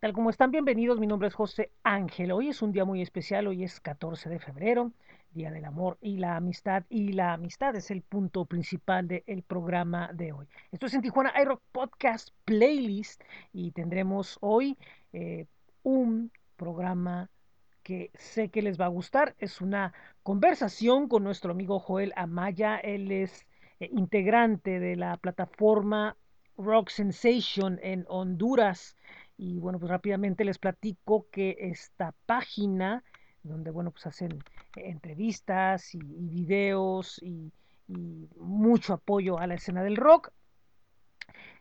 Tal como están, bienvenidos. Mi nombre es José Ángel. Hoy es un día muy especial. Hoy es 14 de febrero, Día del Amor y la Amistad. Y la amistad es el punto principal del programa de hoy. Esto es en Tijuana iRock Podcast Playlist y tendremos hoy eh, un programa que sé que les va a gustar. Es una conversación con nuestro amigo Joel Amaya. Él es eh, integrante de la plataforma Rock Sensation en Honduras. Y bueno, pues rápidamente les platico que esta página, donde bueno, pues hacen entrevistas y, videos y, y, mucho apoyo a la escena del rock.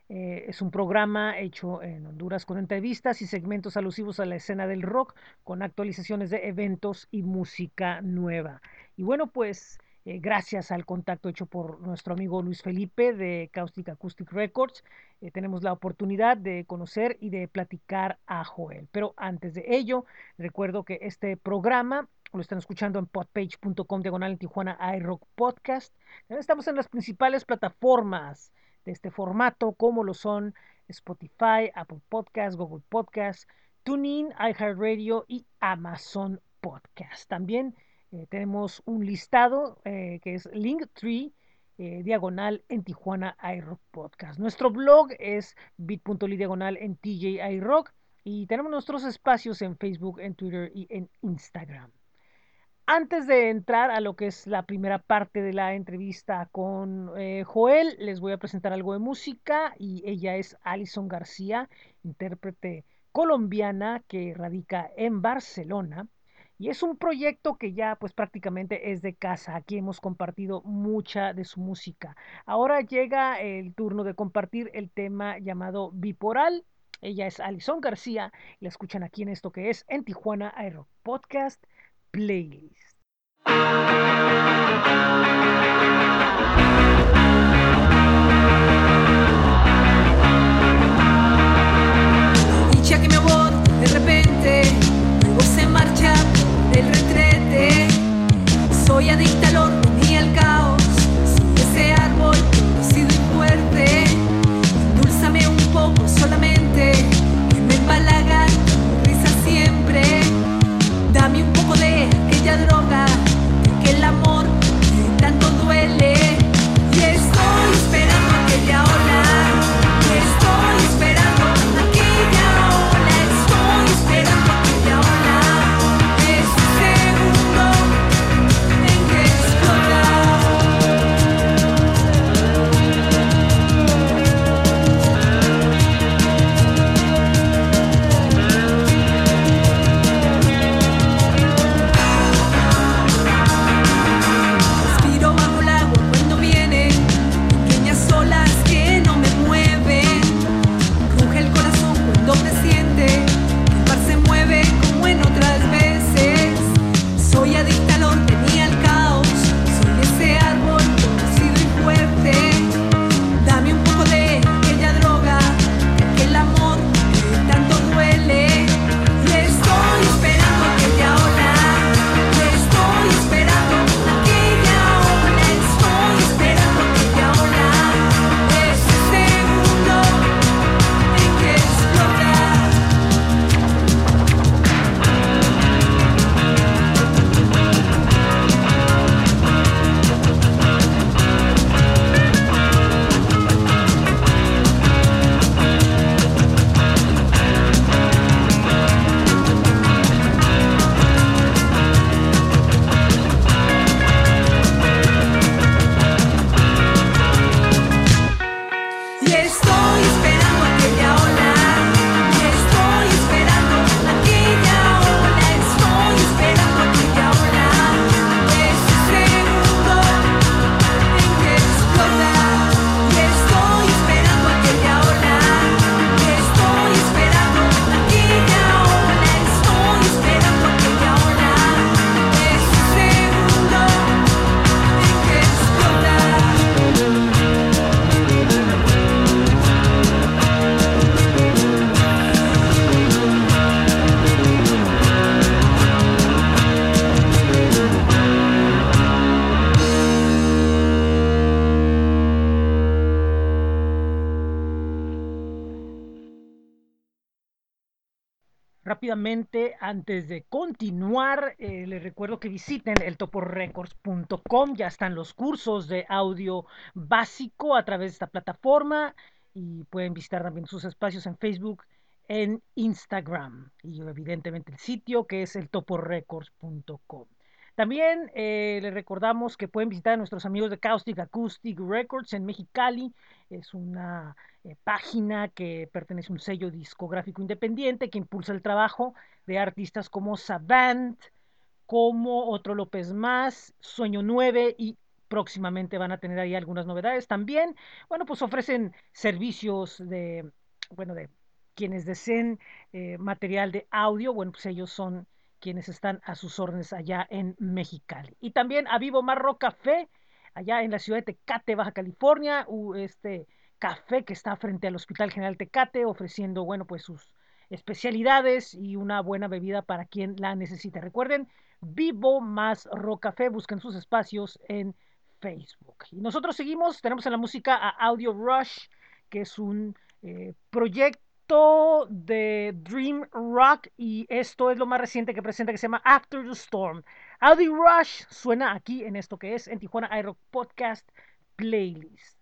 Eh, es un programa hecho en Honduras con entrevistas y segmentos alusivos a la escena del rock, con actualizaciones de eventos y música nueva. Y bueno, pues eh, gracias al contacto hecho por nuestro amigo Luis Felipe de Caustic Acoustic Records, eh, tenemos la oportunidad de conocer y de platicar a Joel. Pero antes de ello, recuerdo que este programa lo están escuchando en podpage.com diagonal en Tijuana iRock Podcast. También estamos en las principales plataformas de este formato, como lo son Spotify, Apple Podcast, Google Podcast, TuneIn, iHeartRadio y Amazon Podcast. También eh, tenemos un listado eh, que es Linktree, eh, diagonal en Tijuana iRock Podcast. Nuestro blog es bit.ly diagonal en TJ iRock y tenemos nuestros espacios en Facebook, en Twitter y en Instagram. Antes de entrar a lo que es la primera parte de la entrevista con Joel, les voy a presentar algo de música y ella es Alison García, intérprete colombiana que radica en Barcelona. Y es un proyecto que ya pues prácticamente es de casa. Aquí hemos compartido mucha de su música. Ahora llega el turno de compartir el tema llamado Biporal. Ella es Alison García y la escuchan aquí en esto que es en Tijuana Aero Podcast Playlist. Dicha que me voy de repente, Soy adicta al Rápidamente, antes de continuar, eh, les recuerdo que visiten el toporecords.com. Ya están los cursos de audio básico a través de esta plataforma y pueden visitar también sus espacios en Facebook, en Instagram y evidentemente el sitio que es el toporecords.com. También eh, les recordamos que pueden visitar a nuestros amigos de Caustic Acoustic Records en Mexicali. Es una eh, página que pertenece a un sello discográfico independiente que impulsa el trabajo de artistas como Savant, como Otro López Más, Sueño 9 y próximamente van a tener ahí algunas novedades también. Bueno, pues ofrecen servicios de, bueno, de quienes deseen eh, material de audio. Bueno, pues ellos son quienes están a sus órdenes allá en Mexicali. Y también a Vivo Marro Café, allá en la ciudad de Tecate, Baja California, este café que está frente al Hospital General Tecate, ofreciendo, bueno, pues sus especialidades y una buena bebida para quien la necesite. Recuerden, Vivo más Ro Café, busquen sus espacios en Facebook. Y nosotros seguimos, tenemos en la música a Audio Rush, que es un eh, proyecto de Dream Rock y esto es lo más reciente que presenta que se llama After the Storm. Audi Rush suena aquí en esto que es en Tijuana iRock Podcast Playlist.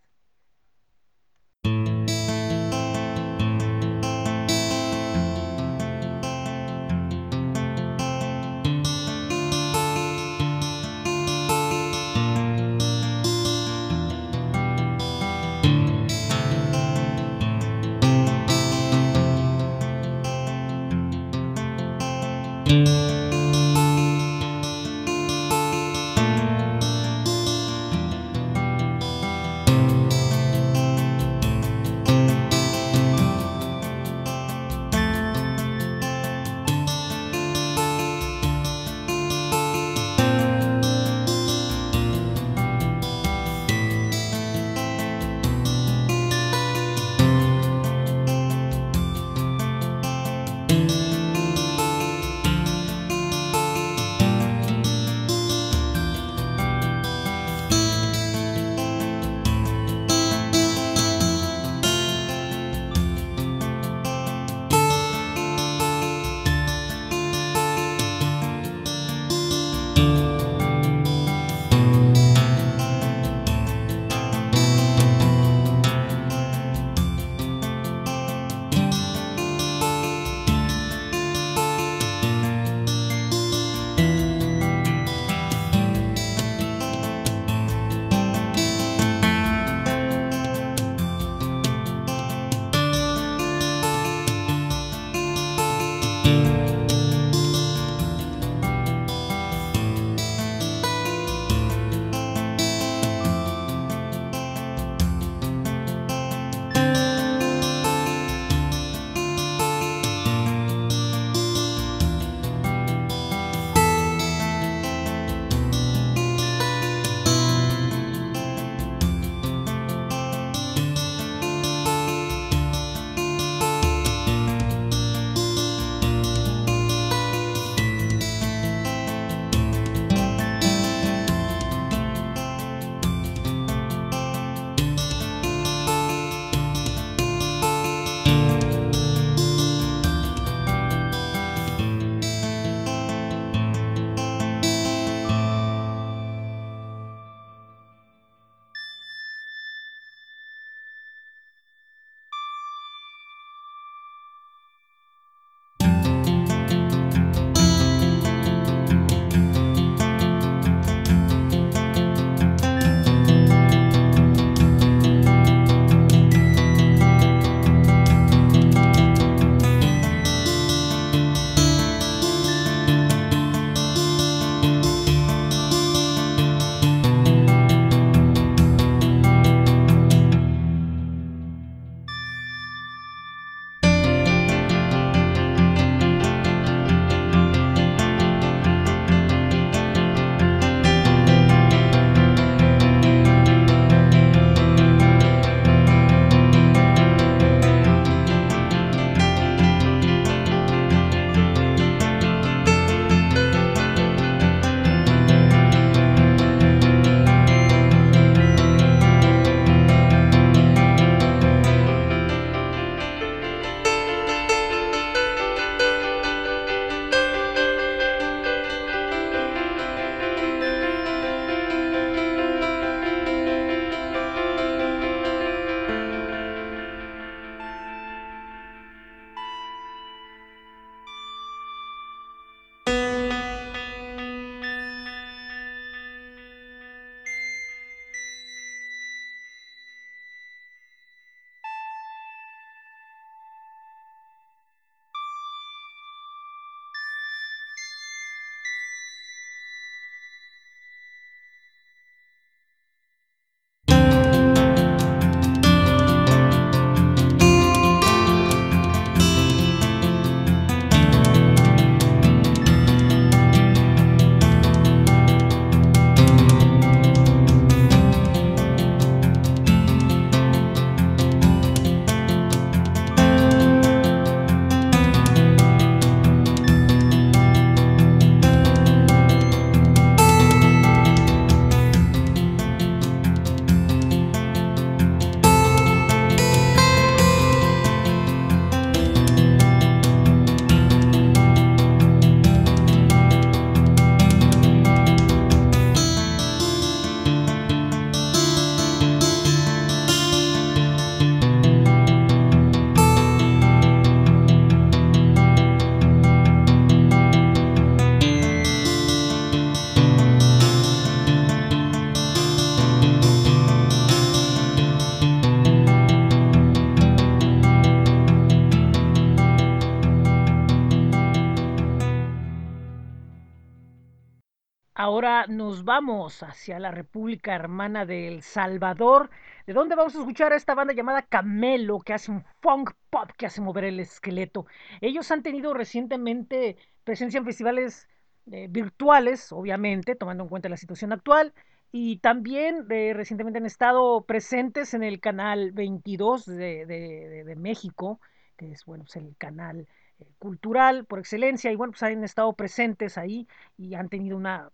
Ahora nos vamos hacia la República Hermana de El Salvador, de donde vamos a escuchar a esta banda llamada Camelo, que hace un funk pop que hace mover el esqueleto. Ellos han tenido recientemente presencia en festivales eh, virtuales, obviamente, tomando en cuenta la situación actual, y también eh, recientemente han estado presentes en el canal 22 de, de, México, que es bueno, es el canal eh, cultural por excelencia, y bueno, pues han estado presentes ahí y han tenido una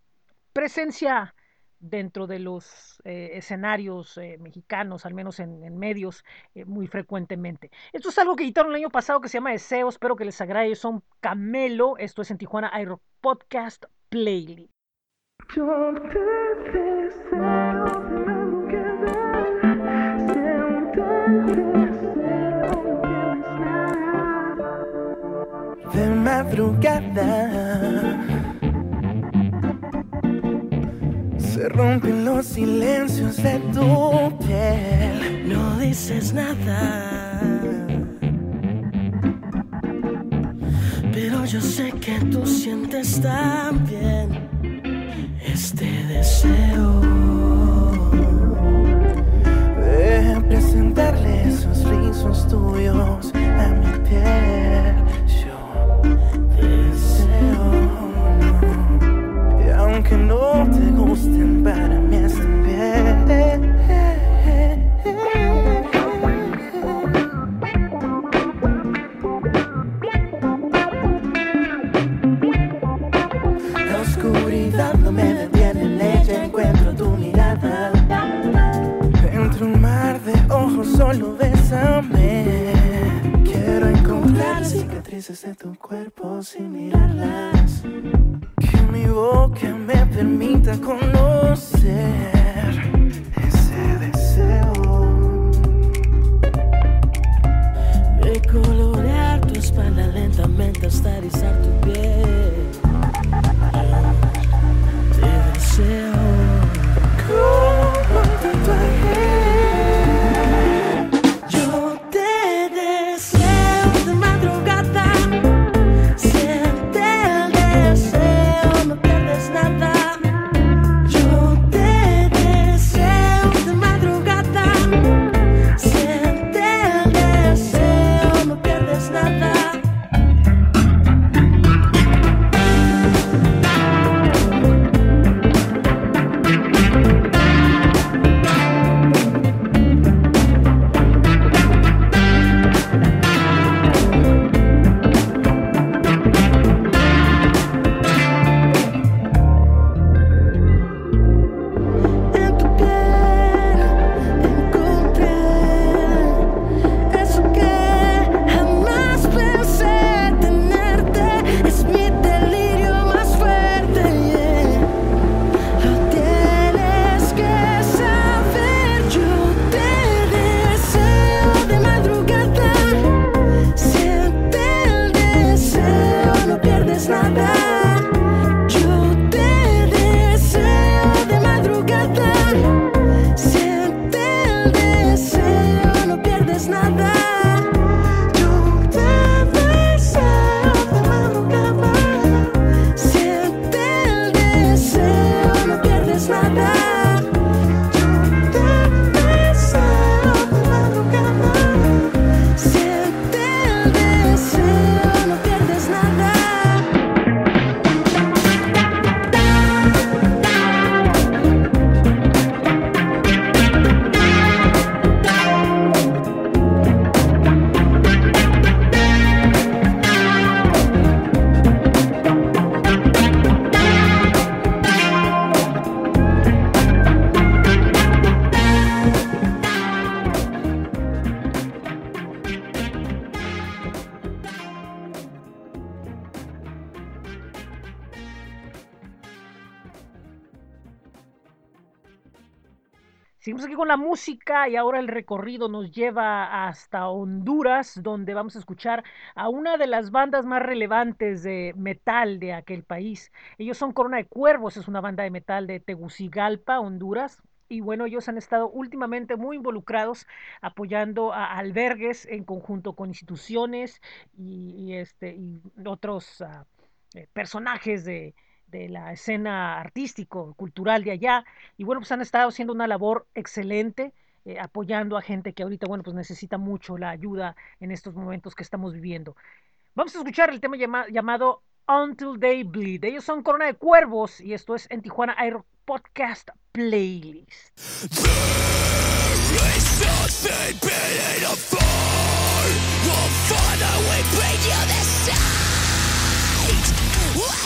presencia dentro de los eh, escenarios eh, mexicanos, al menos en, en medios, eh, muy frecuentemente. Esto es algo que editaron el año pasado que se llama Deseo, espero que les agrade, son Camelo, esto es en Tijuana Aero Podcast Playlist. Yo te deseo de madrugada Se rompen los silencios de tu piel. No dices nada. Pero yo sé que tú sientes también este deseo de presentarle esos rizos tuyos a mi piel. Aunque no te gusten, para mí están bien. La oscuridad no me detiene, en ella encuentro tu mirada. Entre un mar de ojos, solo bésame. Quiero encontrar cicatrices de tu cuerpo sin mirarlas mi boca me permita conocer ese deseo de colorear tu espalda lentamente hasta rizar tu piel. Te deseo y ahora el recorrido nos lleva hasta Honduras, donde vamos a escuchar a una de las bandas más relevantes de metal de aquel país. Ellos son Corona de Cuervos, es una banda de metal de Tegucigalpa, Honduras. Y bueno, ellos han estado últimamente muy involucrados apoyando a albergues en conjunto con instituciones y, este, otros uh, eh, personajes de, de la escena artístico, cultural de allá, y bueno, pues han estado haciendo una labor excelente. Eh, apoyando a gente que ahorita, bueno, pues necesita mucho la ayuda en estos momentos que estamos viviendo. Vamos a escuchar el tema llamado Until They Bleed. Ellos son Corona de Cuervos y esto es en Tijuana Aero Podcast Playlist. There is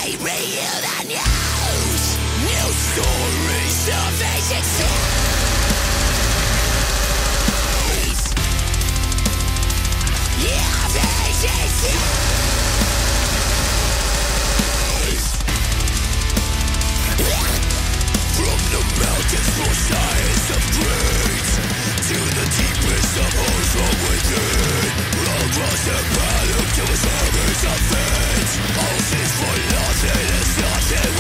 They reveal the news. New stories of ancient stories. Of ancient. From the mountains rose giants of dreams. Nothing is nothing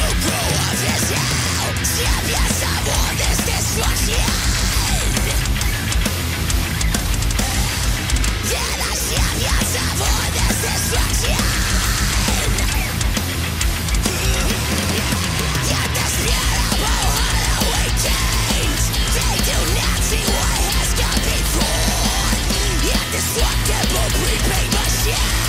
Yeah!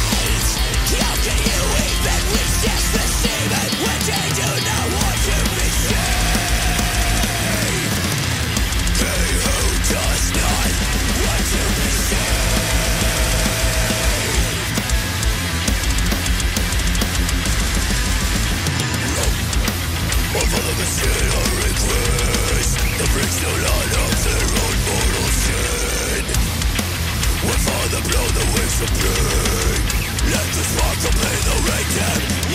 Blow the wings of pain Let the sparks of pain awaken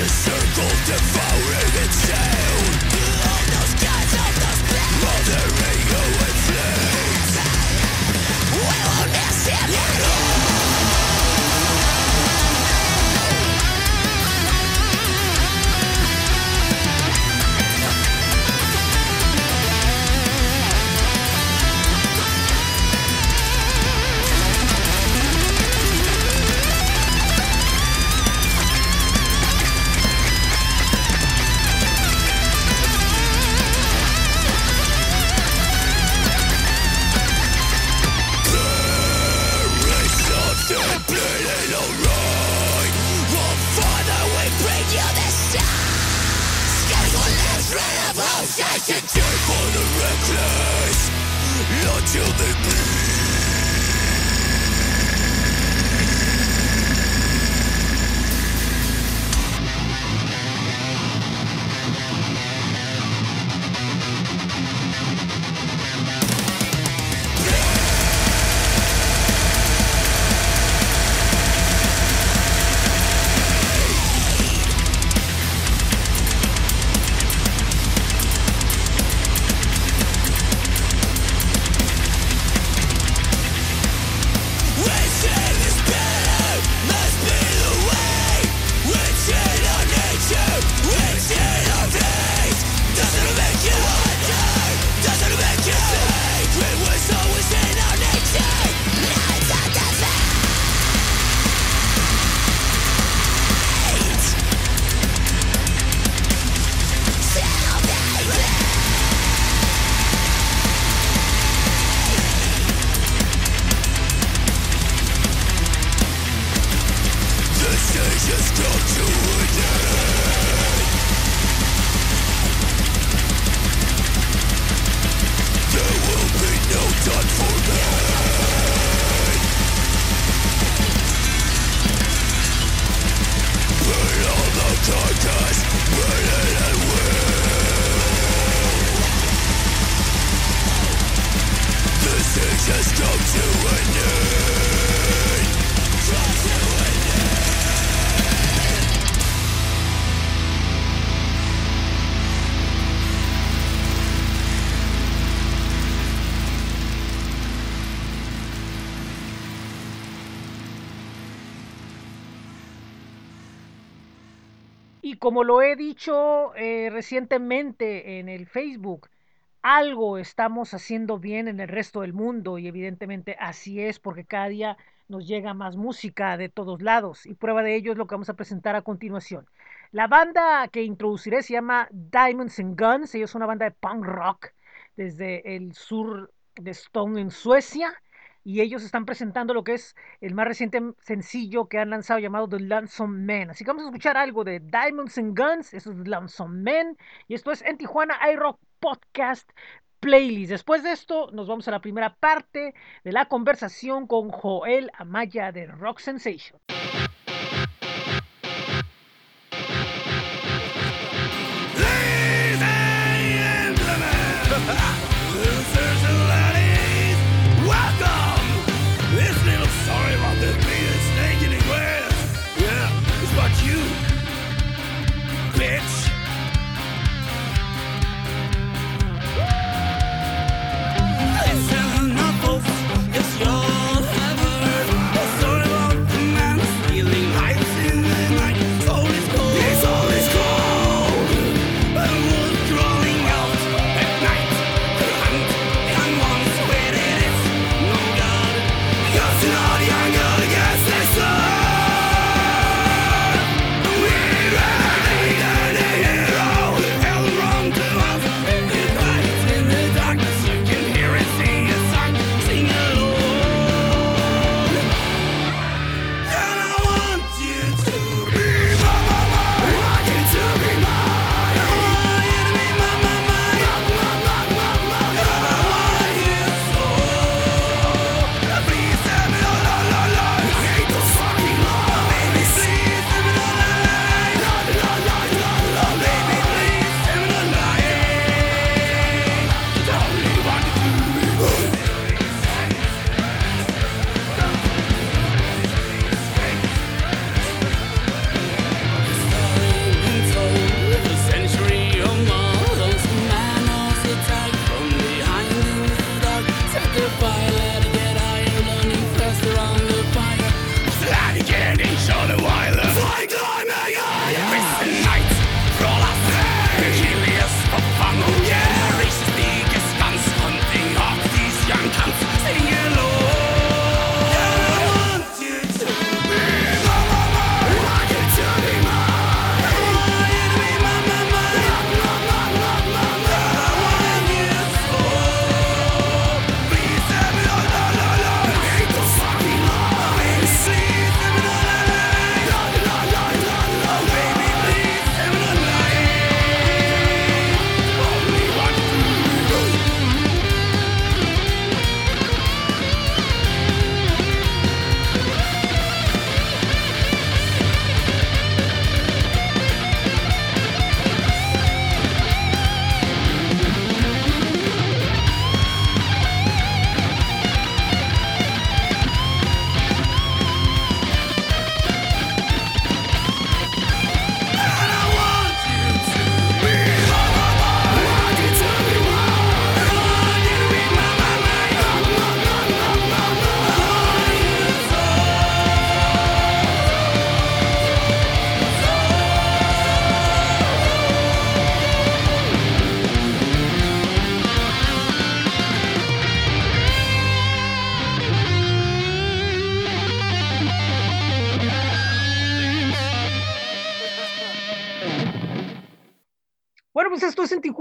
a circle devouring itself. till they bleed. Como lo he dicho eh, recientemente en el Facebook, algo estamos haciendo bien en el resto del mundo y evidentemente así es porque cada día nos llega más música de todos lados y prueba de ello es lo que vamos a presentar a continuación. La banda que introduciré se llama Diamonds and Guns, ellos son una banda de punk rock desde el sur de Stone en Suecia y ellos están presentando lo que es el más reciente sencillo que han lanzado llamado The Lonesome Man. Así que vamos a escuchar algo de Diamonds and Guns, eso es Lonesome Man, y esto es en Tijuana iRock Podcast Playlist. Después de esto, nos vamos a la primera parte de la conversación con Joel Amaya de Rock Sensation.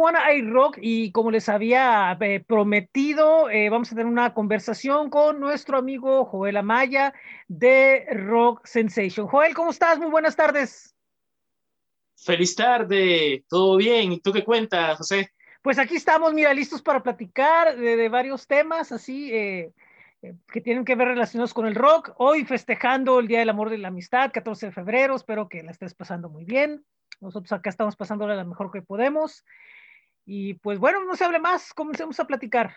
Tijuana Rock y como les había eh, prometido, eh, vamos a tener una conversación con nuestro amigo Joel Amaya de Rock Sensation. Joel, ¿cómo estás? Muy buenas tardes. Feliz tarde, todo bien. ¿Y tú qué cuentas, José? Pues aquí estamos, mira, listos para platicar de, varios temas así eh, que tienen que ver relacionados con el rock. Hoy festejando el Día del Amor y la Amistad, 14 de febrero. Espero que la estés pasando muy bien. Nosotros acá estamos pasándola lo mejor que podemos. Y pues bueno, no se hable más, comencemos a platicar.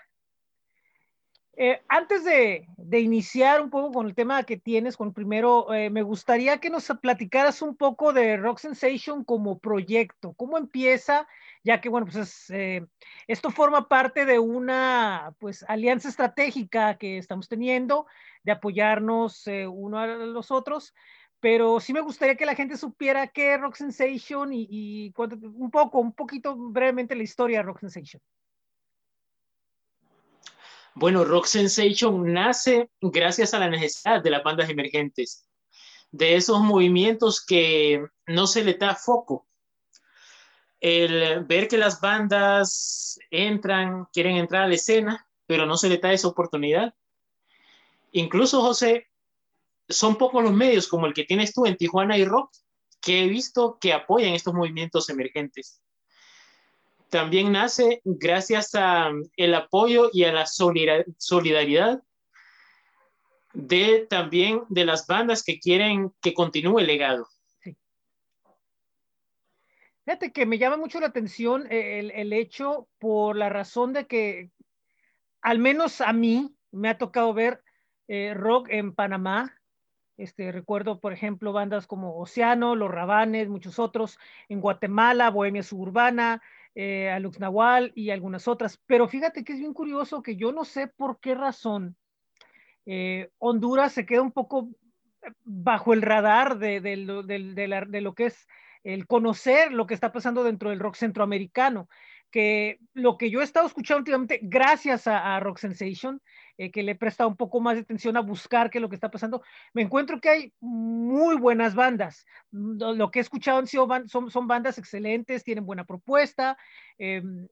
Eh, antes de, iniciar un poco con el tema que tienes, con primero, eh, me gustaría que nos platicaras un poco de Rock Sensation como proyecto. ¿Cómo empieza? Ya que, bueno, pues eh, esto forma parte de una pues, alianza estratégica que estamos teniendo, de apoyarnos uno a los otros, pero sí me gustaría que la gente supiera qué es Rock Sensation y, y un poco, un poquito brevemente la historia de Rock Sensation. Bueno, Rock Sensation nace gracias a la necesidad de las bandas emergentes, de esos movimientos que no se le da foco. El ver que las bandas entran, quieren entrar a la escena, pero no se le da esa oportunidad. Incluso, José, son pocos los medios como el que tienes tú en Tijuana y Rock que he visto que apoyan estos movimientos emergentes también nace gracias al apoyo y a la solidaridad de también de las bandas que quieren que continúe el legado. Fíjate que me llama mucho la atención el, hecho por la razón de que al menos a mí me ha tocado ver eh, rock en Panamá. Este, recuerdo, por ejemplo, bandas como Océano, Los Rabanes, muchos otros, en Guatemala, Bohemia Suburbana, eh, a Lux Nahual y algunas otras. Pero fíjate que es bien curioso que yo no sé por qué razón eh, Honduras se queda un poco bajo el radar de, de, lo que es el conocer lo que está pasando dentro del rock centroamericano que lo que yo he estado escuchando últimamente, gracias a, Rock Sensation, eh, que le he prestado un poco más de atención a buscar qué es lo que está pasando, me encuentro que hay muy buenas bandas. Lo, que he escuchado han sido son, son bandas excelentes, tienen buena propuesta, em,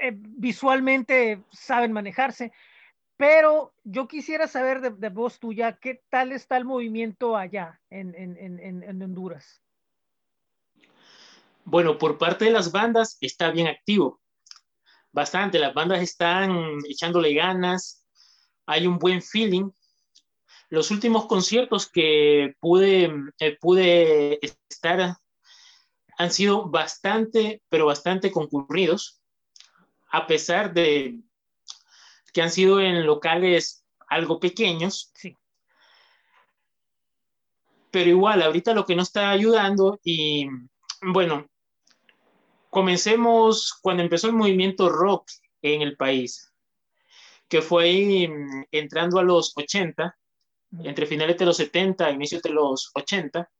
eh, visualmente saben manejarse, pero yo quisiera saber de, voz tuya, ¿qué tal está el movimiento allá en, en Honduras? Bueno, por parte de las bandas está bien activo. Bastante, las bandas están echándole ganas, hay un buen feeling. Los últimos conciertos que pude, eh, pude estar han sido bastante, pero bastante concurridos, a pesar de que han sido en locales algo pequeños. Sí. Pero igual, ahorita lo que nos está ayudando y bueno, comencemos cuando empezó el movimiento rock en el país, que fue mm, entrando a los 80, entre finales de los 70 inicios de los 80,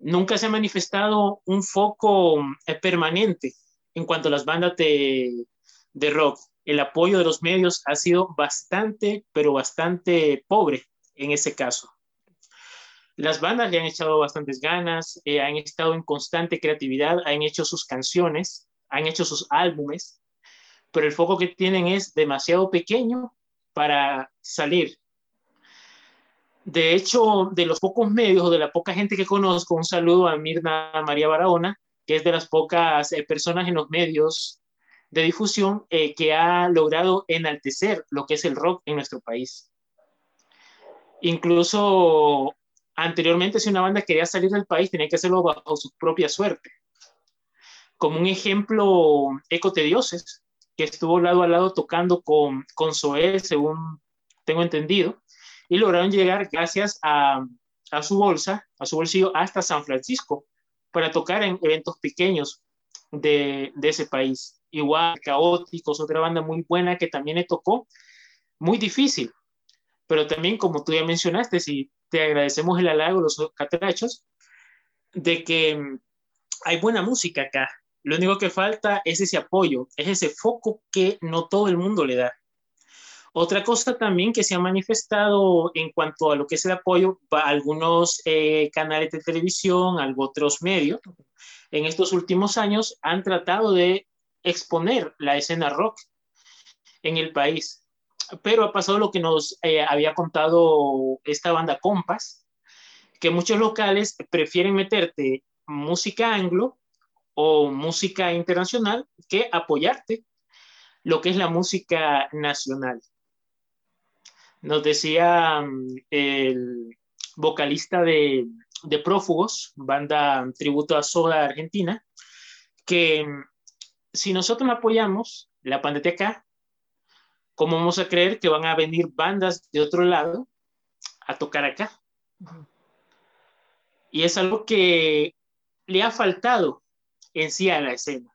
nunca se ha manifestado un foco eh, permanente en cuanto a las bandas de, de rock. El apoyo de los medios ha sido bastante, pero bastante pobre en ese caso. Las bandas le han echado bastantes ganas, eh, han estado en constante creatividad, han hecho sus canciones, han hecho sus álbumes, pero el foco que tienen es demasiado pequeño para salir. De hecho, de los pocos medios o de la poca gente que conozco, un saludo a Mirna María Barahona, que es de las pocas eh, personas en los medios de difusión eh, que ha logrado enaltecer lo que es el rock en nuestro país. Incluso Anteriormente, si una banda quería salir del país, tenía que hacerlo bajo su propia suerte. Como un ejemplo, Eco de Dioses, que estuvo lado a lado tocando con, con Zoé, según tengo entendido, y lograron llegar gracias a, a su bolsa, a su bolsillo, hasta San Francisco, para tocar en eventos pequeños de, de, ese país. Igual, Caóticos, otra banda muy buena que también le tocó, muy difícil, pero también, como tú ya mencionaste, si te agradecemos el halago, los catrachos, de que mm, hay buena música acá. Lo único que falta es ese apoyo, es ese foco que no todo el mundo le da. Otra cosa también que se ha manifestado en cuanto a lo que es el apoyo a algunos eh, canales de televisión, a otros medios, en estos últimos años han tratado de exponer la escena rock en el país pero ha pasado lo que nos eh, había contado esta banda Compas, que muchos locales prefieren meterte música anglo o música internacional que apoyarte lo que es la música nacional. Nos decía mm, el vocalista de, de Prófugos, banda tributo a Soda Argentina, que mm, si nosotros apoyamos, la pandemia acá, ¿cómo vamos a creer que van a venir bandas de otro lado a tocar acá? Y es algo que le ha faltado en sí a la escena.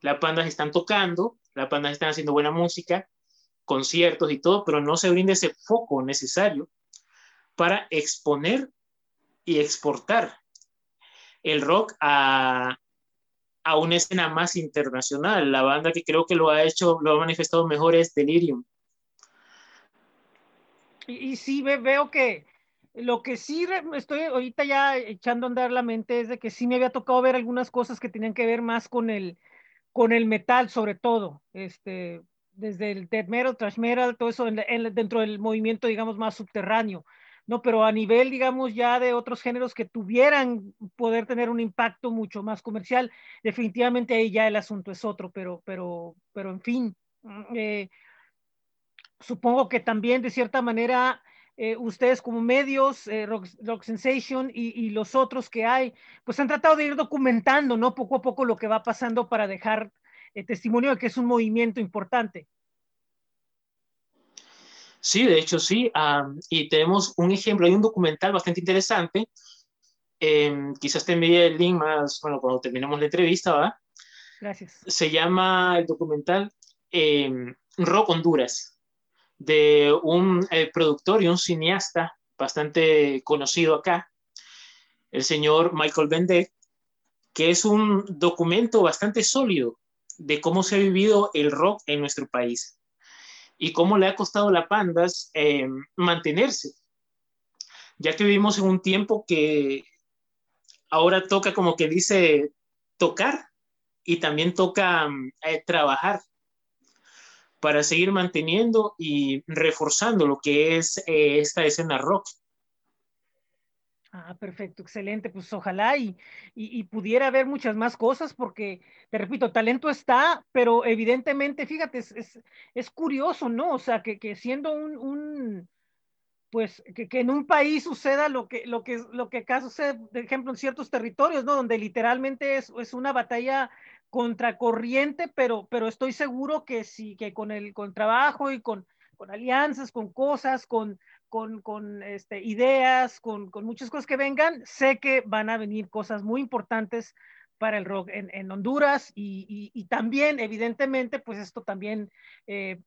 Las bandas están tocando, las bandas están haciendo buena música, conciertos y todo, pero no se brinda ese foco necesario para exponer y exportar el rock a, a una escena más internacional. La banda que creo que lo ha hecho, lo ha manifestado mejor es Delirium. Y, y sí, veo que lo que sí estoy ahorita ya echando a andar la mente es de que sí me había tocado ver algunas cosas que tenían que ver más con el, con el metal, sobre todo, este, desde el death metal, thrash metal, todo eso dentro del movimiento, digamos, más subterráneo. No, pero a nivel, digamos, ya de otros géneros que tuvieran poder tener un impacto mucho más comercial, definitivamente ahí ya el asunto es otro, pero, pero, pero en fin, mm, eh, supongo que también de cierta manera eh, ustedes como medios, eh, Rock, Sensation y, los otros que hay, pues han tratado de ir documentando, ¿no? Poco a poco lo que va pasando para dejar testimonio de que es un movimiento importante. Sí, de hecho sí, y tenemos un ejemplo, hay un documental bastante interesante, em, quizás te envíe el link más, bueno, cuando terminemos la entrevista, ¿va? Gracias. Se llama el documental em, Rock Honduras de un eh, productor y un cineasta bastante conocido acá, el señor Michael Bendek, que es un documento bastante sólido de cómo se ha vivido el rock en nuestro país y cómo le ha costado a la Pandas eh, mantenerse, ya que vivimos en un tiempo que ahora toca, como que dice, tocar y también toca eh, trabajar para seguir manteniendo y reforzando lo que es eh, esta escena rock. Ah, perfecto, excelente. Pues ojalá y, y, pudiera haber muchas más cosas porque, te repito, talento está, pero evidentemente, fíjate, es, es, curioso, ¿no? O sea, que, que siendo un, un pues, que, que, en un país suceda lo que, lo que, lo que acá sucede, por ejemplo, en ciertos territorios, ¿no? Donde literalmente es, es una batalla contracorriente, pero, pero estoy seguro que sí, que con el con trabajo y con, con alianzas, con cosas, con, con, este, ideas, con, muchas cosas que vengan, sé que van a venir cosas muy importantes para el rock en, Honduras y, también, evidentemente, pues esto también eh,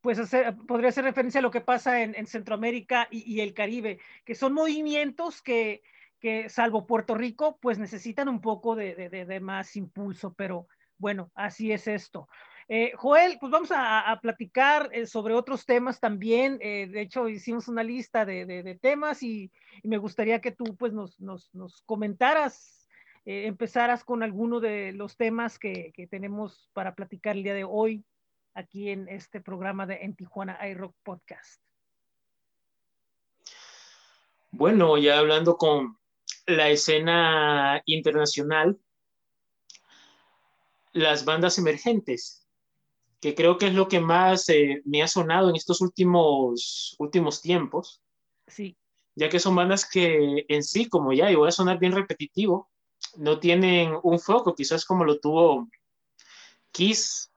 pues podría hacer referencia a lo que pasa en, en Centroamérica y, el Caribe, que son movimientos que, que salvo Puerto Rico, pues necesitan un poco de más impulso, pero bueno, así es esto. Eh, Joel, pues vamos a, platicar eh, sobre otros temas también. Eh, de hecho, hicimos una lista de, temas y, me gustaría que tú pues nos, comentaras, empezaras con alguno de los temas que, que, tenemos para platicar el día de hoy aquí en este programa de En Tijuana iRock Podcast. Bueno, ya hablando con, la escena internacional, las bandas emergentes, que creo que es lo que más eh, me ha sonado en estos últimos, últimos tiempos. Sí. Ya que son bandas que en sí, como ya, y voy a sonar bien repetitivo, no tienen un foco, quizás como lo tuvo Kiss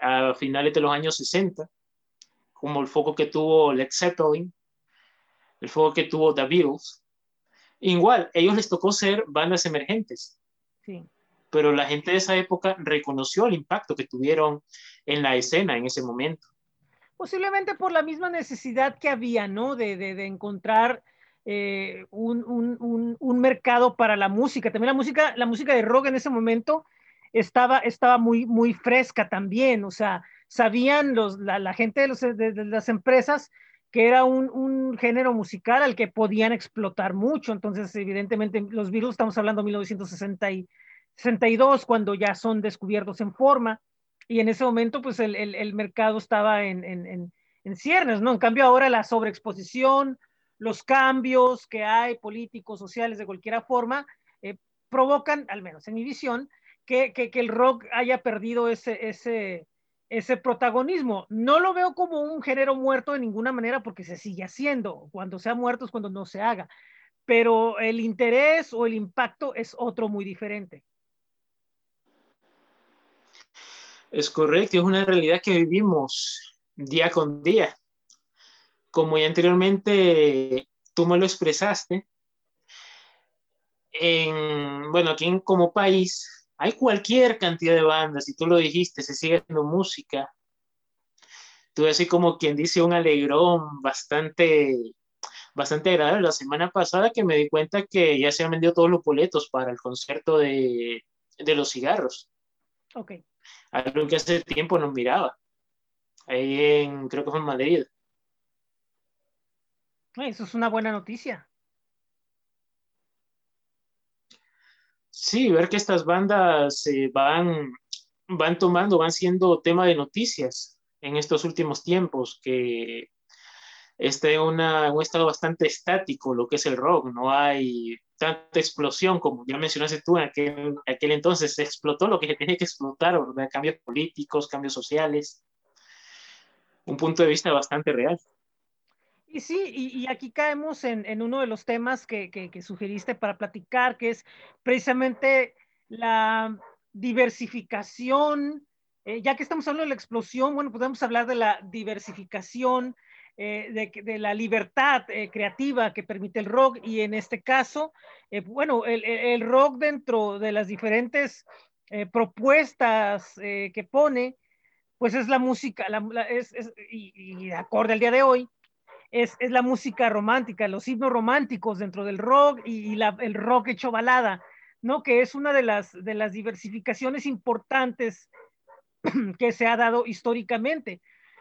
a finales de los años 60, como el foco que tuvo Led Zeppelin, el foco que tuvo The Beatles, Igual, ellos les tocó ser bandas emergentes. Sí. Pero la gente de esa época reconoció el impacto que tuvieron en la escena en ese momento. Posiblemente por la misma necesidad que había, ¿no? De, de, encontrar eh, un, un, un, mercado para la música. También la música, la música de rock en ese momento estaba, estaba muy, muy fresca también. O sea, sabían los, la, la gente de, las empresas que era un, un, género musical al que podían explotar mucho. Entonces, evidentemente, los Beatles, estamos hablando de 1962, cuando ya son descubiertos en forma, y en ese momento, pues el, el, el mercado estaba en, en, en, ciernes, ¿no? En cambio, ahora la sobreexposición, los cambios que hay políticos, sociales, de cualquier forma, eh, provocan, al menos en mi visión, que, que, que el rock haya perdido ese, ese, ese protagonismo. No lo veo como un género muerto de ninguna manera porque se sigue haciendo. Cuando sea muerto es cuando no se haga. Pero el interés o el impacto es otro muy diferente. Es correcto, es una realidad que vivimos día con día. Como ya anteriormente tú me lo expresaste, en, bueno, aquí como país hay cualquier cantidad de bandas, y tú lo dijiste, se sigue haciendo música. Tú así como quien dice un alegrón bastante, bastante agradable la semana pasada que me di cuenta que ya se han vendido todos los boletos para el concierto de, de los cigarros. Ok. Algo que hace tiempo no miraba. Ahí en, creo que fue en Madrid. Eso es una buena noticia. Sí, ver que estas bandas eh, van, van tomando, van siendo tema de noticias en estos últimos tiempos, que está en una, un estado bastante estático lo que es el rock, no hay tanta explosión como ya mencionaste tú, en aquel, aquel entonces se explotó lo que se tenía que explotar, cambios políticos, cambios sociales, un punto de vista bastante real. Y sí, y, aquí caemos en, en, uno de los temas que, que, que, sugeriste para platicar, que es precisamente la diversificación. Eh, ya que estamos hablando de la explosión, bueno, podemos hablar de la diversificación, eh, de, la libertad eh, creativa que permite el rock y en este caso, eh, bueno, el, el, rock dentro de las diferentes propuestas que pone, pues es la música, la, es, es, y, acorde al día de hoy, es, es, la música romántica, los himnos románticos dentro del rock y, el rock hecho balada, ¿no? Que es una de las, de las diversificaciones importantes que se ha dado históricamente.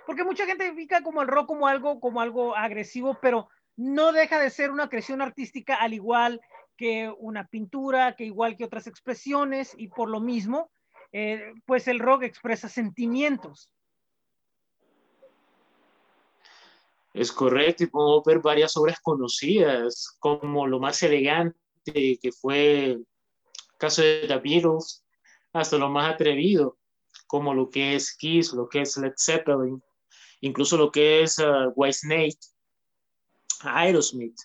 Porque mucha gente ubica como el rock como algo, como algo agresivo, pero no deja de ser una creación artística al igual que una pintura, que igual que otras expresiones, y por lo mismo, eh, pues el rock expresa sentimientos. Es correcto, y podemos ver varias obras conocidas, como lo más elegante que fue el caso de The Beatles, hasta lo más atrevido, como lo que es Kiss, lo que es Led Zeppelin, incluso lo que es uh, Whitesnake, Aerosmith,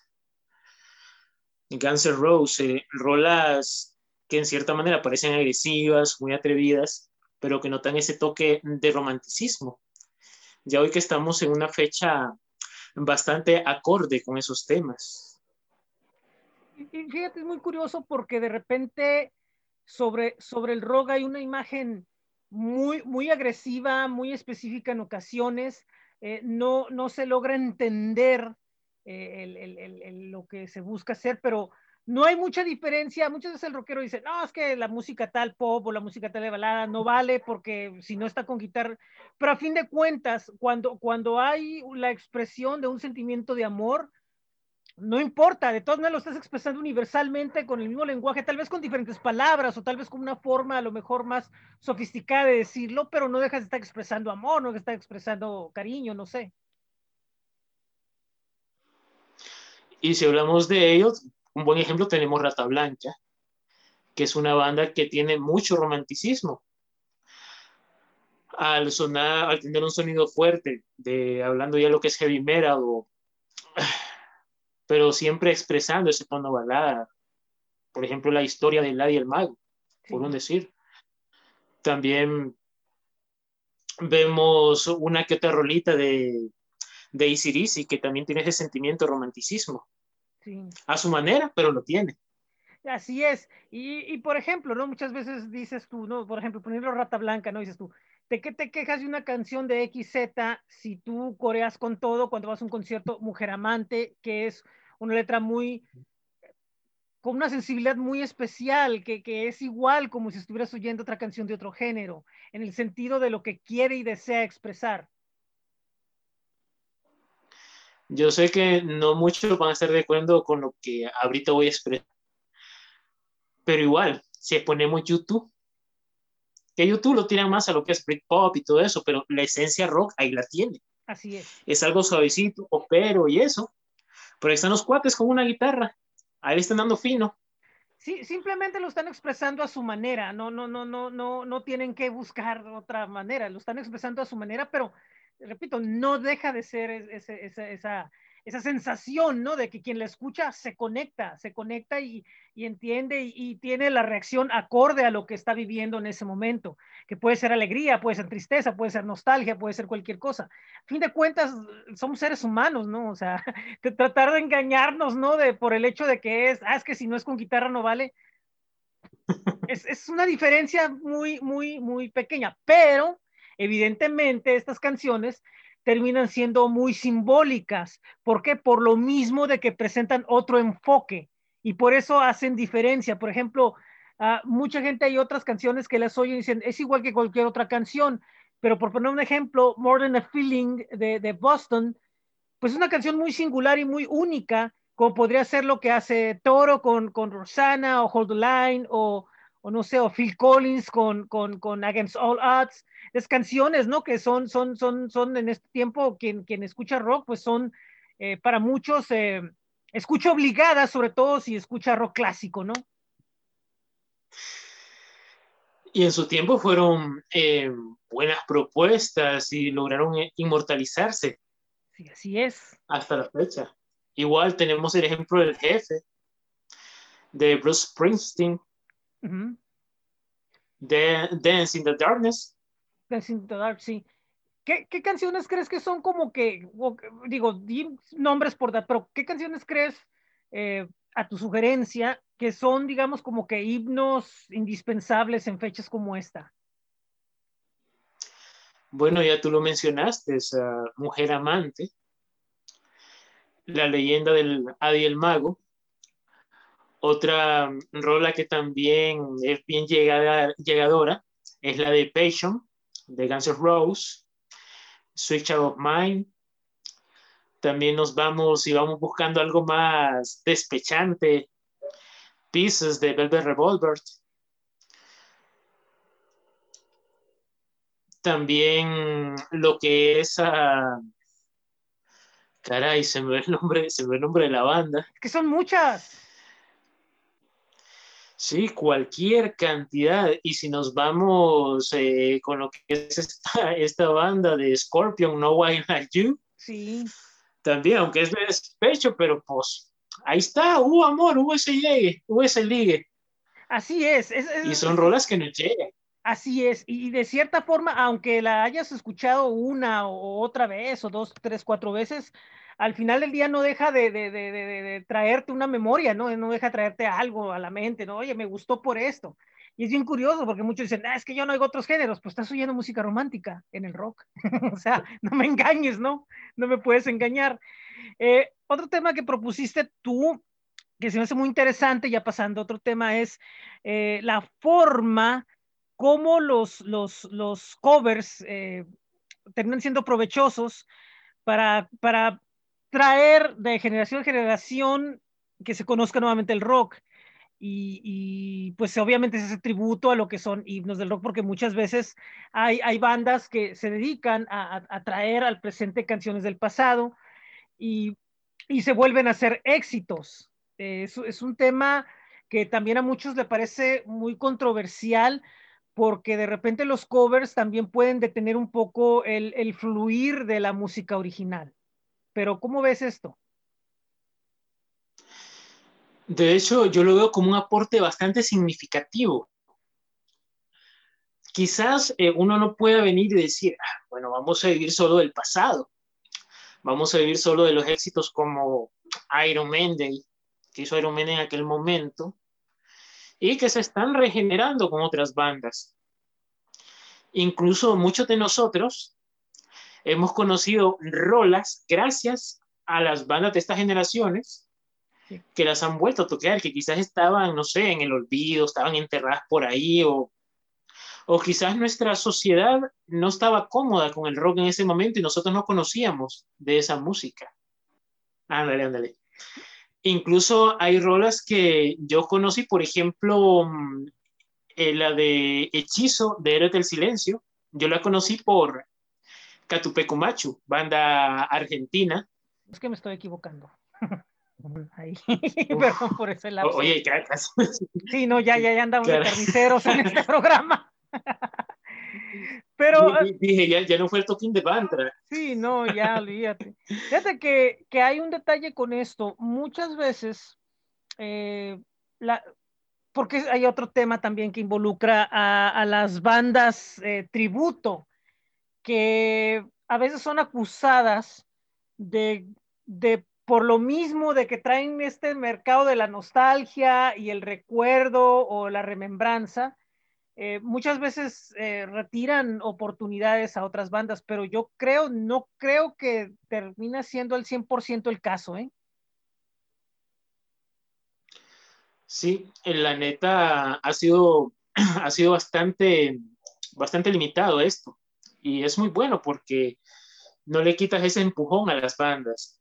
Guns N' Roses, eh, rolas que en cierta manera parecen agresivas, muy atrevidas, pero que notan ese toque de romanticismo. Ya hoy que estamos en una fecha bastante acorde con esos temas. Fíjate, es muy curioso porque de repente sobre, sobre el rock hay una imagen muy, muy agresiva, muy específica en ocasiones. Eh, no, no se logra entender eh, lo que se busca hacer, pero no hay mucha diferencia. Muchas veces el rockero dice, no, es que la música tal pop o la música tal de balada no vale porque si no está con guitarra. Pero a fin de cuentas, cuando, cuando hay la expresión de un sentimiento de amor, no importa, de todas maneras lo estás expresando universalmente con el mismo lenguaje, tal vez con diferentes palabras o tal vez con una forma a lo mejor más sofisticada de decirlo, pero no dejas de estar expresando amor, no dejas de estar expresando cariño, no sé. Y si hablamos de ellos, un buen ejemplo tenemos Rata Blanca, que es una banda que tiene mucho romanticismo. Al sonar, al tener un sonido fuerte, de hablando ya lo que es heavy metal o pero siempre expresando ese tono balada. Por ejemplo, la historia de y el Mago, por un decir. También vemos una que otra rolita de, de Easy que también tiene ese sentimiento de romanticismo. Sí. A su manera, pero lo tiene. Así es. Y, y, por ejemplo, ¿no? Muchas veces dices tú, ¿no? Por ejemplo, ponerlo Rata Blanca, ¿no? Dices tú, ¿de qué te quejas de una canción de XZ si tú coreas con todo cuando vas a un concierto Mujer Amante, que es una letra muy, con una sensibilidad muy especial, que, que, es igual como si estuvieras oyendo otra canción de otro género, en el sentido de lo que quiere y desea expresar? Yo sé que no muchos van a estar de acuerdo con lo que ahorita voy a expresar, pero igual, si ponemos YouTube, que YouTube lo tiran más a lo que es Britpop y todo eso, pero la esencia rock ahí la tiene. Así es. Es algo suavecito, pero y eso. Pero ahí están los cuates con una guitarra. Ahí están dando fino. Sí, simplemente lo están expresando a su manera. No, no, no, no, no, no tienen que buscar otra manera. Lo están expresando a su manera, pero repito, no deja de ser ese, esa, esa sensación, ¿no? De que quien la escucha se conecta, se conecta y, y entiende y, y, tiene la reacción acorde a lo que está viviendo en ese momento, que puede ser alegría, puede ser tristeza, puede ser nostalgia, puede ser cualquier cosa. A fin de cuentas, somos seres humanos, ¿no? O sea, de tratar de engañarnos, ¿no? De, por el hecho de que es, ah, es que si no es con guitarra no vale. Es, es una diferencia muy, muy, muy pequeña, pero evidentemente estas canciones terminan siendo muy simbólicas. ¿Por qué? Por lo mismo de que presentan otro enfoque y por eso hacen diferencia. Por ejemplo, uh, mucha gente hay otras canciones que las oyen y dicen, es igual que cualquier otra canción, pero por poner un ejemplo, More Than a Feeling de, de Boston, pues es una canción muy singular y muy única, como podría ser lo que hace Toro con, con Rosanna o Hold the Line o, o no sé, o Phil Collins con, con, con Against All Odds. Es canciones, ¿no? Que son, son, son, son en este tiempo, quien, quien escucha rock, pues son eh, para muchos, eh, escucha obligada, sobre todo si escucha rock clásico, ¿no? Y en su tiempo fueron eh, buenas propuestas y lograron inmortalizarse. Sí, así es. Hasta la fecha. Igual tenemos el ejemplo del jefe, de Bruce Springsteen, uh -huh. de Dance in the Darkness. The Dark, sí. ¿Qué, ¿Qué, canciones crees que son como que, digo, di nombres por dar, pero qué canciones crees eh, a tu sugerencia que son, digamos, como que himnos indispensables en fechas como esta? Bueno, ya tú lo mencionaste, esa mujer amante, la leyenda del Adi el Mago. Otra rola que también es bien llegada, llegadora es la de Passion, de Guns N' Roses, Sweet Child of Mine. También nos vamos y vamos buscando algo más despechante, Pieces de Velvet Revolver. También lo que es a... Caray, se me ve el nombre, se me ve el nombre de la banda. Que son muchas. Sí, cualquier cantidad. Y si nos vamos eh, con lo que es esta, esta, banda de Scorpion, No Why Like You. Sí. También, aunque es de despecho, pero pues ahí está, hubo amor, hubo ese llegue, hubo ese ligue. Así es. es, es y son rolas que nos llegan. Así es, y de cierta forma, aunque la hayas escuchado una o otra vez, o dos, tres, cuatro veces, al final del día no deja de, de, de, de, traerte una memoria, ¿no? No deja de traerte algo a la mente, ¿no? Oye, me gustó por esto. Y es bien curioso porque muchos dicen, ah, es que yo no oigo otros géneros, pues estás oyendo música romántica en el rock. o sea, no me engañes, ¿no? No me puedes engañar. Eh, otro tema que propusiste tú, que se me hace muy interesante, ya pasando a otro tema, es eh, la forma cómo los, los, los covers eh, terminan siendo provechosos para, para traer de generación en generación que se conozca nuevamente el rock. Y, pues obviamente es ese tributo a lo que son himnos del rock, porque muchas veces hay, hay bandas que se dedican a, traer al presente canciones del pasado y, y se vuelven a hacer éxitos. Es, un tema que también a muchos le parece muy controversial, porque de repente los covers también pueden detener un poco el, fluir de la música original. Pero ¿cómo ves esto? De hecho, yo lo veo como un aporte bastante significativo. Quizás eh, uno no pueda venir y decir, ah, bueno, vamos a vivir solo del pasado, vamos a vivir solo de los éxitos como Iron Maiden, que hizo Iron Maiden en aquel momento, y que se están regenerando con otras bandas. Incluso muchos de nosotros hemos conocido rolas gracias a las bandas de estas generaciones sí. que las han vuelto a tocar, que quizás estaban, no sé, en el olvido, estaban enterradas por ahí, o, o quizás nuestra sociedad no estaba cómoda con el rock en ese momento y nosotros no conocíamos de esa música. Ándale, ándale. Incluso hay rolas que yo conocí, por ejemplo, eh, la de Hechizo de Héroes del Silencio. Yo la conocí por Catupecumachu, banda argentina. Es que me estoy equivocando. Ahí, perdón por ese lado. Oye, casi. Sí, no, ya, ya, ya andamos de carniceros en este programa. Pero. Dije, ya, ya no fue el toquín de Bantra. Sí, no, ya, olvídate. Fíjate que, que hay un detalle con esto. Muchas veces, eh, la, porque hay otro tema también que involucra a, a las bandas eh, tributo, que a veces son acusadas de, de, por lo mismo de que traen este mercado de la nostalgia y el recuerdo o la remembranza, eh, muchas veces eh, retiran oportunidades a otras bandas, pero yo creo, no creo que termina siendo el 100% el caso, ¿eh? Sí, en la neta ha sido, ha sido bastante, bastante limitado esto. Y es muy bueno porque no le quitas ese empujón a las bandas.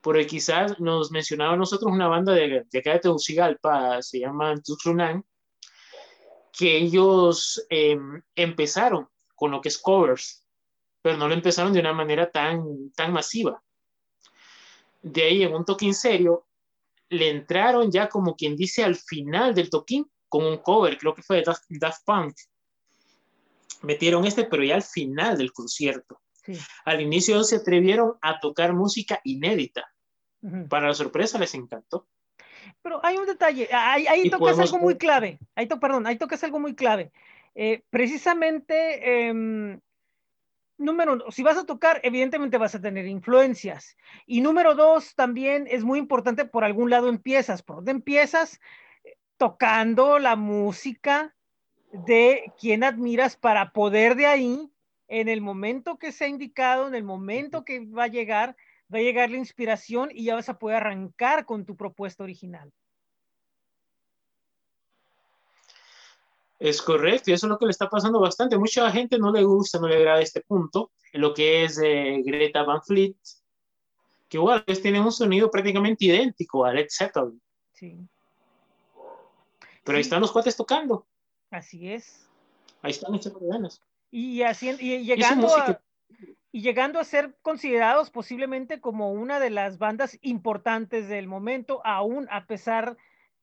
Porque quizás nos mencionaba nosotros una banda de, de acá de Tegucigalpa, se llama Tuxunan, que ellos em, empezaron con lo que es covers, pero no lo empezaron de una manera tan, tan masiva. De ahí en un toquín serio, le entraron ya como quien dice al final del toquín con un cover, creo que fue de Daft, Punk. Metieron este, pero ya al final del concierto. Al inicio se atrevieron a tocar música inédita. Para la sorpresa les encantó. Pero hay un detalle, ahí, tocas algo muy clave, ahí perdón, ahí tocas algo muy clave. Eh, precisamente, em, número uno, si vas a tocar, evidentemente vas a tener influencias. Y número dos, también es muy importante, por algún lado empiezas, por dónde empiezas tocando la música de quien admiras para poder de ahí, en el momento que sea indicado, en el momento que va a llegar, va a llegar la inspiración y ya vas a poder arrancar con tu propuesta original. Es correcto, y eso es lo que le está pasando bastante. Mucha gente no le gusta, no le agrada este punto, lo que es eh, Greta Van Fleet, que igual pues, tiene un sonido prácticamente idéntico a Led Zeppelin. Sí. Pero ahí están los cuates tocando. Así es. Ahí están echando ganas. Y, haciendo, y llegando a, y llegando a ser considerados posiblemente como una de las bandas importantes del momento, aún a pesar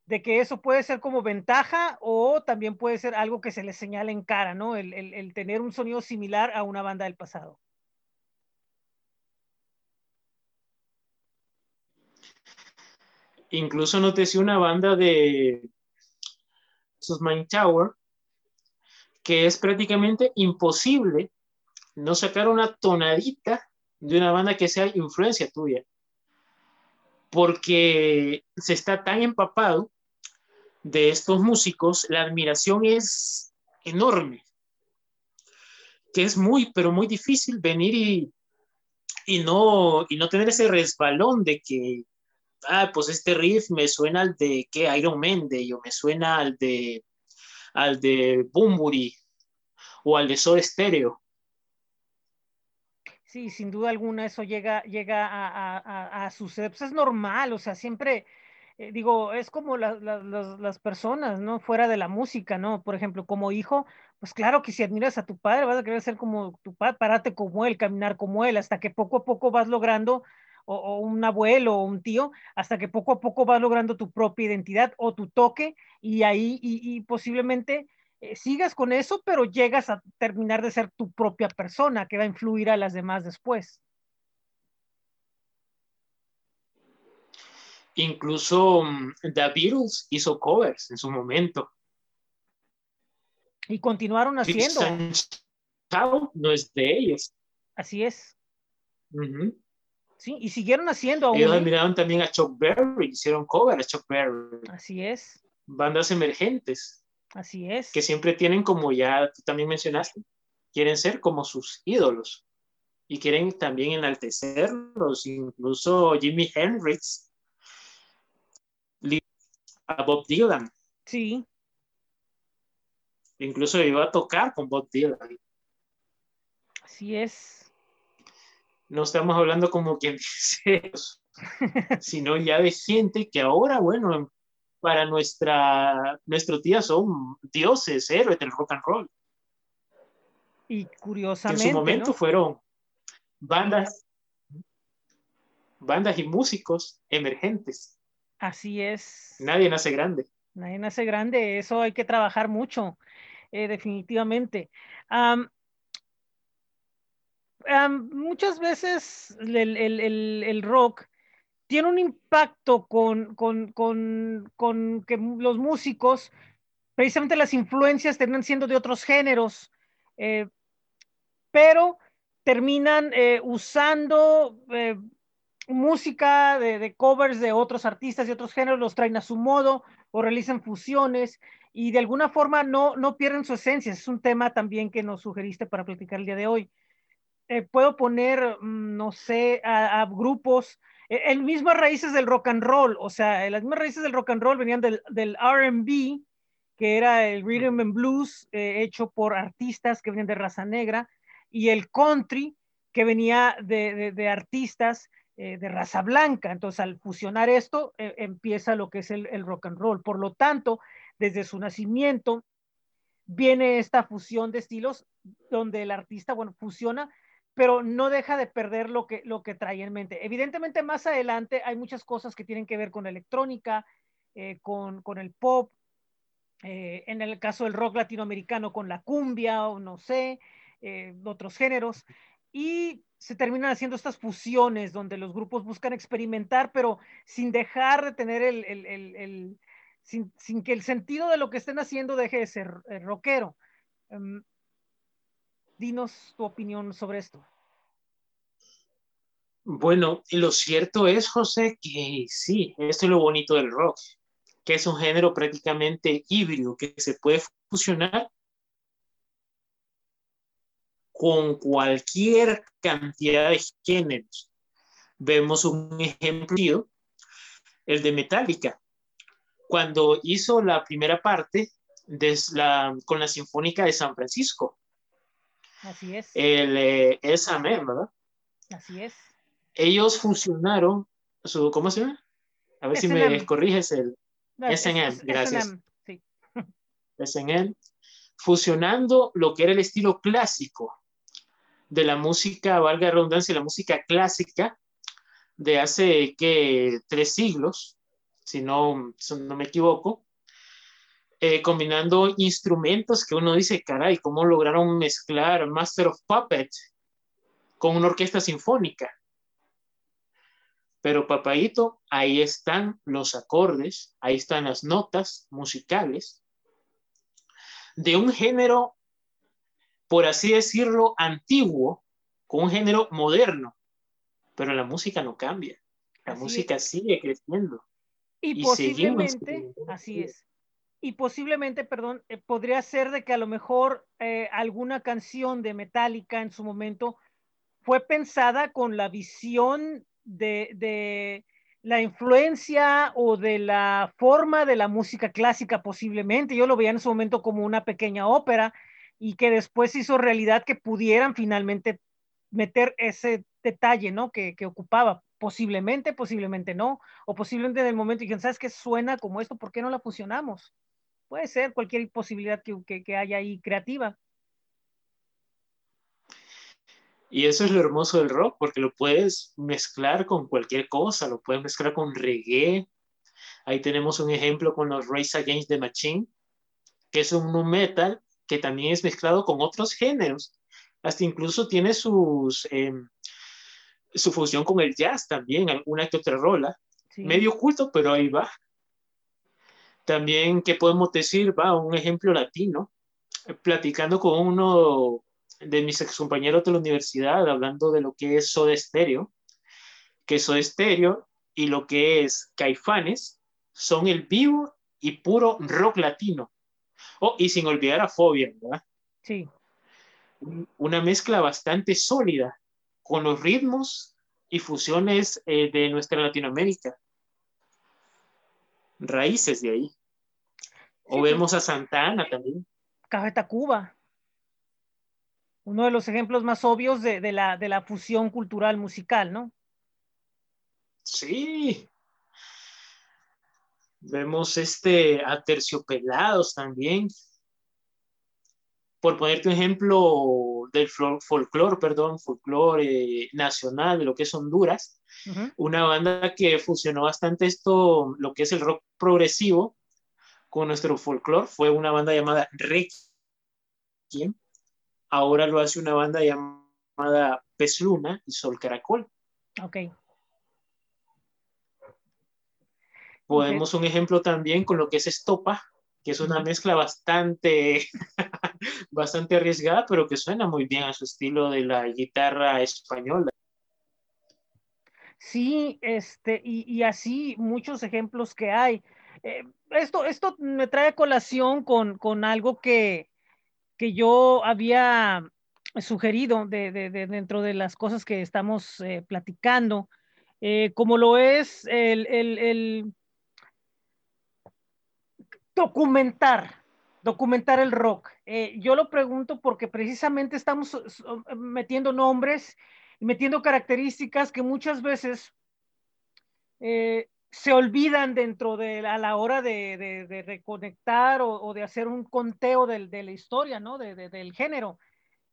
de que eso puede ser como ventaja o también puede ser algo que se les señala en cara, ¿no? El, tener un sonido similar a una banda del pasado. Incluso noté una banda de Susman Tower que es prácticamente imposible no sacar una tonadita de una banda que sea influencia tuya. Porque se está tan empapado de estos músicos, la admiración es enorme. Que es muy, pero muy difícil venir y, no, y no tener ese resbalón de que, ah, pues este riff me suena al de que Iron Maiden, o me suena al de, al de o al de Soda Stereo Sí, sin duda alguna eso llega, llega a, suceder. Pues es normal, o sea, siempre, eh, digo, es como las personas, ¿no? Fuera de la música, ¿no? Por ejemplo, como hijo, pues claro que si admiras a tu padre, vas a querer ser como tu padre, pararte como él, caminar como él, hasta que poco a poco vas logrando, o, un abuelo o un tío, hasta que poco a poco vas logrando tu propia identidad o tu toque, y ahí, y posiblemente eh, sigas con eso, pero llegas a terminar de ser tu propia persona que va a influir a las demás después. Incluso mm, The Beatles hizo covers en su momento. Y continuaron haciendo. no es de ellos. Así es. Sí, y siguieron haciendo aún. Ellos admiraron también a Chuck Berry, hicieron cover a Chuck Berry. Así es. Bandas emergentes. Así es. Que siempre tienen, como ya tú también mencionaste, quieren ser como sus ídolos y quieren también enaltecerlos. Incluso Jimi Hendrix, a Bob Dylan. Sí. Incluso iba a tocar con Bob Dylan. Así es. No estamos hablando como quien dice sino ya de gente que ahora, bueno, para nuestra, nuestros días son dioses, héroes del rock and roll. Y curiosamente. en su momento fueron bandas, bandas y músicos emergentes. Así es. Nadie nace grande. Nadie nace grande, eso hay que trabajar mucho, eh, definitivamente. Muchas veces el rock tiene un impacto con, que los músicos, precisamente las influencias terminan siendo de otros géneros, eh, pero terminan eh, usando eh, música de, de, covers de otros artistas y otros géneros, los traen a su modo o realizan fusiones y de alguna forma no, no pierden su esencia. Es un tema también que nos sugeriste para platicar el día de hoy. Eh, puedo poner, mm, no sé, a, a grupos, eh, en mismas raíces del rock and roll, o sea, las mismas raíces del rock and roll venían del, del RB, que era el rhythm and blues eh, hecho por artistas que venían de raza negra, y el country, que venía de, de, de artistas eh, de raza blanca. Entonces, al fusionar esto, eh, empieza lo que es el, el, rock and roll. Por lo tanto, desde su nacimiento, viene esta fusión de estilos donde el artista, bueno, fusiona, pero no deja de perder lo que, lo que trae en mente. Evidentemente, más adelante hay muchas cosas que tienen que ver con electrónica, eh, con, con, el pop, eh, en el caso del rock latinoamericano, con la cumbia o no sé, eh, otros géneros. Y se terminan haciendo estas fusiones donde los grupos buscan experimentar, pero sin dejar de tener el, el, el, sin, sin, que el sentido de lo que estén haciendo deje de ser rockero. Um, dinos tu opinión sobre esto. Bueno, lo cierto es, José, que sí, esto es lo bonito del rock, que es un género prácticamente híbrido, que se puede fusionar con cualquier cantidad de géneros. Vemos un ejemplo, el de Metallica, cuando hizo la primera parte de la, con la Sinfónica de San Francisco. Así es. El eh, ¿verdad? Así es. Ellos fusionaron su, ¿cómo se llama? A ver si me corriges el S&M, gracias. Sí. S&M, fusionando lo que era el estilo clásico de la música, valga la redundancia, la música clásica de hace que tres siglos, si no, no me equivoco, eh, combinando instrumentos que uno dice, caray, ¿cómo lograron mezclar Master of Puppet con una orquesta sinfónica? Pero papadito, ahí están los acordes, ahí están las notas musicales de un género, por así decirlo, antiguo, con un género moderno. Pero la música no cambia. La así música es. sigue creciendo. Y, y posiblemente, así es. Y posiblemente, perdón, eh, podría ser de que a lo mejor eh, alguna canción de Metallica en su momento fue pensada con la visión de, de, la influencia o de la forma de la música clásica posiblemente. Yo lo veía en su momento como una pequeña ópera y que después hizo realidad que pudieran finalmente meter ese detalle, ¿no? Que, que ocupaba. Posiblemente, posiblemente no. O posiblemente en el momento dijeron, ¿sabes qué suena como esto? ¿Por qué no la fusionamos? Puede ser cualquier posibilidad que, que, que haya ahí creativa. Y eso es lo hermoso del rock, porque lo puedes mezclar con cualquier cosa, lo puedes mezclar con reggae. Ahí tenemos un ejemplo con los Race Against the Machine, que es un nu metal que también es mezclado con otros géneros. Hasta incluso tiene sus, eh, su fusión con el jazz también, alguna que otra rola. Sí. Medio oculto, pero ahí va. También, ¿qué podemos decir? Va, un ejemplo latino. Platicando con uno de mis excompañeros de la universidad hablando de lo que es Soda Stereo, que Soda Stereo y lo que es Caifanes son el vivo y puro rock latino. Oh, y sin olvidar a Fobia, ¿verdad? Sí. Una mezcla bastante sólida con los ritmos y fusiones eh, de nuestra Latinoamérica. Raíces de ahí. O sí, vemos a Santana también. Café Tacuba uno de los ejemplos más obvios de, de, la, de la fusión cultural musical, ¿no? Sí. Vemos este Aterciopelados también. Por ponerte un ejemplo del folclore, perdón, folclore nacional de lo que es Honduras, uh -huh. una banda que fusionó bastante esto, lo que es el rock progresivo, con nuestro folclore, fue una banda llamada Requiem, ahora lo hace una banda llamada Pez Luna y Sol Caracol. Ok. Podemos okay. un ejemplo también con lo que es Estopa, que es una mezcla bastante, bastante arriesgada, pero que suena muy bien a su estilo de la guitarra española. Sí, este, y, así muchos ejemplos que hay. Eh, esto, esto me trae colación con, con algo que, que yo había sugerido de, de, de dentro de las cosas que estamos eh, platicando, eh, como lo es el, el, documentar, documentar el rock. Eh, yo lo pregunto porque precisamente estamos metiendo nombres metiendo características que muchas veces eh, se olvidan dentro de a la hora de, de, reconectar o, de hacer un conteo de la historia, ¿no? De, del género,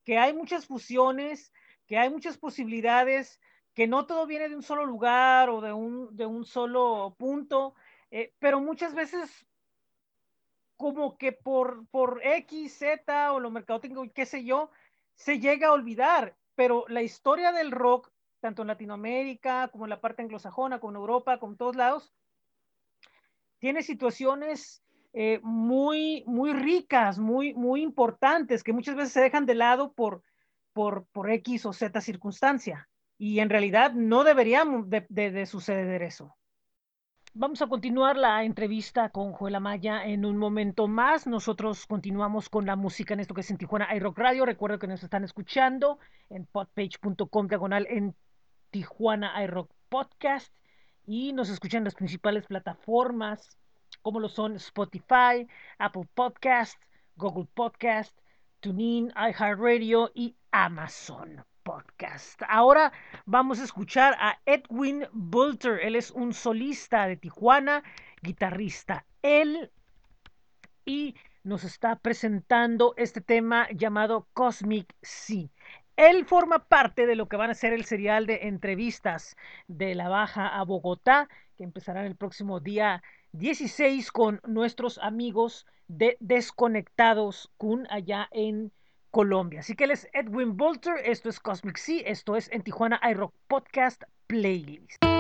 que hay muchas fusiones, que hay muchas posibilidades, que no todo viene de un solo lugar o de un, de un solo punto, eh, pero muchas veces como que por, por X, Z o lo mercadótico, qué sé yo, se llega a olvidar, pero la historia del rock, tanto en Latinoamérica como en la parte anglosajona, como en Europa, como en todos lados, tiene situaciones eh, muy, muy ricas, muy, muy importantes, que muchas veces se dejan de lado por, por, por X o Z circunstancia. Y en realidad no deberíamos de, de, de suceder eso. Vamos a continuar la entrevista con Joel Amaya en un momento más. Nosotros continuamos con la música en esto que es en Tijuana iRock Radio. Recuerdo que nos están escuchando en podpage.com diagonal en Tijuana iRock Podcast y nos escuchan las principales plataformas como lo son Spotify, Apple Podcast, Google Podcast, TuneIn, iHeartRadio y Amazon Podcast. Ahora vamos a escuchar a Edwin Bulter. Él es un solista de Tijuana, guitarrista. Él y nos está presentando este tema llamado Cosmic Sea. Él forma parte de lo que van a ser el serial de entrevistas de la Baja a Bogotá, que empezará el próximo día 16 con nuestros amigos de Desconectados Kun allá en Colombia. Así que él es Edwin Bolter, esto es Cosmic Sea, esto es en Tijuana iRock Podcast Playlist.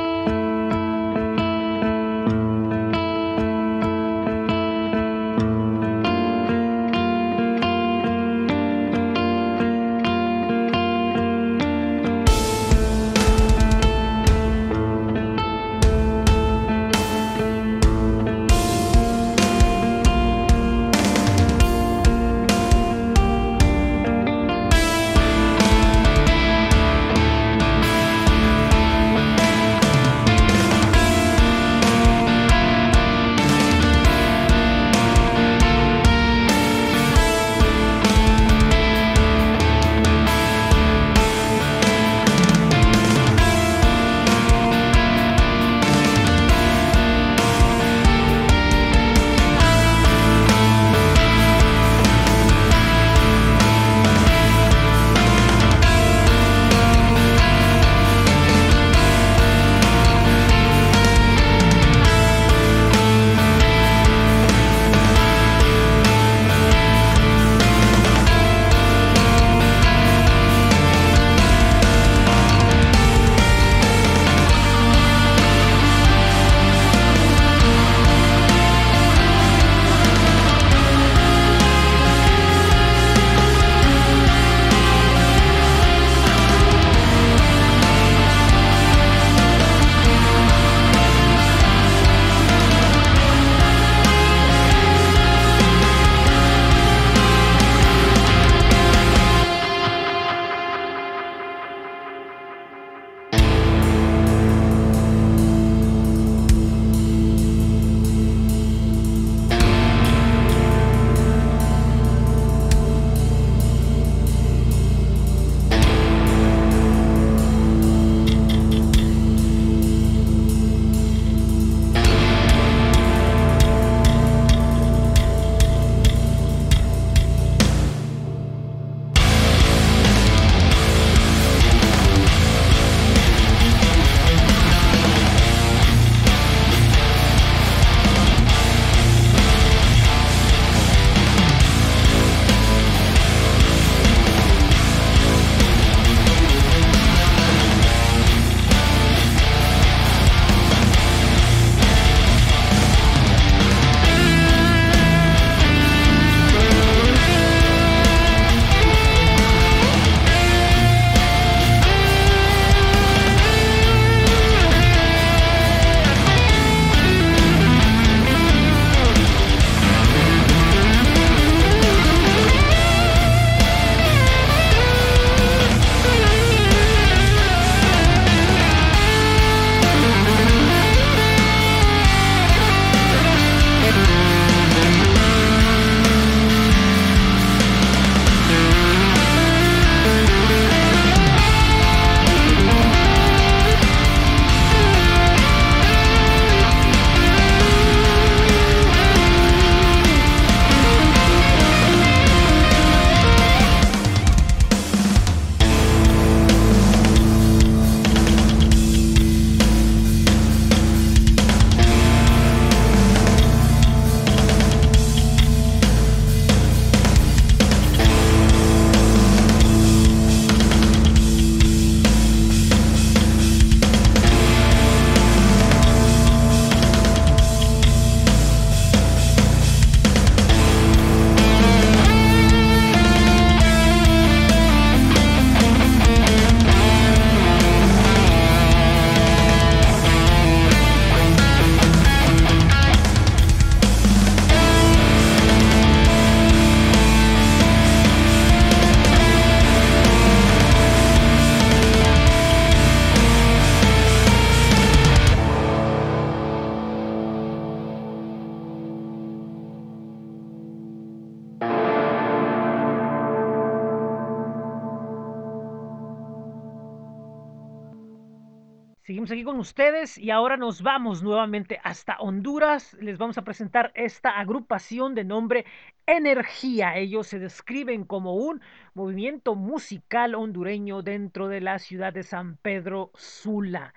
Y ahora nos vamos nuevamente hasta Honduras. Les vamos a presentar esta agrupación de nombre Energía. Ellos se describen como un movimiento musical hondureño dentro de la ciudad de San Pedro Sula.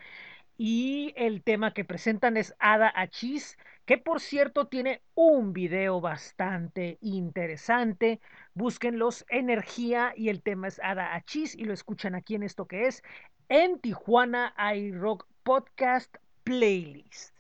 Y el tema que presentan es Ada Achis, que por cierto tiene un video bastante interesante. Búsquenlos Energía y el tema es Ada Achis y lo escuchan aquí en esto que es en Tijuana iRock Podcast Playlist.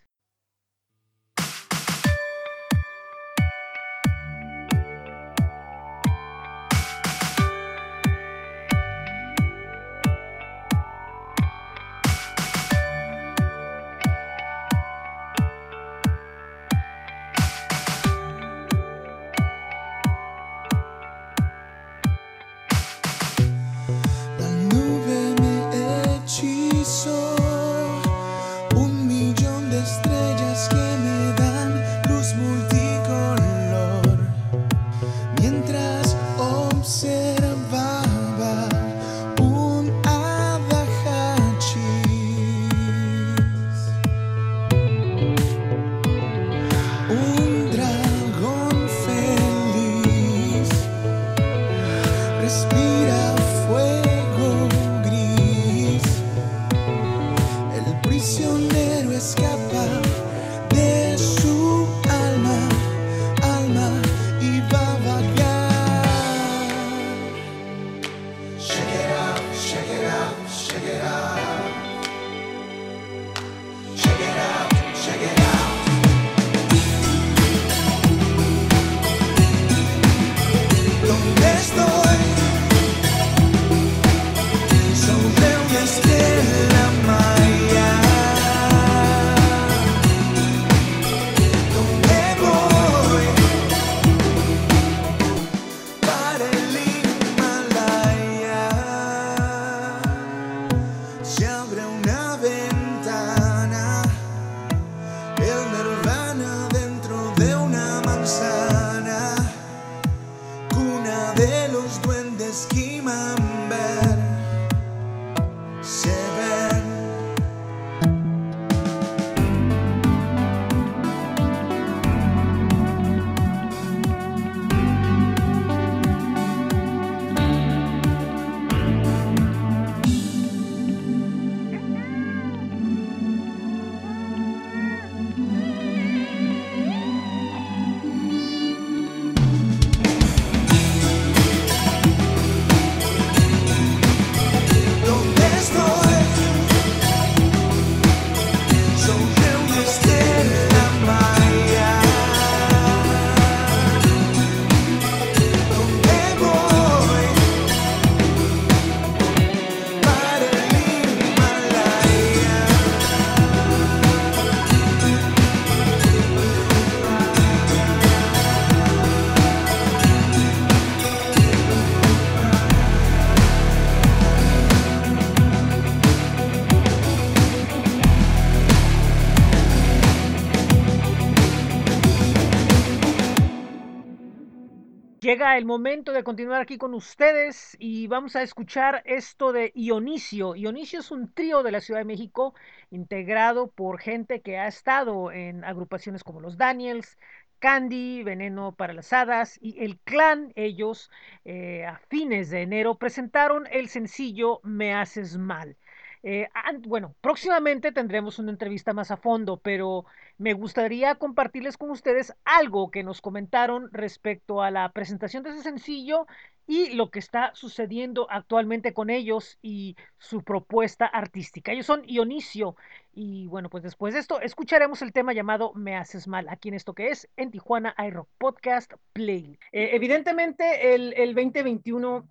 Llega el momento de continuar aquí con ustedes y vamos a escuchar esto de Ionicio. Ionicio es un trío de la Ciudad de México integrado por gente que ha estado en agrupaciones como los Daniels, Candy, Veneno para las Hadas y El Clan. Ellos eh, a fines de enero presentaron el sencillo Me Haces Mal. Eh, bueno, próximamente tendremos una entrevista más a fondo, pero me gustaría compartirles con ustedes algo que nos comentaron respecto a la presentación de ese sencillo y lo que está sucediendo actualmente con ellos y su propuesta artística. Ellos son Ionicio y bueno, pues después de esto escucharemos el tema llamado Me haces mal, aquí en esto que es en Tijuana iRock Podcast Play. Eh, evidentemente el, el, 2021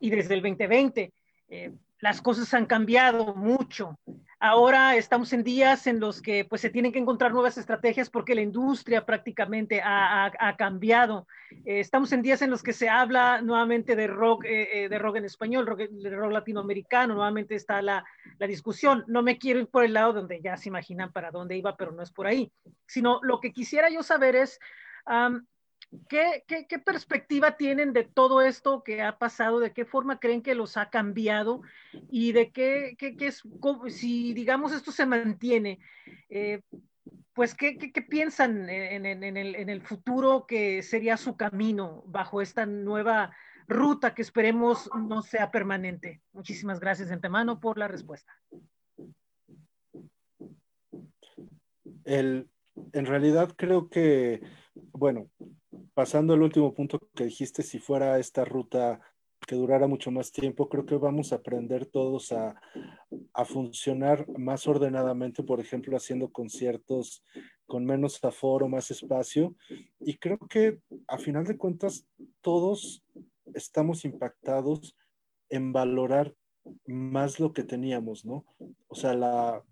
y desde el 2020 eh, las cosas han cambiado mucho. Ahora estamos en días en los que pues, se tienen que encontrar nuevas estrategias porque la industria prácticamente ha, cambiado. Eh, estamos en días en los que se habla nuevamente de rock, eh, eh, de rock en español, rock, de rock latinoamericano, nuevamente está la, la, discusión. No me quiero ir por el lado donde ya se imaginan para dónde iba, pero no es por ahí, sino lo que quisiera yo saber es ¿qué, perspectiva tienen de todo esto que ha pasado? ¿De qué forma creen que los ha cambiado? ¿Y de qué, es, si digamos esto se mantiene? eh, pues, ¿qué, piensan en el futuro que sería su camino bajo esta nueva ruta que esperemos no sea permanente? Muchísimas gracias de antemano por la respuesta. El, en realidad creo que, bueno, pasando al último punto que dijiste, si fuera esta ruta que durara mucho más tiempo, creo que vamos a aprender todos a, a funcionar más ordenadamente, por ejemplo, haciendo conciertos con menos aforo, más espacio. Y creo que a final de cuentas todos estamos impactados en valorar más lo que teníamos, ¿no? O sea, la,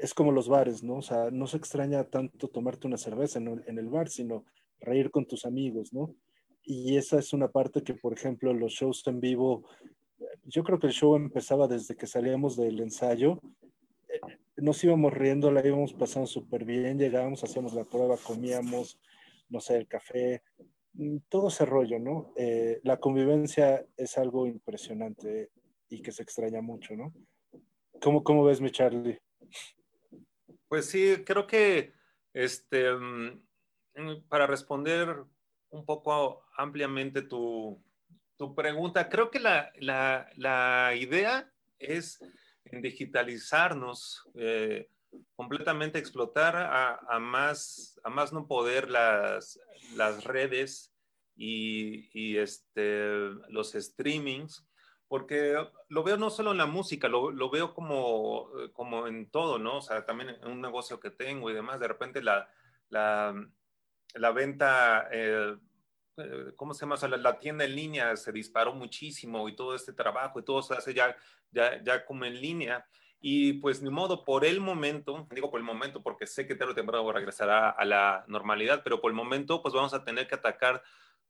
es como los bares, ¿no? O sea, no se extraña tanto tomarte una cerveza en, el- en el bar, sino reír con tus amigos, ¿no? Y esa es una parte que, por ejemplo, los shows en vivo, yo creo que el show empezaba desde que salíamos del ensayo, eh, nos íbamos riendo, la íbamos pasando súper bien, llegábamos, hacíamos la prueba, comíamos, no sé, el café, mm, todo ese rollo, ¿no? Eh, la convivencia es algo impresionante y que se extraña mucho, ¿no? ¿Cómo, cómo ves, mi Charlie? Pues sí, creo que este, mm, para responder un poco ampliamente tu, tu pregunta, creo que la, la, la idea es en digitalizarnos, eh, completamente explotar a, a, más, a más no poder las, las redes y, y este, los streamings, porque lo veo no solo en la música, lo, lo, veo como, como en todo, ¿no? O sea, también en un negocio que tengo y demás, de repente la, la, la venta, eh, ¿cómo se llama? O la, tienda en línea se disparó muchísimo y todo este trabajo y todo se hace ya, ya, ya como en línea. Y pues ni modo, por el momento, digo por el momento porque sé que tarde o temprano regresará a la normalidad, pero por el momento pues vamos a tener que atacar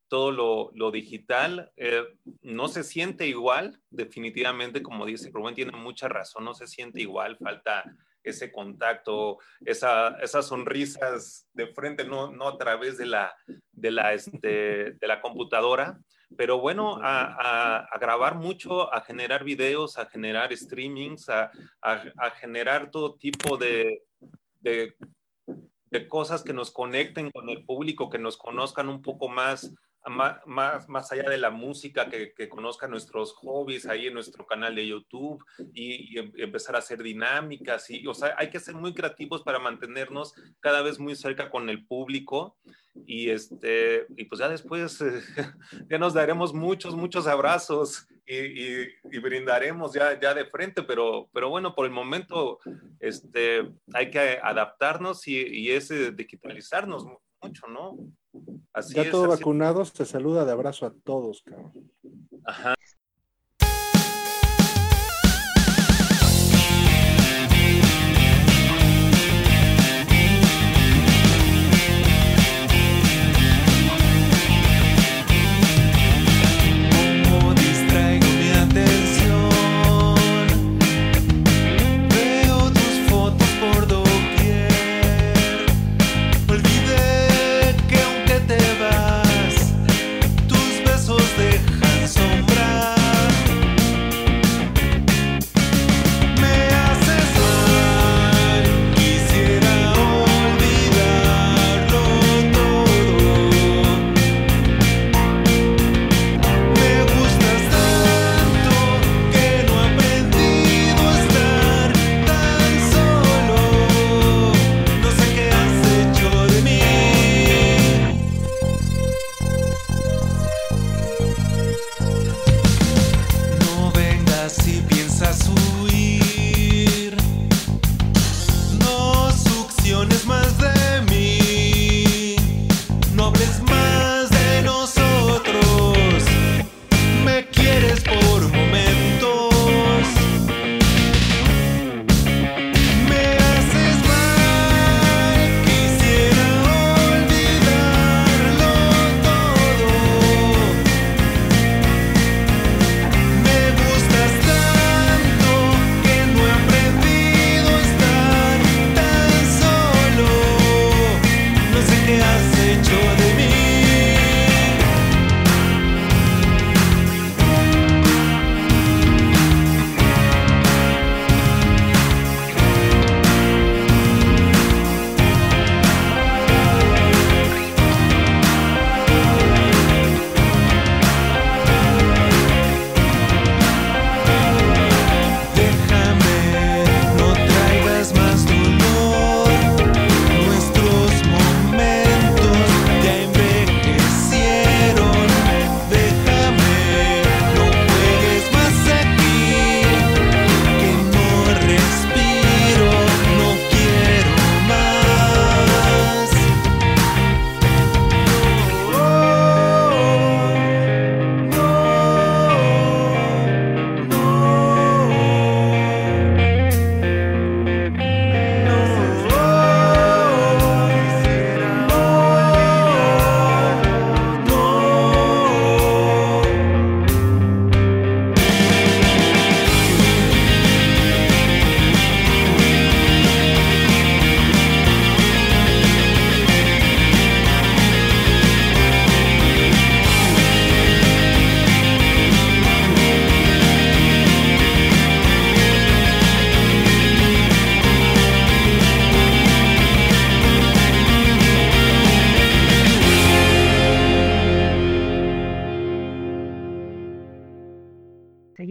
todo lo, lo digital. Eh, no se siente igual, definitivamente, como dice Rubén, tiene mucha razón, no se siente igual, falta ese contacto, esa, esas sonrisas de frente, no, no a través de la, de, la, este, de la computadora, pero bueno, a, a, a, grabar mucho, a generar videos, a generar streamings, a, a generar todo tipo de, de, de, cosas que nos conecten con el público, que nos conozcan un poco más más, más, allá de la música, que, que, conozcan nuestros hobbies ahí en nuestro canal de YouTube y, y, empezar a hacer dinámicas. Y, o sea, hay que ser muy creativos para mantenernos cada vez muy cerca con el público. Y, este, y pues ya después eh, ya nos daremos muchos, muchos abrazos y, y, brindaremos ya, ya de frente. Pero, pero bueno, por el momento este, hay que adaptarnos y, y es digitalizarnos mucho, ¿no? Así ya es, todos vacunados, te saluda de abrazo a todos, cabrón. Ajá.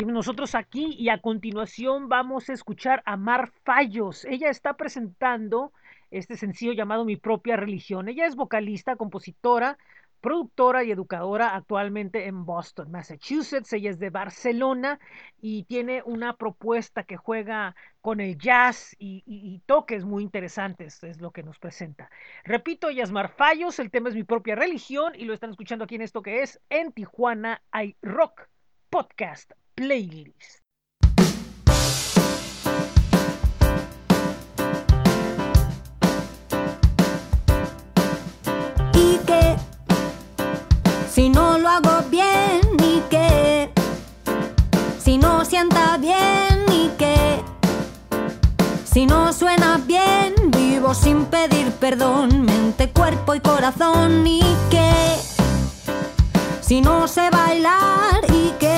Nosotros aquí y a continuación vamos a escuchar a Mar Fallos. Ella está presentando este sencillo llamado Mi propia religión. Ella es vocalista, compositora, productora y educadora actualmente en Boston, Massachusetts. Ella es de Barcelona y tiene una propuesta que juega con el jazz y, toques muy interesantes, es lo que nos presenta. Repito, ella es Mar Fallos, el tema es mi propia religión y lo están escuchando aquí en esto que es En Tijuana hay rock podcast playlist. y que si no lo hago bien y que si no sienta bien y que si no suena bien vivo sin pedir perdón mente cuerpo y corazón y que si no sé bailar y que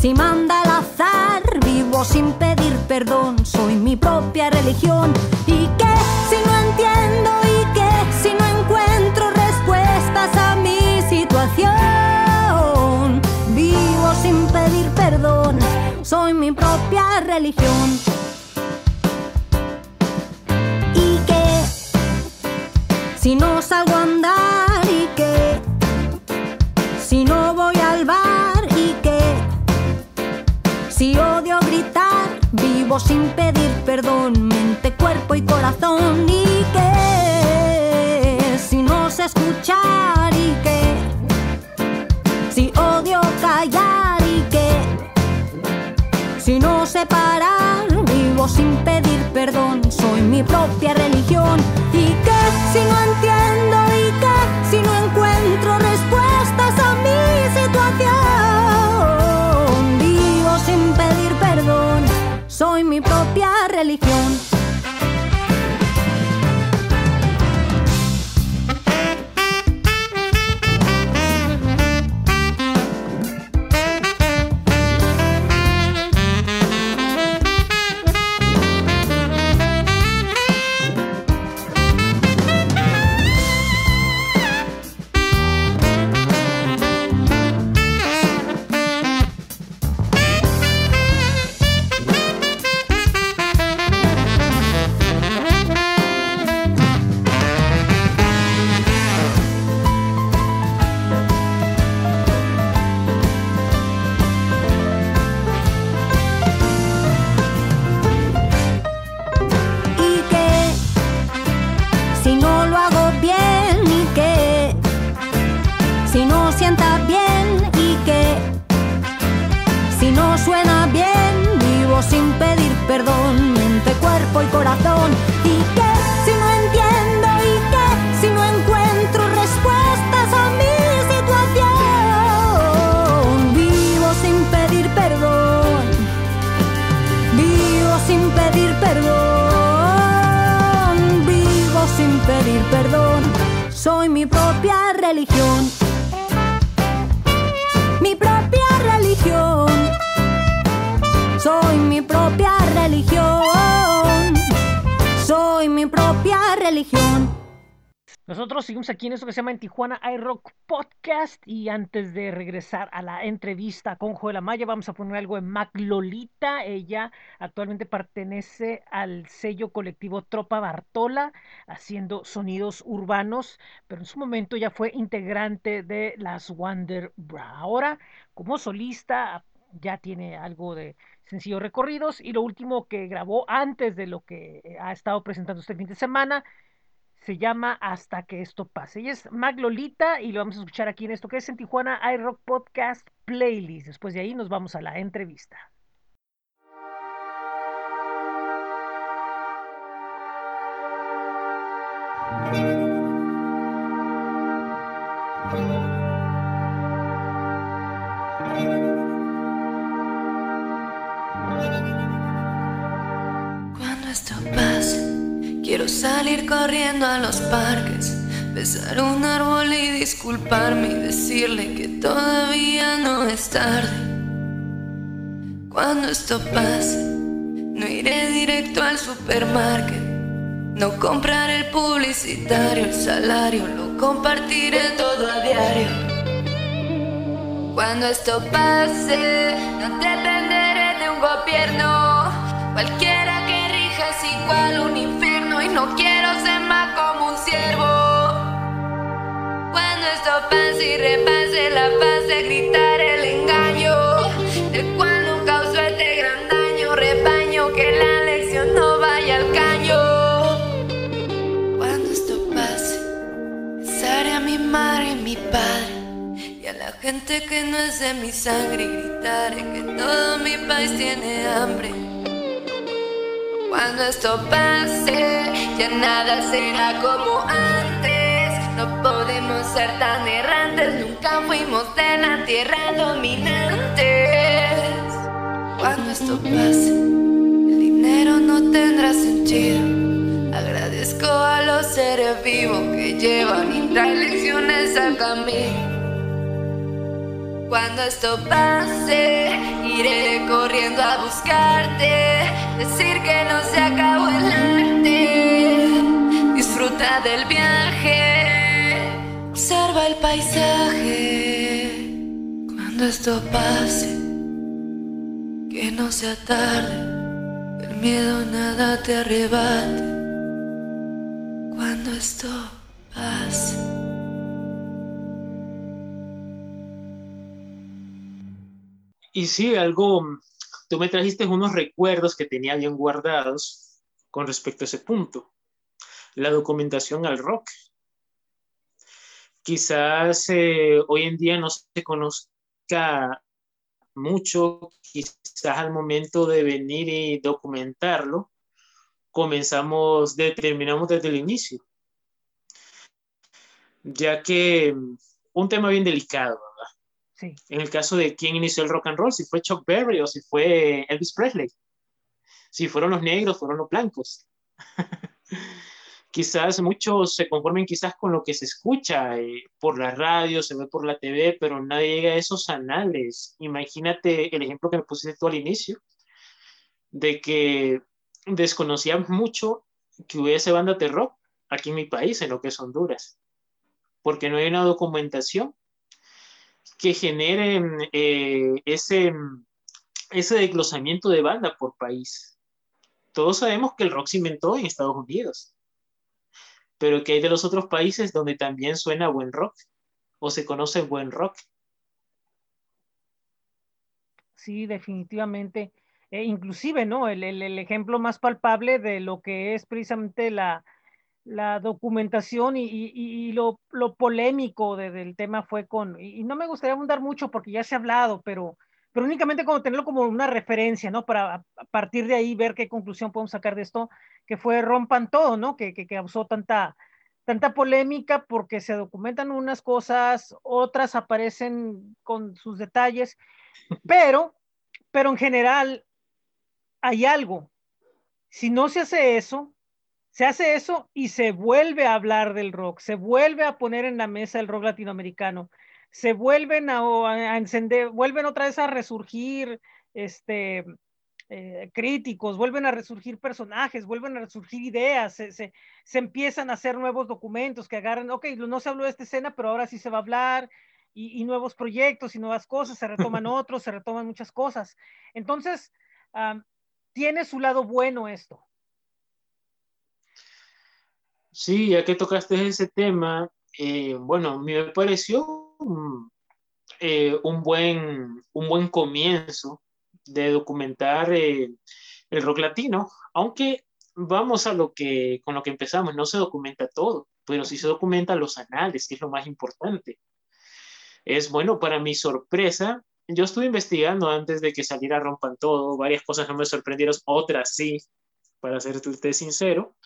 si manda al azar, vivo sin pedir perdón, soy mi propia religión. Y que si no entiendo y que si no encuentro respuestas a mi situación, vivo sin pedir perdón, soy mi propia religión. Y que si no salgo sin pedir perdón, mente, cuerpo y corazón. Y que si no sé escuchar y que si odio callar y que si no sé parar, vivo sin pedir perdón, soy mi propia religión. Y que si no entiendo soy mi propia perdón mente cuerpo y corazón. Y que si no entiendo y que si no encuentro respuestas a mi situación. Vivo sin pedir perdón. Vivo sin pedir perdón, vivo sin pedir perdón, soy mi propia Nosotros seguimos aquí en esto que se llama En Tijuana iRock Podcast y antes de regresar a la entrevista con Joel Amaya vamos a poner algo en Mac Lolita. Ella actualmente pertenece al sello colectivo Tropa Bartola haciendo sonidos urbanos, pero en su momento ya fue integrante de las Wonder Bra. Ahora como solista ya tiene algo de sencillos recorridos y lo último que grabó antes de lo que ha estado presentando este fin de semana se llama Hasta que esto pase. Ella es Maglolita y lo vamos a escuchar aquí en esto que es en Tijuana iRock Podcast Playlist. Después de ahí nos vamos a la entrevista. Salir corriendo a los parques, besar un árbol y disculparme y decirle que todavía no es tarde. Cuando esto pase, no iré directo al supermarket, No compraré el publicitario, el salario, lo compartiré todo a diario. Cuando esto pase, no dependeré de un gobierno. Cualquiera no quiero ser más como un siervo. Cuando esto pase y repase la fase, gritar el engaño, del cual no causó este gran daño, rebaño, que la lección no vaya al caño. Cuando esto pase, besaré a mi madre y mi padre. Y a la gente que no es de mi sangre gritaré que todo mi país tiene hambre. Cuando esto pase, ya nada será como antes. No podemos ser tan errantes, nunca fuimos de la tierra dominantes. Cuando esto pase, el dinero no tendrá sentido. Agradezco a los seres vivos que llevan y traen lecciones al camino. Cuando esto pase, iré corriendo a buscarte, decir que no se acabó el arte. Disfruta del viaje, observa el paisaje. Cuando esto pase, que no sea tarde, el miedo nada te arrebate. Cuando esto pase. Y sí, algo, tú me trajiste unos recuerdos que tenía bien guardados con respecto a ese punto. La documentación al rock. Quizás eh, hoy en día no se conozca mucho, quizás al momento de venir y documentarlo, comenzamos, determinamos desde el inicio, ya que un tema bien delicado. En el caso de quién inició el rock and roll, si fue Chuck Berry o si fue Elvis Presley, si fueron los negros, fueron los blancos. quizás muchos se conformen quizás con lo que se escucha eh, por la radio, se ve por la TV, pero nadie llega a esos anales. Imagínate el ejemplo que me pusiste tú al inicio, de que desconocíamos mucho que hubiese bandas de rock aquí en mi país, en lo que es Honduras, porque no hay una documentación que genere eh, ese, ese desglosamiento de banda por país. Todos sabemos que el rock se inventó en Estados Unidos, pero que hay de los otros países donde también suena buen rock o se conoce buen rock. Sí, definitivamente. Eh, inclusive, ¿no? El, el, el, ejemplo más palpable de lo que es precisamente la, la documentación y, y, y lo, lo, polémico de, del tema fue con, y, no me gustaría abundar mucho porque ya se ha hablado, pero, pero únicamente como tenerlo como una referencia, ¿no? Para a partir de ahí ver qué conclusión podemos sacar de esto, que fue Rompan Todo, ¿no? Que, que, que causó tanta, tanta polémica porque se documentan unas cosas, otras aparecen con sus detalles, pero, pero en general hay algo. Si no se hace eso, se hace eso y se vuelve a hablar del rock, se vuelve a poner en la mesa el rock latinoamericano, se vuelven a, a encender, vuelven otra vez a resurgir este, eh, críticos, vuelven a resurgir personajes, vuelven a resurgir ideas, se, se, se, empiezan a hacer nuevos documentos que agarran, ok, no se habló de esta escena, pero ahora sí se va a hablar, y, y nuevos proyectos y nuevas cosas, se retoman otros, se retoman muchas cosas. Entonces, um, tiene su lado bueno esto. Sí, ya que tocaste ese tema, eh, bueno, me pareció eh, un, buen, un buen comienzo de documentar eh, el rock latino, aunque vamos a lo que con lo que empezamos, no se documenta todo, pero sí se documenta los anales, que es lo más importante. Es bueno, para mi sorpresa, yo estuve investigando antes de que saliera Rompan Todo, varias cosas no me sorprendieron, otras sí, para serte sincero.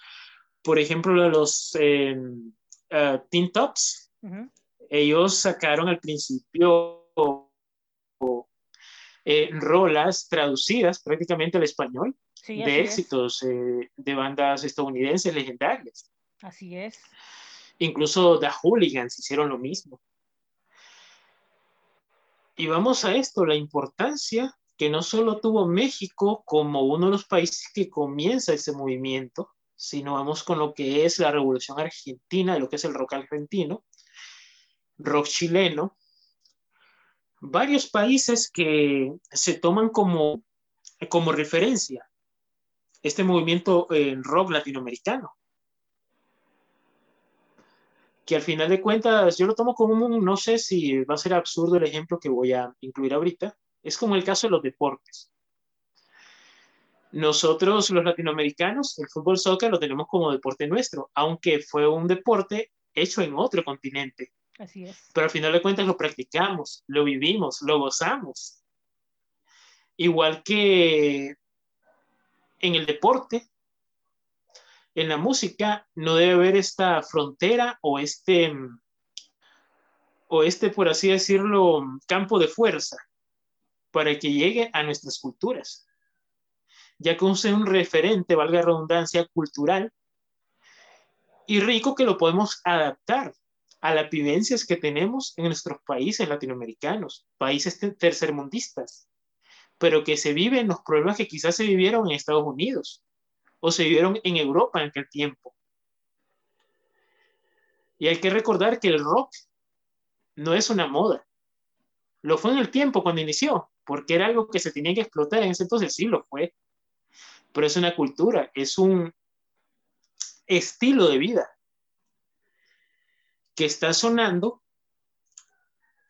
Por ejemplo, los eh, uh, Teen Tops, uh -huh. ellos sacaron al principio eh, rolas traducidas prácticamente al español sí, de éxitos eh, de bandas estadounidenses legendarias. Así es. Incluso The Hooligans hicieron lo mismo. Y vamos a esto, la importancia que no solo tuvo México como uno de los países que comienza ese movimiento, si nos vamos con lo que es la revolución argentina, de lo que es el rock argentino, rock chileno, varios países que se toman como, como referencia este movimiento en rock latinoamericano. Que al final de cuentas yo lo tomo como un, no sé si va a ser absurdo el ejemplo que voy a incluir ahorita, es como el caso de los deportes. Nosotros los latinoamericanos, el fútbol soccer lo tenemos como deporte nuestro, aunque fue un deporte hecho en otro continente. Así es. Pero al final de cuentas lo practicamos, lo vivimos, lo gozamos. Igual que en el deporte, en la música, no debe haber esta frontera o este, o este, por así decirlo, campo de fuerza para que llegue a nuestras culturas, ya que es un referente, valga redundancia, cultural y rico que lo podemos adaptar a las vivencias que tenemos en nuestros países latinoamericanos, países tercermundistas, pero que se viven los problemas que quizás se vivieron en Estados Unidos o se vivieron en Europa en aquel tiempo. Y hay que recordar que el rock no es una moda. Lo fue en el tiempo cuando inició, porque era algo que se tenía que explotar en ese entonces, sí lo fue. Pero es una cultura, es un estilo de vida que está sonando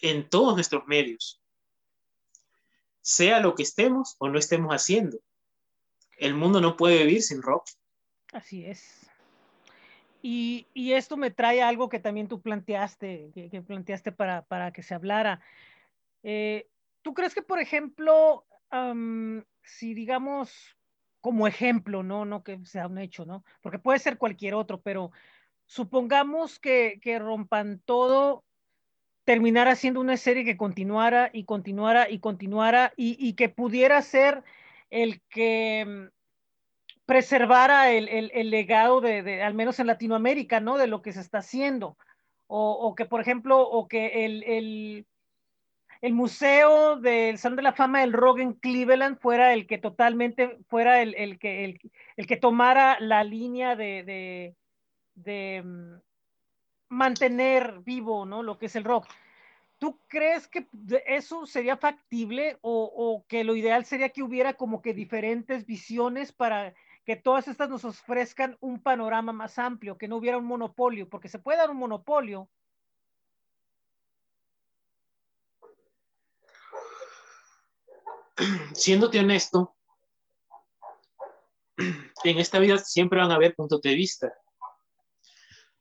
en todos nuestros medios, sea lo que estemos o no estemos haciendo. El mundo no puede vivir sin rock. Así es. Y, y esto me trae algo que también tú planteaste, que, planteaste para, para, que se hablara. Eh, ¿Tú crees que, por ejemplo, si digamos como ejemplo, no, no que sea un hecho, ¿no? Porque puede ser cualquier otro, pero supongamos que, que rompan todo, terminara siendo una serie que continuara y continuara y continuara y, que pudiera ser el que mm, preservara el, el, legado de, de, al menos en Latinoamérica, ¿no? De lo que se está haciendo. O, o que, por ejemplo, o que el, el, el museo del Salón de la Fama del Rock en Cleveland fuera el que totalmente, fuera el, el que, el, el, que tomara la línea de, de, de mm, mantener vivo, ¿no? Lo que es el rock. ¿Tú crees que eso sería factible o, o, que lo ideal sería que hubiera como que diferentes visiones para que todas estas nos ofrezcan un panorama más amplio, que no hubiera un monopolio, porque se puede dar un monopolio. Siéndote honesto, en esta vida siempre van a haber puntos de vista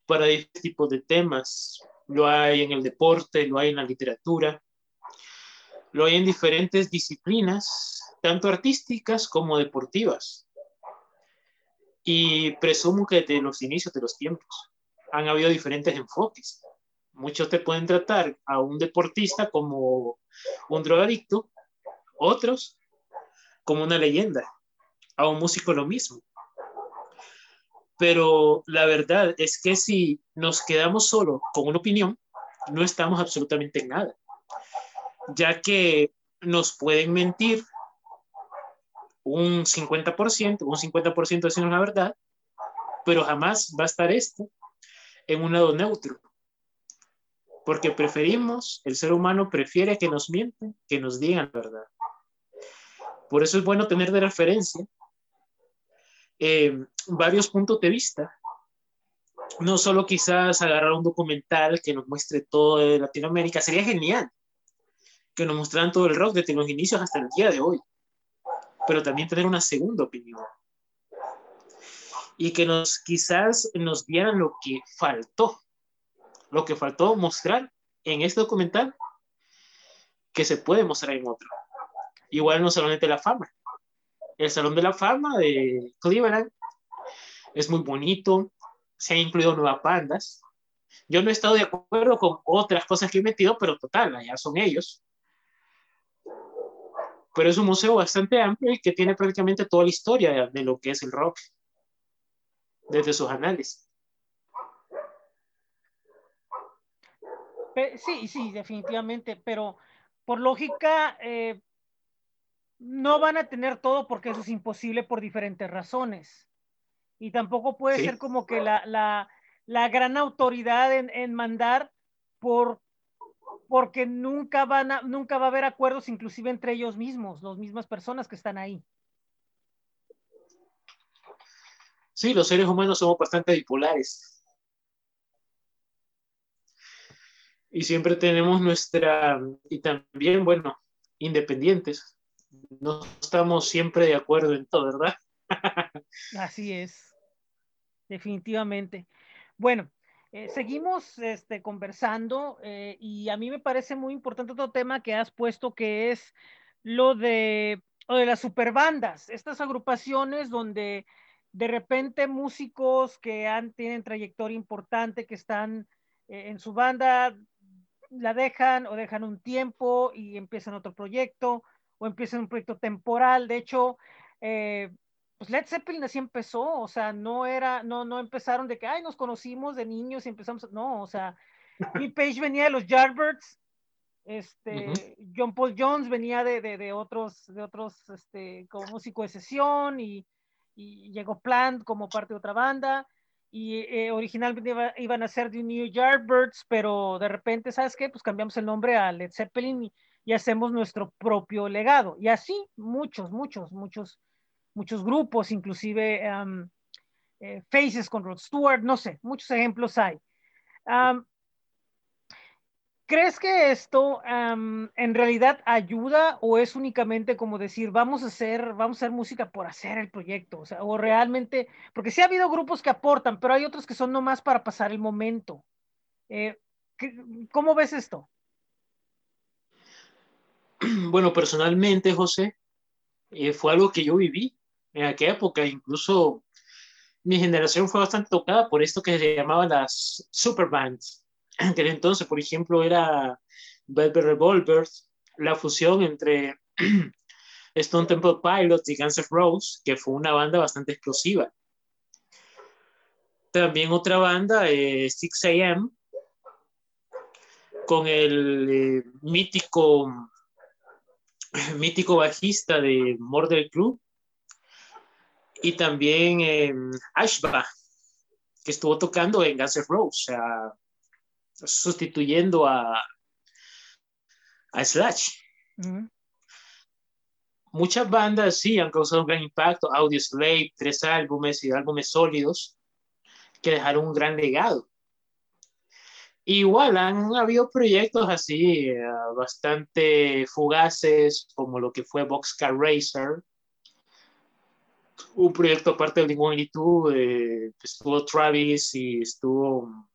para este tipo de temas. Lo hay en el deporte, lo hay en la literatura, lo hay en diferentes disciplinas, tanto artísticas como deportivas. Y presumo que desde los inicios de los tiempos han habido diferentes enfoques. Muchos te pueden tratar a un deportista como un drogadicto, otros como una leyenda, a un músico lo mismo pero la verdad es que si nos quedamos solo con una opinión, no estamos absolutamente en nada, ya que nos pueden mentir un 50%, un 50% diciendo la verdad, pero jamás va a estar esto en un lado neutro. Porque preferimos, el ser humano prefiere que nos mienten, que nos digan la verdad. Por eso es bueno tener de referencia eh, varios puntos de vista. No solo quizás agarrar un documental que nos muestre todo de Latinoamérica, sería genial que nos mostraran todo el rock desde los inicios hasta el día de hoy, pero también tener una segunda opinión y que nos quizás nos dieran lo que faltó, lo que faltó mostrar en este documental que se puede mostrar en otro. Igual no solamente la fama, el Salón de la Fama de Cleveland es muy bonito, se han incluido nuevas bandas. Yo no he estado de acuerdo con otras cosas que he metido, pero total, allá son ellos. Pero es un museo bastante amplio y que tiene prácticamente toda la historia de, de lo que es el rock, desde sus análisis. Sí, sí, definitivamente, pero por lógica, eh, no van a tener todo porque eso es imposible por diferentes razones. y tampoco puede Sí. ser como que la, la, la gran autoridad en, en mandar por porque nunca van a, nunca va a haber acuerdos inclusive entre ellos mismos, las mismas personas que están ahí. Sí, los seres humanos somos bastante bipolares. Y siempre tenemos nuestra, y también, bueno, independientes. No estamos siempre de acuerdo en todo, ¿verdad? Así es, definitivamente. Bueno, eh, seguimos este, conversando eh, y a mí me parece muy importante otro tema que has puesto que es lo de, de las superbandas, estas agrupaciones donde de repente músicos que han, tienen trayectoria importante, que están eh, en su banda, la dejan o dejan un tiempo y empiezan otro proyecto o empiezan un proyecto temporal. De hecho, eh, pues Led Zeppelin así empezó, o sea, no era, no, no empezaron de que, ay, nos conocimos de niños y empezamos, no, o sea, Bill Page venía de los Yardbirds, este, Ujú. John Paul Jones venía de, de, de otros, de otros, este, como músico de sesión y, y llegó Plant como parte de otra banda y eh, originalmente iba- iban a ser The New Yardbirds, pero de repente, ¿sabes qué? Pues cambiamos el nombre a Led Zeppelin y, y hacemos nuestro propio legado. Y así muchos, muchos, muchos, muchos grupos, inclusive eh, Faces con Rod Stewart, no sé, muchos ejemplos hay. Um, ¿Crees que esto en realidad ayuda o es únicamente como decir, vamos a hacer, vamos a hacer música por hacer el proyecto? O realmente, porque sí ha habido grupos que aportan, pero hay otros que son nomás para pasar el momento. Eh, ¿qué- ¿Cómo ves esto? Bueno, personalmente, José, eh, fue algo que yo viví en aquella época. Incluso mi generación fue bastante tocada por esto que se llamaban las superbands. En aquel entonces, por ejemplo, era Velvet Revolver, la fusión entre Stone Temple Pilots y Guns N' Roses, que fue una banda bastante explosiva. También otra banda, eh, 6 AM, con el eh, mítico mítico bajista de Murder Crew y también eh, Ashba que estuvo tocando en Guns N' Roses, sustituyendo a, a Slash. Muchas bandas sí han causado un gran impacto, Audio Slave, tres álbumes y álbumes sólidos que dejaron un gran legado. Igual han habido proyectos así eh, bastante fugaces, como lo que fue Boxcar Racer, un proyecto aparte de Blink-182, eh, estuvo Travis y estuvo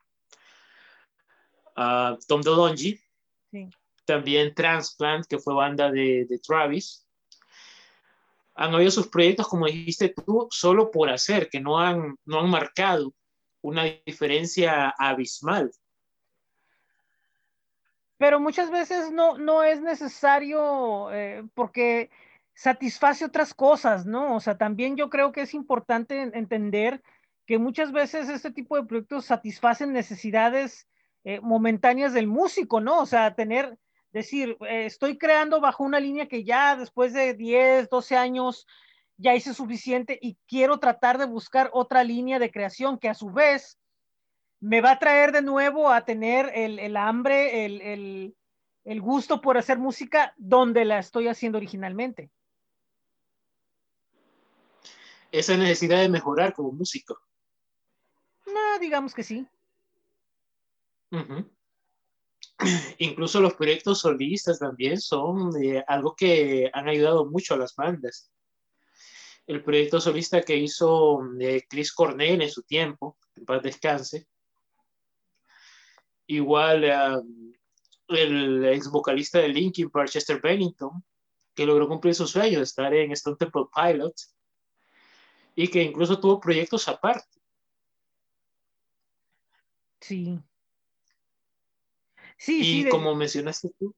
ah, Tom DeLonge, Sí. también Transplant, que fue banda de, de Travis. Han habido sus proyectos, como dijiste tú, solo por hacer, que no han, no han marcado una diferencia abismal. Pero muchas veces no, no es necesario eh, porque satisface otras cosas, ¿no? O sea, también yo creo que es importante en- entender que muchas veces este tipo de proyectos satisfacen necesidades eh, momentáneas del músico, ¿no? O sea, tener, decir, eh, estoy creando bajo una línea que ya después de 10, 12 años ya hice suficiente y quiero tratar de buscar otra línea de creación que a su vez me va a traer de nuevo a tener el, el hambre, el, el, el gusto por hacer música donde la estoy haciendo originalmente. Esa necesidad de mejorar como músico. No, digamos que sí. Incluso los proyectos solistas también son eh, algo que han ayudado mucho a las bandas. El proyecto solista que hizo eh, Chris Cornell en su tiempo, en paz descanse. Igual eh, el ex vocalista de Linkin Park, Chester Bennington, que logró cumplir su sueño de estar en Stone Temple Pilots y que incluso tuvo proyectos aparte. Sí. Sí, Y sí, de- como mencionaste tú,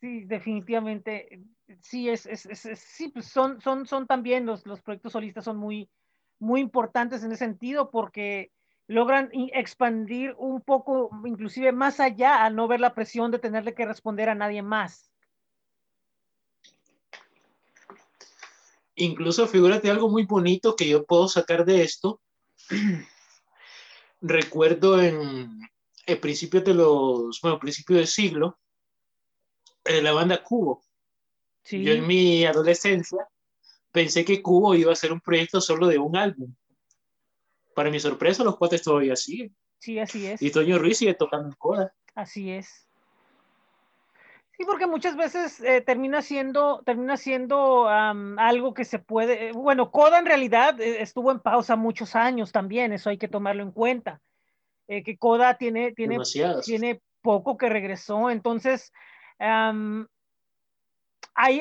sí, definitivamente. Sí, es, es, es- es- sí, pues son, son, son también los, los proyectos solistas son muy, muy importantes en ese sentido porque logran expandir un poco, inclusive más allá, al no ver la presión de tenerle que responder a nadie más. Incluso figúrate algo muy bonito que yo puedo sacar de esto. Recuerdo en el principio de los, bueno, principio del siglo, eh, la banda Cubo. Sí, Yo en mi adolescencia pensé que Cubo iba a ser un proyecto solo de un álbum. Para mi sorpresa, los cuates todavía siguen. sí, así es. Y Toño Ruiz sigue tocando en coda. Así es. Sí, porque muchas veces eh, termina siendo, termina siendo algo que se puede. eh, Bueno, Coda en realidad eh, estuvo en pausa muchos años también, eso hay que tomarlo en cuenta. Eh, que Coda tiene, tiene, Demasiadas. tiene poco que regresó, entonces ahí,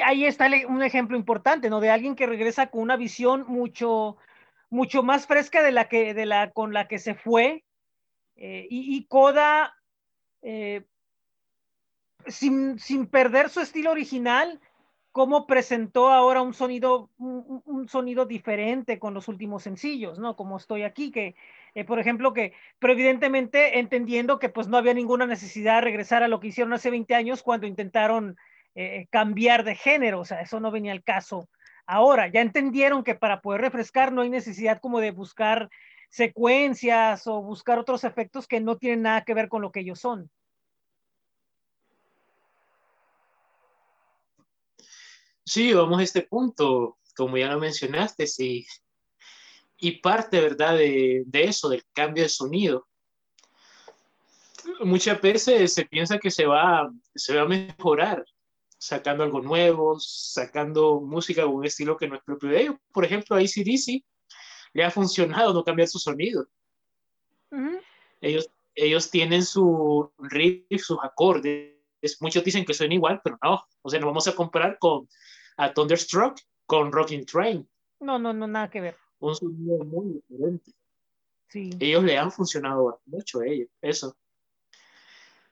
ahí está un ejemplo importante, ¿no? De alguien que regresa con una visión mucho, mucho más fresca de la que, de la, con la que se fue. eh, y, y Coda, eh, sin, sin perder su estilo original, cómo presentó ahora un sonido, un, sonido diferente con los últimos sencillos, ¿no? Como estoy aquí, que, eh, por ejemplo, que, pero evidentemente entendiendo que pues no había ninguna necesidad de regresar a lo que hicieron hace 20 años cuando intentaron cambiar de género, o sea, eso no venía al caso. Ahora, ya entendieron que para poder refrescar no hay necesidad como de buscar secuencias o buscar otros efectos que no tienen nada que ver con lo que ellos son. Sí, vamos a este punto, como ya lo mencionaste, sí. Y parte, ¿verdad?, de, de eso, del cambio de sonido. Muchas veces se piensa que se va, se va a mejorar sacando algo nuevo, sacando música con un estilo que no es propio de ellos. Por ejemplo, a AC/DC le ha funcionado no cambiar su sonido. Ujú. Ellos, ellos tienen su riff, sus acordes. Muchos dicen que suena igual, pero no. O sea, nos vamos a comparar con a Thunderstruck, con Rocking Train. No, no, no, nada que ver. Un sonido muy diferente. Sí. Ellos le han funcionado mucho a ellos, eso.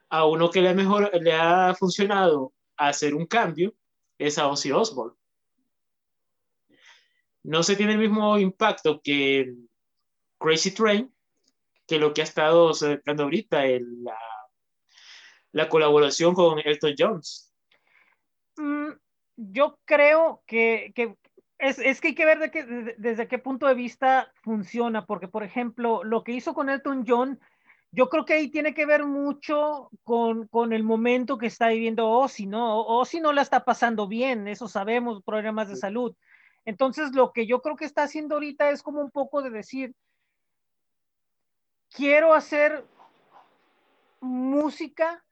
A uno que le mejor, le ha funcionado hacer un cambio es a Ozzy Osbourne. No se tiene el mismo impacto que Crazy Train, que lo que ha estado sacando ahorita, la, la colaboración con Elton Jones. Mm, yo creo que, es, es, que hay que ver desde qué punto de vista funciona, porque por ejemplo, lo que hizo con Elton John, yo creo que ahí tiene que ver mucho con, con el momento que está viviendo Ozzy, ¿no? Ozzy no la está pasando bien, eso sabemos, problemas de salud. Entonces, lo que yo creo que está haciendo ahorita es como un poco de decir, quiero hacer música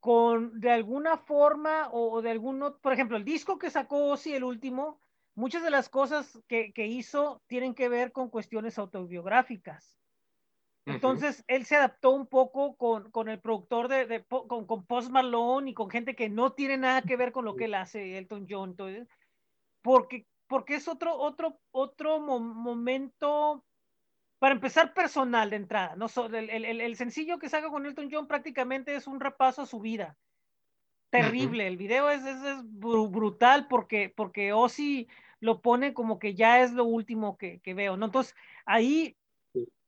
con de alguna forma o, de algún, por ejemplo, el disco que sacó Ozzy, el último, muchas de las cosas que, que hizo tienen que ver con cuestiones autobiográficas. Entonces, uh -huh. él se adaptó un poco con, con el productor de, de con, con, Post Malone y con gente que no tiene nada que ver con lo que él hace, Elton John, entonces, porque, porque es otro, otro, otro mo momento, para empezar, personal de entrada. ¿no? El, el, el, sencillo que saca con Elton John prácticamente es un repaso a su vida. Terrible, uh -huh. el video es, es, es, brutal porque, porque Ozzy lo pone como que ya es lo último que, que veo, ¿no? Entonces, ahí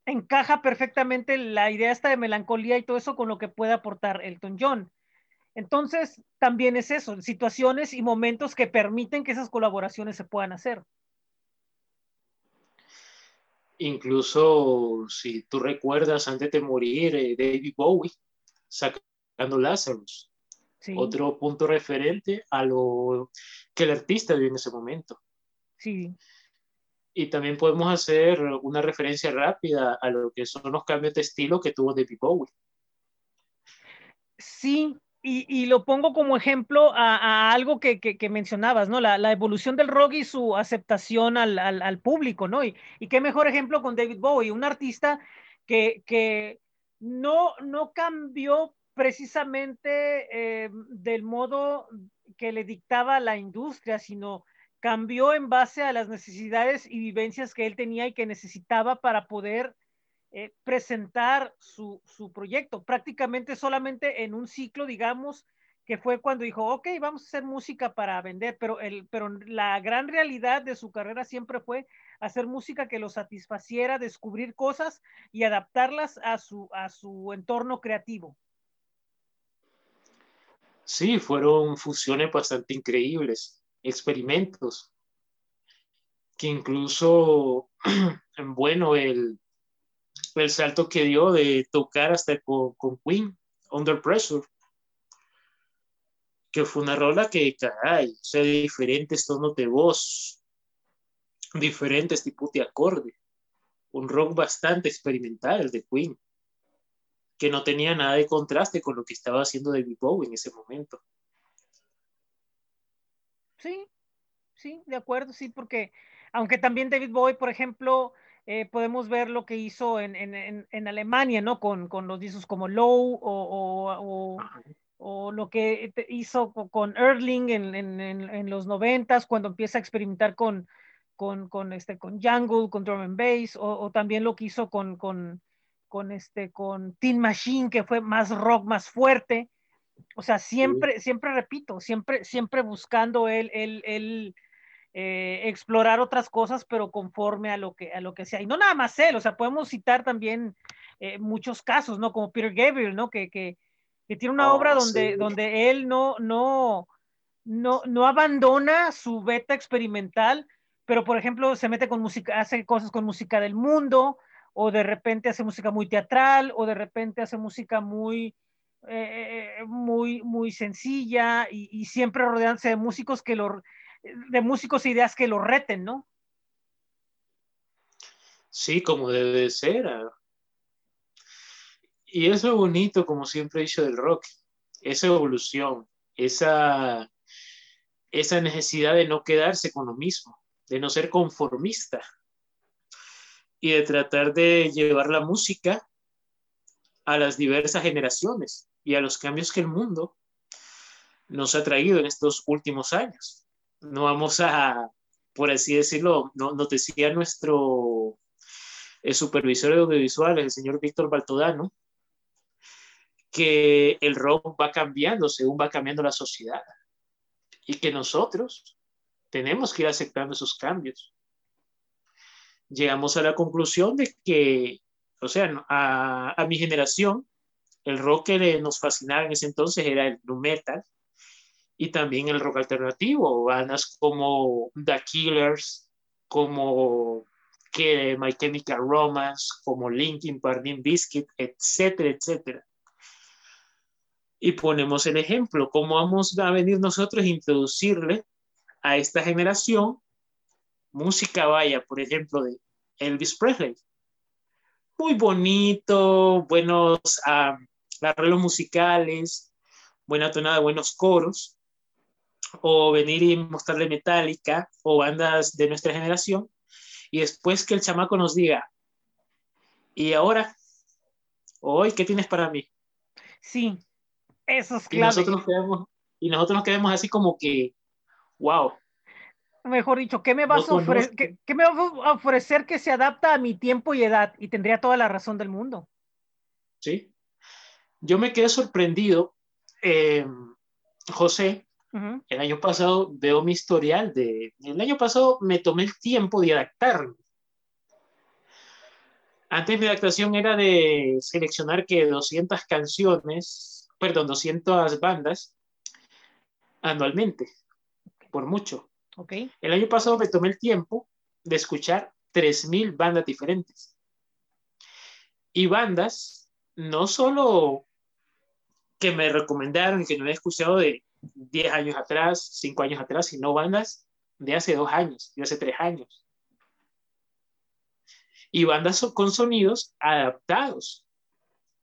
encaja perfectamente la idea esta de melancolía y todo eso con lo que puede aportar Elton John. Entonces, también es eso, situaciones y momentos que permiten que esas colaboraciones se puedan hacer. Incluso, si tú recuerdas, antes de morir, eh, David Bowie sacando Lazarus. Sí. Otro punto referente a lo que el artista vive en ese momento. Sí. Y también podemos hacer una referencia rápida a lo que son los cambios de estilo que tuvo David Bowie. Sí, y, y lo pongo como ejemplo a, algo que, que, mencionabas, ¿no? La, evolución del rock y su aceptación al, al, al público, ¿no? Y, y, qué mejor ejemplo con David Bowie, un artista que, que no, no cambió precisamente eh, del modo que le dictaba la industria, sino cambió en base a las necesidades y vivencias que él tenía y que necesitaba para poder eh, presentar su, su, proyecto. Prácticamente solamente en un ciclo, digamos, que fue cuando dijo, ok, vamos a hacer música para vender, pero, el, pero la gran realidad de su carrera siempre fue hacer música que lo satisfaciera, descubrir cosas y adaptarlas a su, a su entorno creativo. Sí, fueron fusiones bastante increíbles experimentos. que incluso, bueno, el, el salto que dio de tocar hasta con, Queen, Under Pressure, que fue una rola que, caray, o sea, diferentes tonos de voz, diferentes tipos de acorde, un rock bastante experimental, el de Queen, que no tenía nada de contraste con lo que estaba haciendo David Bowie en ese momento. Sí, sí, de acuerdo, sí, porque aunque también David Bowie, por ejemplo, eh, podemos ver lo que hizo en, en, en, Alemania, ¿no? Con, con, los discos como Low o, o, o, o lo que hizo con Erling en, en los noventas, cuando empieza a experimentar con, con, con, este, con Jungle, con Drum and Bass, o, también lo que hizo con, con, con, este, con Teen Machine, que fue más rock, más fuerte. O sea, siempre, sí. siempre repito, siempre, siempre buscando él, él, él eh, explorar otras cosas, pero conforme a lo que, a lo que sea. Y no nada más él, o sea, podemos citar también eh, muchos casos, ¿no? Como Peter Gabriel, ¿no? Que, que, que tiene una oh, obra donde, sí. donde él no, no, no, no abandona su beta experimental, pero por ejemplo se mete con música, hace cosas con música del mundo, o de repente hace música muy teatral, o de repente hace música muy, eh, muy, muy sencilla, y, y, siempre rodeándose de músicos que lo, de músicos e ideas que lo reten, ¿no? Sí, como debe ser. Ah. Y es lo bonito, como siempre he dicho, del rock, esa evolución, esa, esa necesidad de no quedarse con lo mismo, de no ser conformista y de tratar de llevar la música a las diversas generaciones y a los cambios que el mundo nos ha traído en estos últimos años. No vamos a, por así decirlo, no, nos decía nuestro el supervisor de audiovisuales, el señor Víctor Baltodano, que el rock va cambiando según va cambiando la sociedad y que nosotros tenemos que ir aceptando esos cambios. Llegamos a la conclusión de que, o sea, a, mi generación, el rock que nos fascinaba en ese entonces era el nu metal y también el rock alternativo, bandas como The Killers, como que My Chemical Romance, como Linkin Park, Biscuit, etcétera, etcétera. Y ponemos el ejemplo, cómo vamos a venir nosotros a introducirle a esta generación música vaya, por ejemplo, de Elvis Presley. Muy bonito, buenos um, arreglos musicales, buena tonada, buenos coros, o venir y mostrarle Metallica o bandas de nuestra generación, y después que el chamaco nos diga, ¿y ahora? ¿Hoy qué tienes para mí? Sí, eso es clave. Y nosotros, nos quedamos, y nosotros nos quedamos así como que, wow. Mejor dicho, ¿qué me vas no a ofrecer? ¿Qué, ¿Qué, me va a ofrecer que se adapta a mi tiempo y edad? Y tendría toda la razón del mundo. Sí. Yo me quedé sorprendido, eh, José. Uh -huh. El año pasado veo mi historial de. El año pasado me tomé el tiempo de adaptarme. Antes mi adaptación era de seleccionar que 200 canciones, perdón, 200 bandas anualmente, por mucho. El año pasado me tomé el tiempo de escuchar 3.000 bandas diferentes. Y bandas, no solo que me recomendaron y que no había escuchado de 10 años atrás, 5 años atrás, sino bandas de hace 2 años, de hace 3 años. Y bandas con sonidos adaptados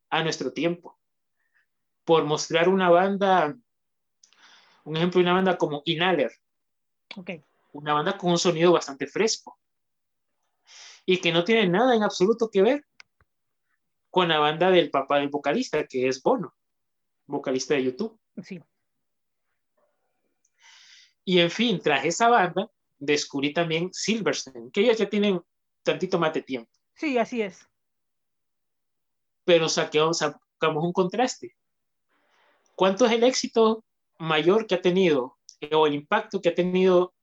a nuestro tiempo. Por mostrar una banda, un ejemplo de una banda como Inhaler, Okay. Una banda con un sonido bastante fresco y que no tiene nada en absoluto que ver con la banda del papá del vocalista, que es Bono, vocalista de YouTube. Sí. Y en fin, tras esa banda, descubrí también Silverstein, que ellos ya tienen tantito más de tiempo. Sí, así es. Pero saqueamos, sacamos un contraste. ¿Cuánto es el éxito mayor que ha tenido o el impacto que ha tenido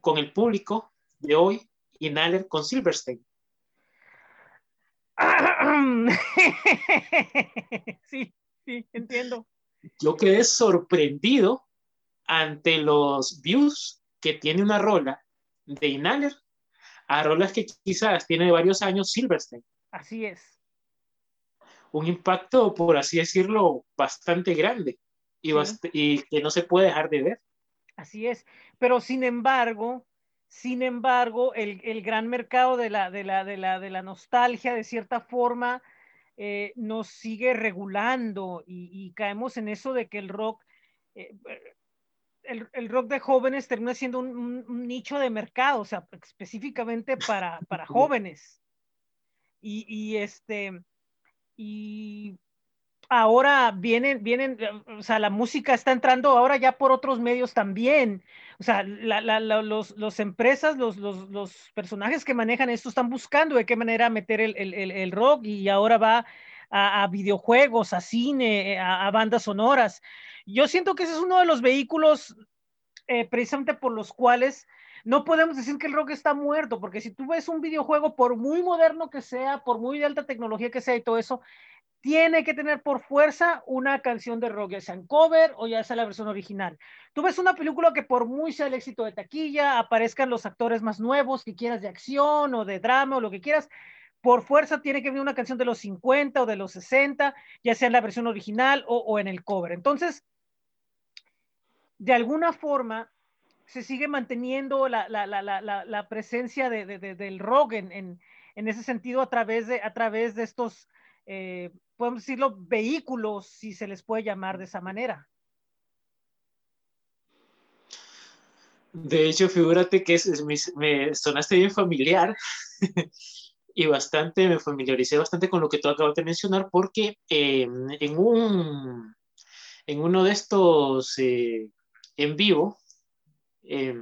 con el público de hoy Inhaler con Silverstein. sí, sí, entiendo. Yo quedé sorprendido ante los views que tiene una rola de Inhaler a rolas que quizás tiene varios años Silverstein. Así es. Un impacto, por así decirlo, bastante grande y, Sí. bast- y que no se puede dejar de ver. Así es. Pero sin embargo, sin embargo, el, el gran mercado de la, de la, de la, de la nostalgia, de cierta forma, eh, nos sigue regulando y, y caemos en eso de que el rock, eh, el, el rock de jóvenes termina siendo un, un- un nicho de mercado, o sea, específicamente para, para jóvenes. Y, y este, y ahora vienen, vienen, eh, o sea, la música está entrando ahora ya por otros medios también. O sea, la, la, la- los, los empresas, los, los, personajes que manejan esto están buscando de qué manera meter el, el, el, rock y ahora va a, videojuegos, a cine, a, a, bandas sonoras. Yo siento que ese es uno de los vehículos eh, precisamente por los cuales no podemos decir que el rock está muerto, porque si tú ves un videojuego, por muy moderno que sea, por muy de alta tecnología que sea y todo eso, tiene que tener por fuerza una canción de rock, ya sea en cover o ya sea la versión original. Tú ves una película que por muy sea el éxito de taquilla, aparezcan los actores más nuevos que quieras de acción o de drama o lo que quieras, por fuerza tiene que venir una canción de los 50 o de los 60, ya sea en la versión original o, en el cover. Entonces, de alguna forma, se sigue manteniendo la, la, la, la, presencia de, de, de, del rock en, en, en, ese sentido a través de, a través de estos, eh, podemos decirlo, vehículos, si se les puede llamar de esa manera. De hecho, figúrate que es, me, me, sonaste bien familiar y bastante, me familiaricé bastante con lo que tú acabas de mencionar porque eh, en, un, en uno de estos eh, en vivo, eh,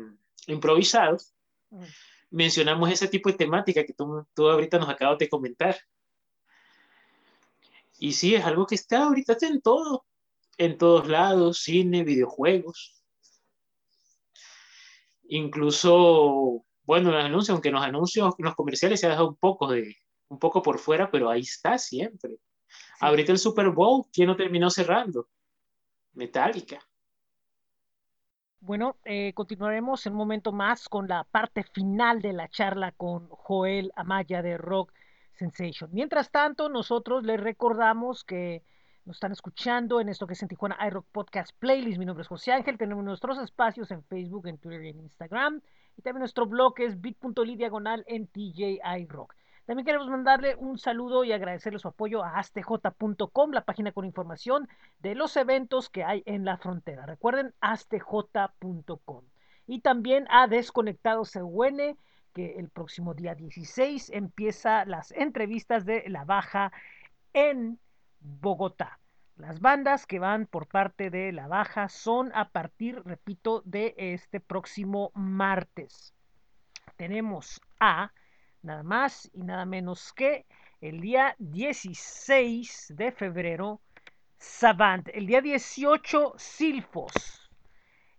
improvisados, mm. mencionamos ese tipo de temática que tú, tú, ahorita nos acabas de comentar. Y sí, es algo que está ahorita está en todo, en todos lados, cine, videojuegos. Incluso, bueno, los anuncios, aunque los anuncios, los comerciales se ha dejado un poco de, un poco por fuera, pero ahí está siempre. Sí. Ahorita el Super Bowl, ¿quién no terminó cerrando? Metallica. Bueno, eh, continuaremos en un momento más con la parte final de la charla con Joel Amaya de Rock Sensation. Mientras tanto, nosotros les recordamos que nos están escuchando en esto que es en Tijuana iRock Podcast Playlist. Mi nombre es José Ángel. Tenemos nuestros espacios en Facebook, en Twitter y en Instagram. Y también nuestro blog es bit.ly diagonal en TJ iRock. También queremos mandarle un saludo y agradecerle su apoyo a astj.com, la página con información de los eventos que hay en la frontera. Recuerden, astj.com. Y también a Desconectado CUN, que el próximo día 16 empieza las entrevistas de la baja en Bogotá. Las bandas que van por parte de la baja son a partir, repito, de este próximo martes. Tenemos a nada más y nada menos que el día 16 de febrero, Savant, el día 18, Silfos,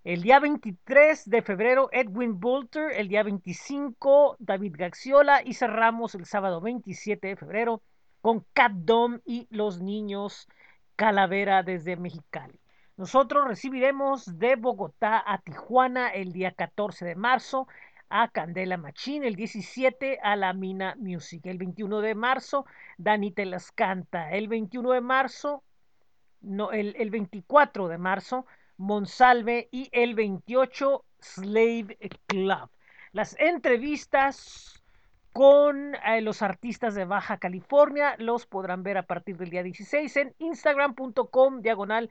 el día 23 de febrero, Edwin Bolter, el día 25, David Gaxiola y cerramos el sábado 27 de febrero con Cat Dom y los niños Calavera desde Mexicali. Nosotros recibiremos de Bogotá a Tijuana el día 14 de marzo, a Candela Machín, el 17 a la Mina Music, el 21 de marzo Dani te las canta, el 21 de marzo, no, el, el 24 de marzo Monsalve y el 28 Slave Club. Las entrevistas con eh, los artistas de Baja California los podrán ver a partir del día 16 en instagram.com diagonal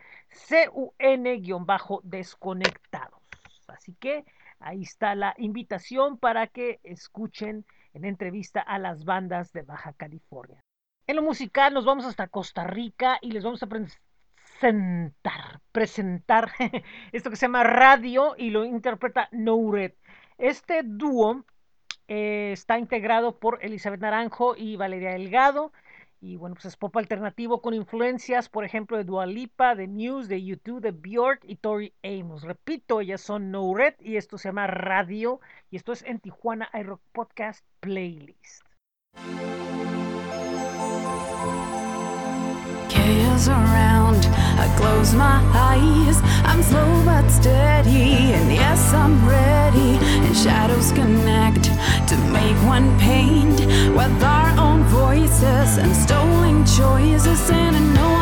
CUN-desconectados. Así que Ahí está la invitación para que escuchen en entrevista a las bandas de Baja California. En lo musical nos vamos hasta Costa Rica y les vamos a presentar, presentar esto que se llama Radio y lo interpreta Nouret. Este dúo eh, está integrado por Elizabeth Naranjo y Valeria Delgado. Y bueno, pues es pop alternativo con influencias, por ejemplo, de Dua Lipa, de News, de YouTube, de Bjork y Tori Amos. Repito, ellas son No y esto se llama Radio y esto es en Tijuana iRock Podcast Playlist. Around. I close my eyes. I'm slow but steady, and yes, I'm ready. And shadows connect to make one paint with our own voices and stolen choices. And I know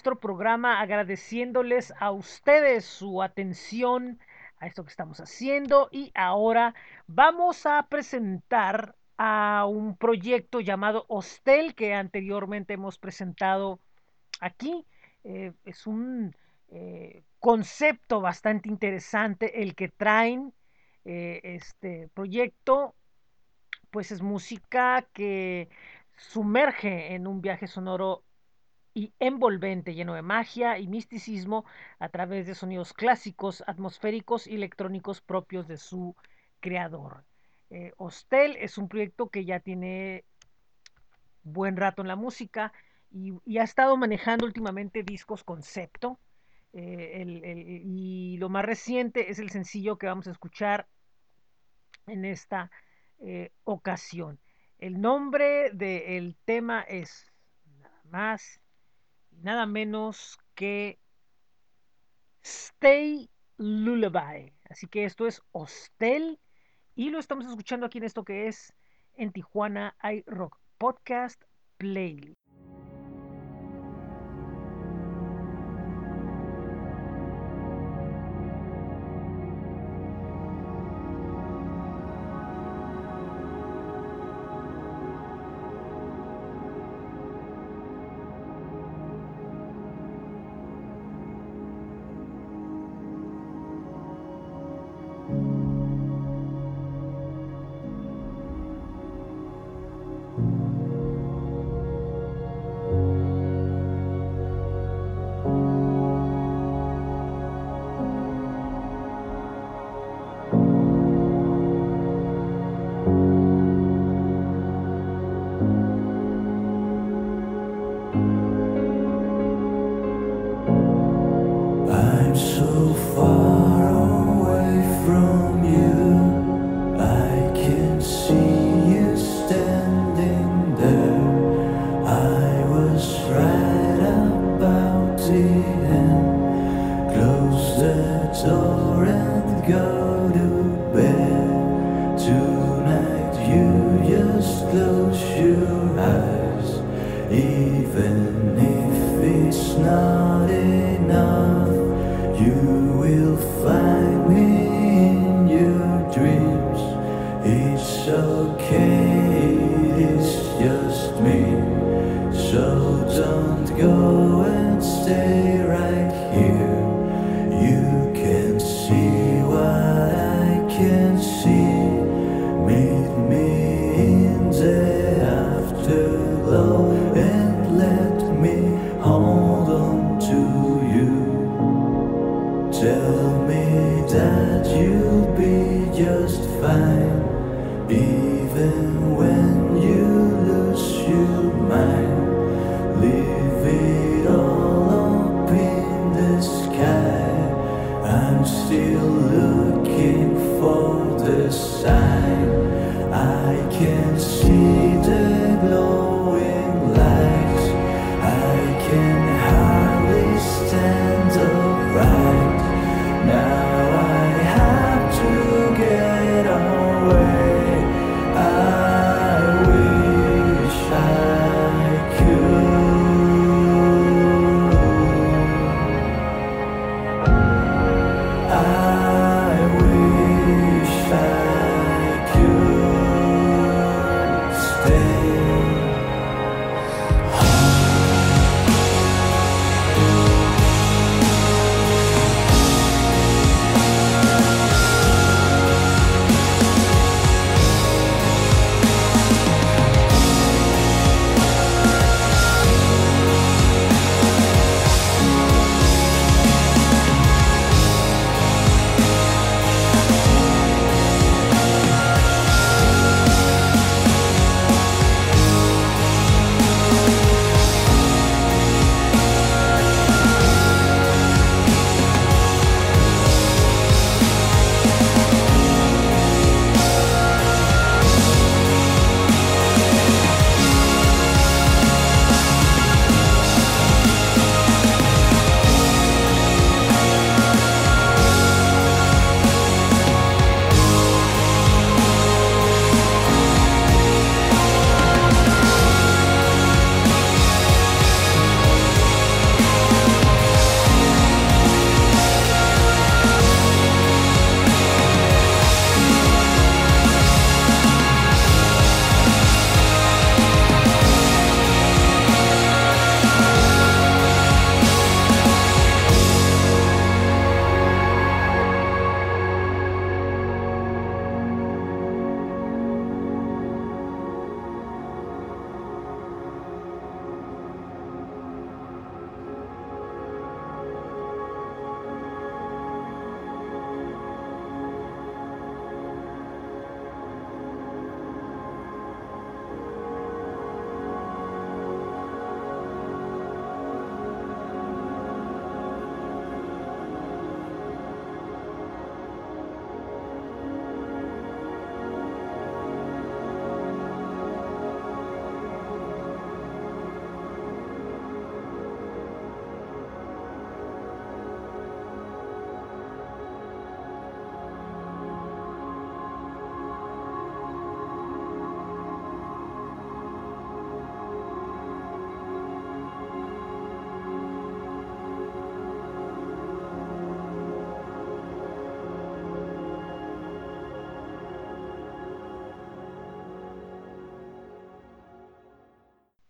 nuestro programa agradeciéndoles a ustedes su atención a esto que estamos haciendo y ahora vamos a presentar a un proyecto llamado Hostel que anteriormente hemos presentado aquí. Eh, es un eh, concepto bastante interesante el que traen eh, este proyecto pues es música que sumerge en un viaje sonoro y envolvente, lleno de magia y misticismo a través de sonidos clásicos, atmosféricos y electrónicos propios de su creador. Eh, Hostel es un proyecto que ya tiene buen rato en la música y, ha estado manejando últimamente discos concepto. eh, el- el- y lo más reciente es el sencillo que vamos a escuchar en esta eh, ocasión. El nombre del tema es nada más nada menos que Stay Lullaby. Así que esto es Hostel y lo estamos escuchando aquí en esto que es en Tijuana hay rock podcast playlist.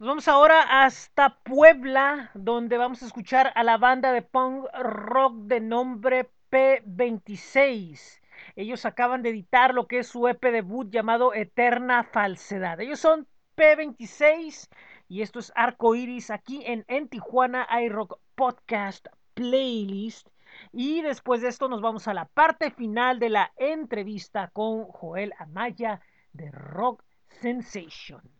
Nos vamos ahora hasta Puebla, donde vamos a escuchar a la banda de punk rock de nombre P26. Ellos acaban de editar lo que es su EP debut llamado Eterna Falsedad. Ellos son P26 y esto es Arco Iris aquí en, en Tijuana iRock Podcast Playlist. Y después de esto nos vamos a la parte final de la entrevista con Joel Amaya de Rock Sensation.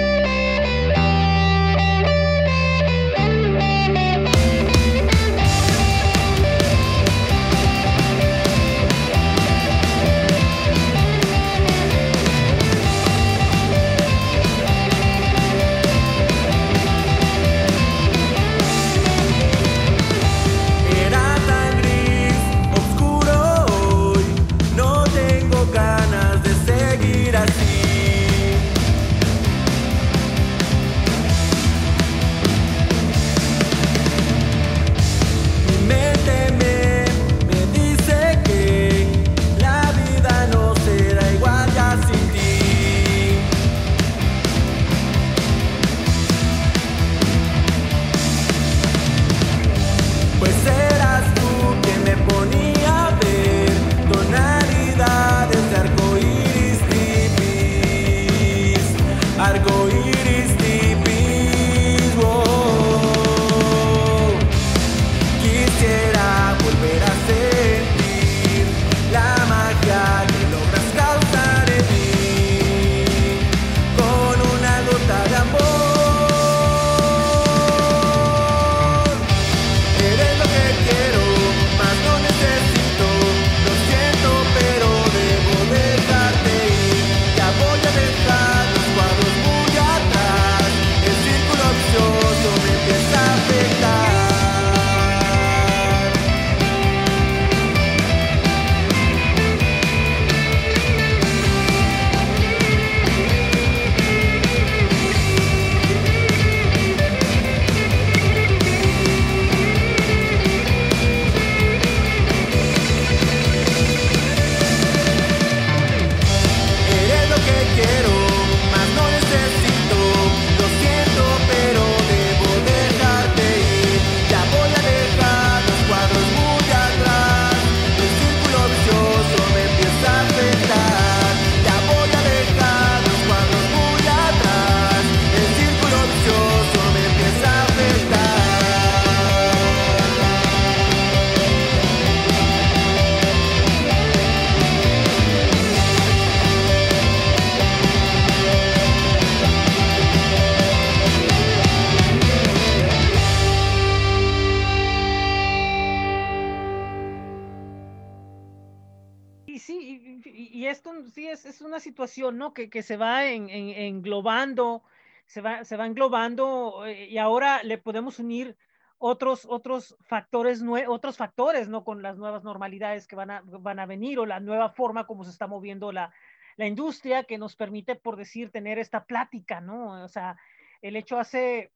una situación, ¿no? Que, que se va en- en- englobando, se va, se va englobando eh, y ahora le podemos unir otros, otros factores, otros factores, ¿no? Con las nuevas normalidades que van a, van a venir o la nueva forma como se está moviendo la, la industria que nos permite, por decir, tener esta plática, ¿no? O sea, el hecho hace,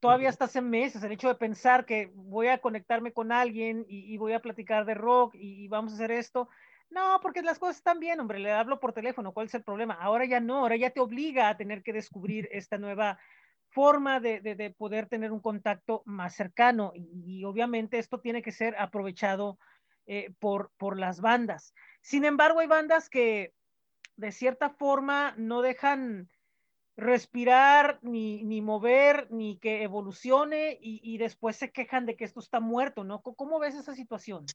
todavía hasta hace meses, el hecho de pensar que voy a conectarme con alguien y, y voy a platicar de rock y, y vamos a hacer esto. No, porque las cosas están bien, hombre, le hablo por teléfono, ¿cuál es el problema? Ahora ya no, ahora ya te obliga a tener que descubrir esta nueva forma de, de, de poder tener un contacto más cercano y, y obviamente esto tiene que ser aprovechado eh, por, por las bandas. Sin embargo, hay bandas que de cierta forma no dejan respirar, ni, ni mover, ni que evolucione y, y, después se quejan de que esto está muerto, ¿no? ¿Cómo ves esa situación?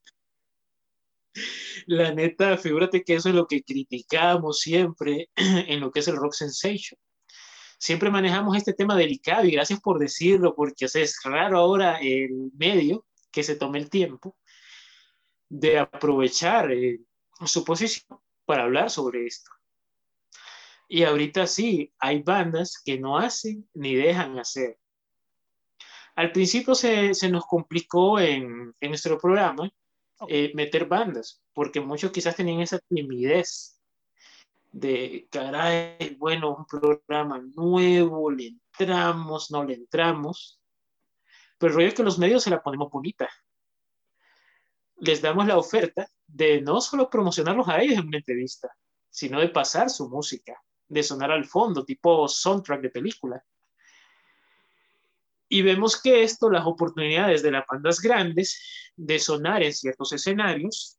La neta, figúrate que eso es lo que criticamos siempre en lo que es el rock sensation. Siempre manejamos este tema delicado y gracias por decirlo, porque es raro ahora el medio que se tome el tiempo de aprovechar eh, su posición para hablar sobre esto. Y ahorita sí, hay bandas que no hacen ni dejan hacer. Al principio se, se nos complicó en, en nuestro programa eh, meter bandas, porque muchos quizás tenían esa timidez de, caray, bueno, un programa nuevo, le entramos, no le entramos. Pero el rollo es que los medios se la ponemos bonita. Les damos la oferta de no solo promocionarlos a ellos en una entrevista, sino de pasar su música de sonar al fondo, tipo soundtrack de película. Y vemos que esto, las oportunidades de las bandas grandes de sonar en ciertos escenarios,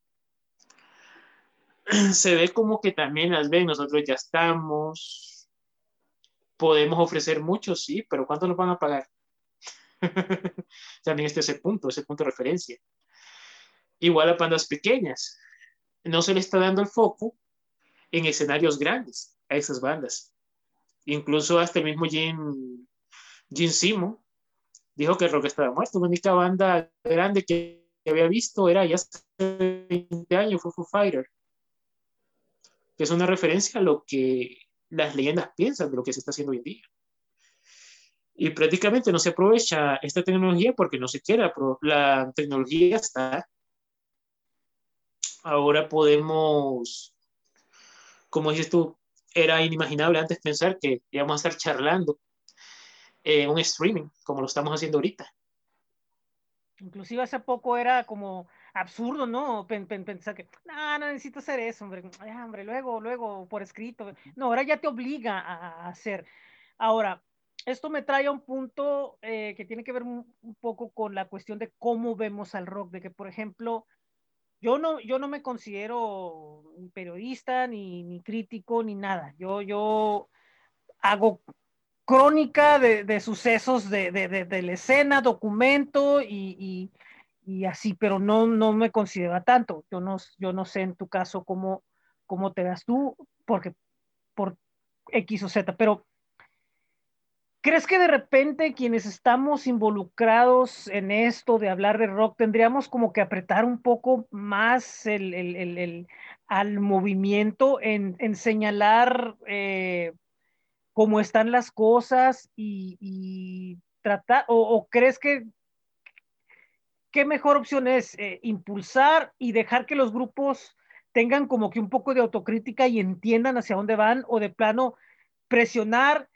se ve como que también las ven, nosotros ya estamos, podemos ofrecer mucho, sí, pero ¿cuánto nos van a pagar? también este es ese punto, ese punto de referencia. Igual a bandas pequeñas, no se le está dando el foco en escenarios grandes a esas bandas. Incluso hasta el mismo Jim, Jim Simo dijo que el rock estaba muerto. La única banda grande que había visto era ya hace 20 años, fue Foo Fighter. Que es una referencia a lo que las leyendas piensan de lo que se está haciendo hoy en día. Y prácticamente no se aprovecha esta tecnología porque no se quiere. La tecnología está. Ahora podemos, como dices tú, era inimaginable antes pensar que íbamos a estar charlando en un streaming, como lo estamos haciendo ahorita. Inclusive hace poco era como absurdo, ¿no? Pensar que, no, no necesito hacer eso, hombre. Ay, hombre, luego, luego, por escrito. No, ahora ya te obliga a, hacer. Ahora, esto me trae a un punto eh, que tiene que ver un, poco con la cuestión de cómo vemos al rock, de que, por ejemplo, yo no, yo no me considero periodista, ni, ni crítico, ni nada. Yo, yo hago crónica de, sucesos de, la escena, documento y, así, pero no, no me considera tanto. Yo no, yo no sé en tu caso cómo, cómo te das tú, porque por X o Z, pero ¿crees que de repente quienes estamos involucrados en esto de hablar de rock tendríamos como que apretar un poco más el, al movimiento en, señalar... Eh, cómo están las cosas y, tratar, o, crees que qué mejor opción es eh, impulsar y dejar que los grupos tengan como que un poco de autocrítica y entiendan hacia dónde van o de plano presionar,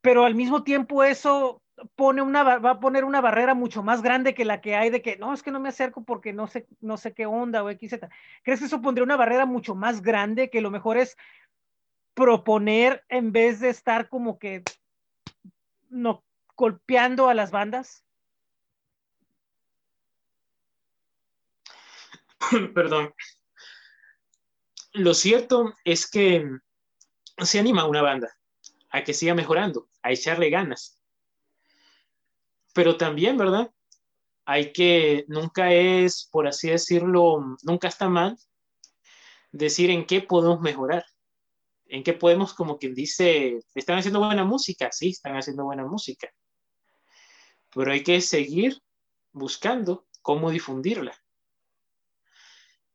pero al mismo tiempo eso pone una va a poner una barrera mucho más grande que la que hay de que no es que no me acerco porque no sé no sé qué onda o x ¿Crees que eso pondría una barrera mucho más grande que lo mejor es proponer en vez de estar como que no golpeando a las bandas? Perdón. Lo cierto es que se anima a una banda a que siga mejorando, a echarle ganas. Pero también, ¿verdad? Hay que, nunca es, por así decirlo, nunca está mal decir en qué podemos mejorar en qué podemos, como quien dice, están haciendo buena música, sí, están haciendo buena música, pero hay que seguir buscando cómo difundirla.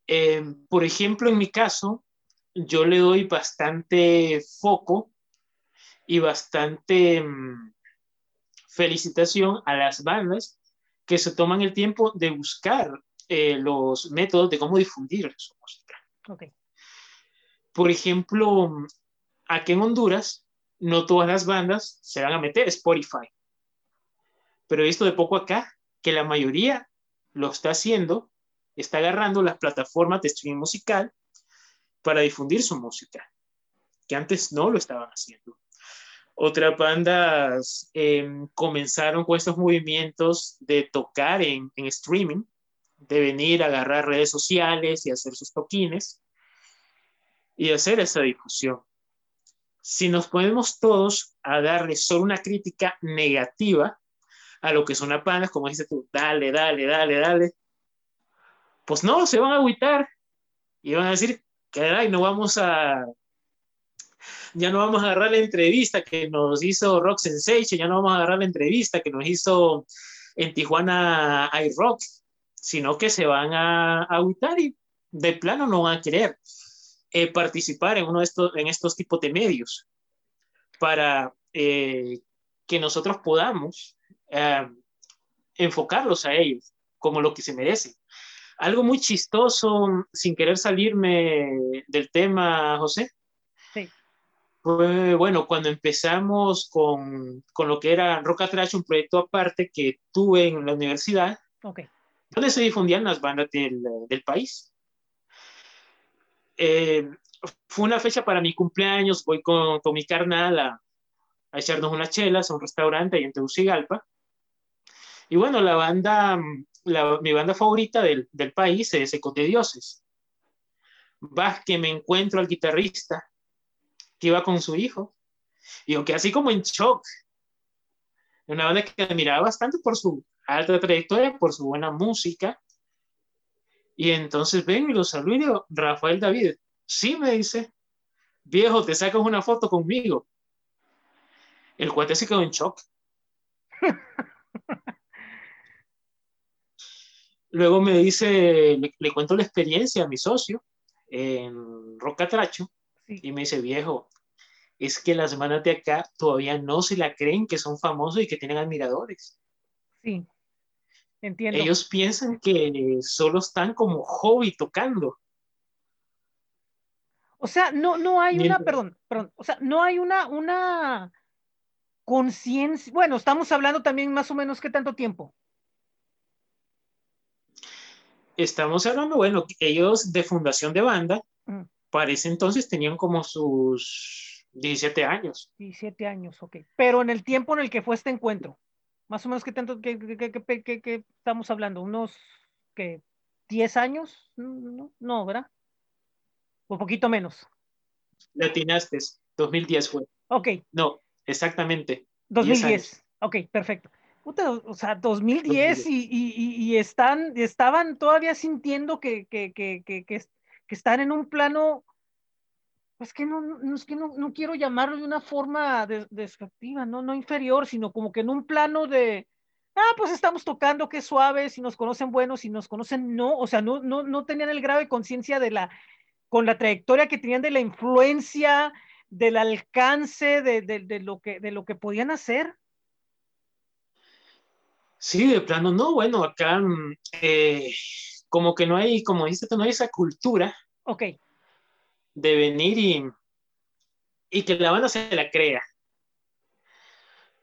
Eh, por ejemplo, en mi caso, yo le doy bastante foco y bastante mm, felicitación a las bandas que se toman el tiempo de buscar eh, los métodos de cómo difundir su música. Okay. Por ejemplo, aquí en Honduras, no todas las bandas se van a meter Spotify. Pero he visto de poco acá que la mayoría lo está haciendo, está agarrando las plataformas de streaming musical para difundir su música, que antes no lo estaban haciendo. Otras bandas em, comenzaron con estos movimientos de tocar en streaming, de venir a agarrar redes sociales y hacer sus toquines y hacer esa difusión. Si nos ponemos todos a darle solo una crítica negativa a lo que son las bandas, como dices tú, dale, dale, dale, dale, pues no, se van a agüitar y van a decir, caray, no vamos a, ya no vamos a agarrar la entrevista que nos hizo Rock Sensation, ya no vamos a agarrar la entrevista que nos hizo en Tijuana iRock, sino que se van a agüitar y de plano no van a querer. Eh, participar en uno de estos, en estos tipos de medios para eh, que nosotros podamos eh, enfocarlos a ellos como lo que se merecen. Algo muy chistoso, sin querer salirme del tema, José. Sí. Fue, bueno, cuando empezamos con, con lo que era Rock Trash, un proyecto aparte que tuve en la universidad, okay. donde se difundían las bandas del, del país. Eh, fue una fecha para mi cumpleaños, voy con, con mi carnal a, a echarnos unas chelas a un restaurante ahí en Tegucigalpa. Y bueno, la banda, mi banda favorita del, país es Ecote Dioses. Va que me encuentro al guitarrista que iba con su hijo. Y yo quedé así como en shock. Una banda que admiraba bastante por su alta trayectoria, por su buena música. Y entonces ven y lo saludo y digo, Rafael David, sí me dice, viejo, te sacas una foto conmigo. El cuate se quedó en shock. Luego me dice, le, le cuento la experiencia a mi socio en Rocatracho Sí. y me dice, viejo, es que las bandas de acá todavía no se la creen que son famosos y que tienen admiradores. Sí, entiendo. Ellos piensan que solo están como hobby tocando. O sea, no, no hay una, perdón, perdón, o sea, no hay una, una conciencia. Bueno, estamos hablando también más o menos qué tanto tiempo. Estamos hablando, bueno, ellos de fundación de banda, Mm. para ese entonces tenían como sus 17 años. 17 años, ok. Pero en el tiempo en el que fue este encuentro, más o menos qué tanto, qué- qué- qué- qué estamos hablando, unos, ¿qué? ¿10 años? No, no, ¿verdad? O poquito menos. Latinaste, 2010 fue. Ok, No, exactamente. 2010. Ok, perfecto. Puta, o sea, 2010 y, y- y- y están, estaban todavía sintiendo que, que, que, que, que, que están en un plano, pues que no, no, es que no, no quiero llamarlo de una forma des- despectiva, no, no inferior, sino como que en un plano de, ah, pues estamos tocando, qué suave, si nos conocen buenos, si nos conocen no, o sea, no, no, no tenían el grado de conciencia de la, con la trayectoria que tenían de la influencia, del alcance, de, de, de lo, que, de lo que podían hacer. Sí, de plano, no, bueno, acá mm, eh, como que no hay, como dices, no hay esa cultura Ok, de venir y, y que la banda se la crea.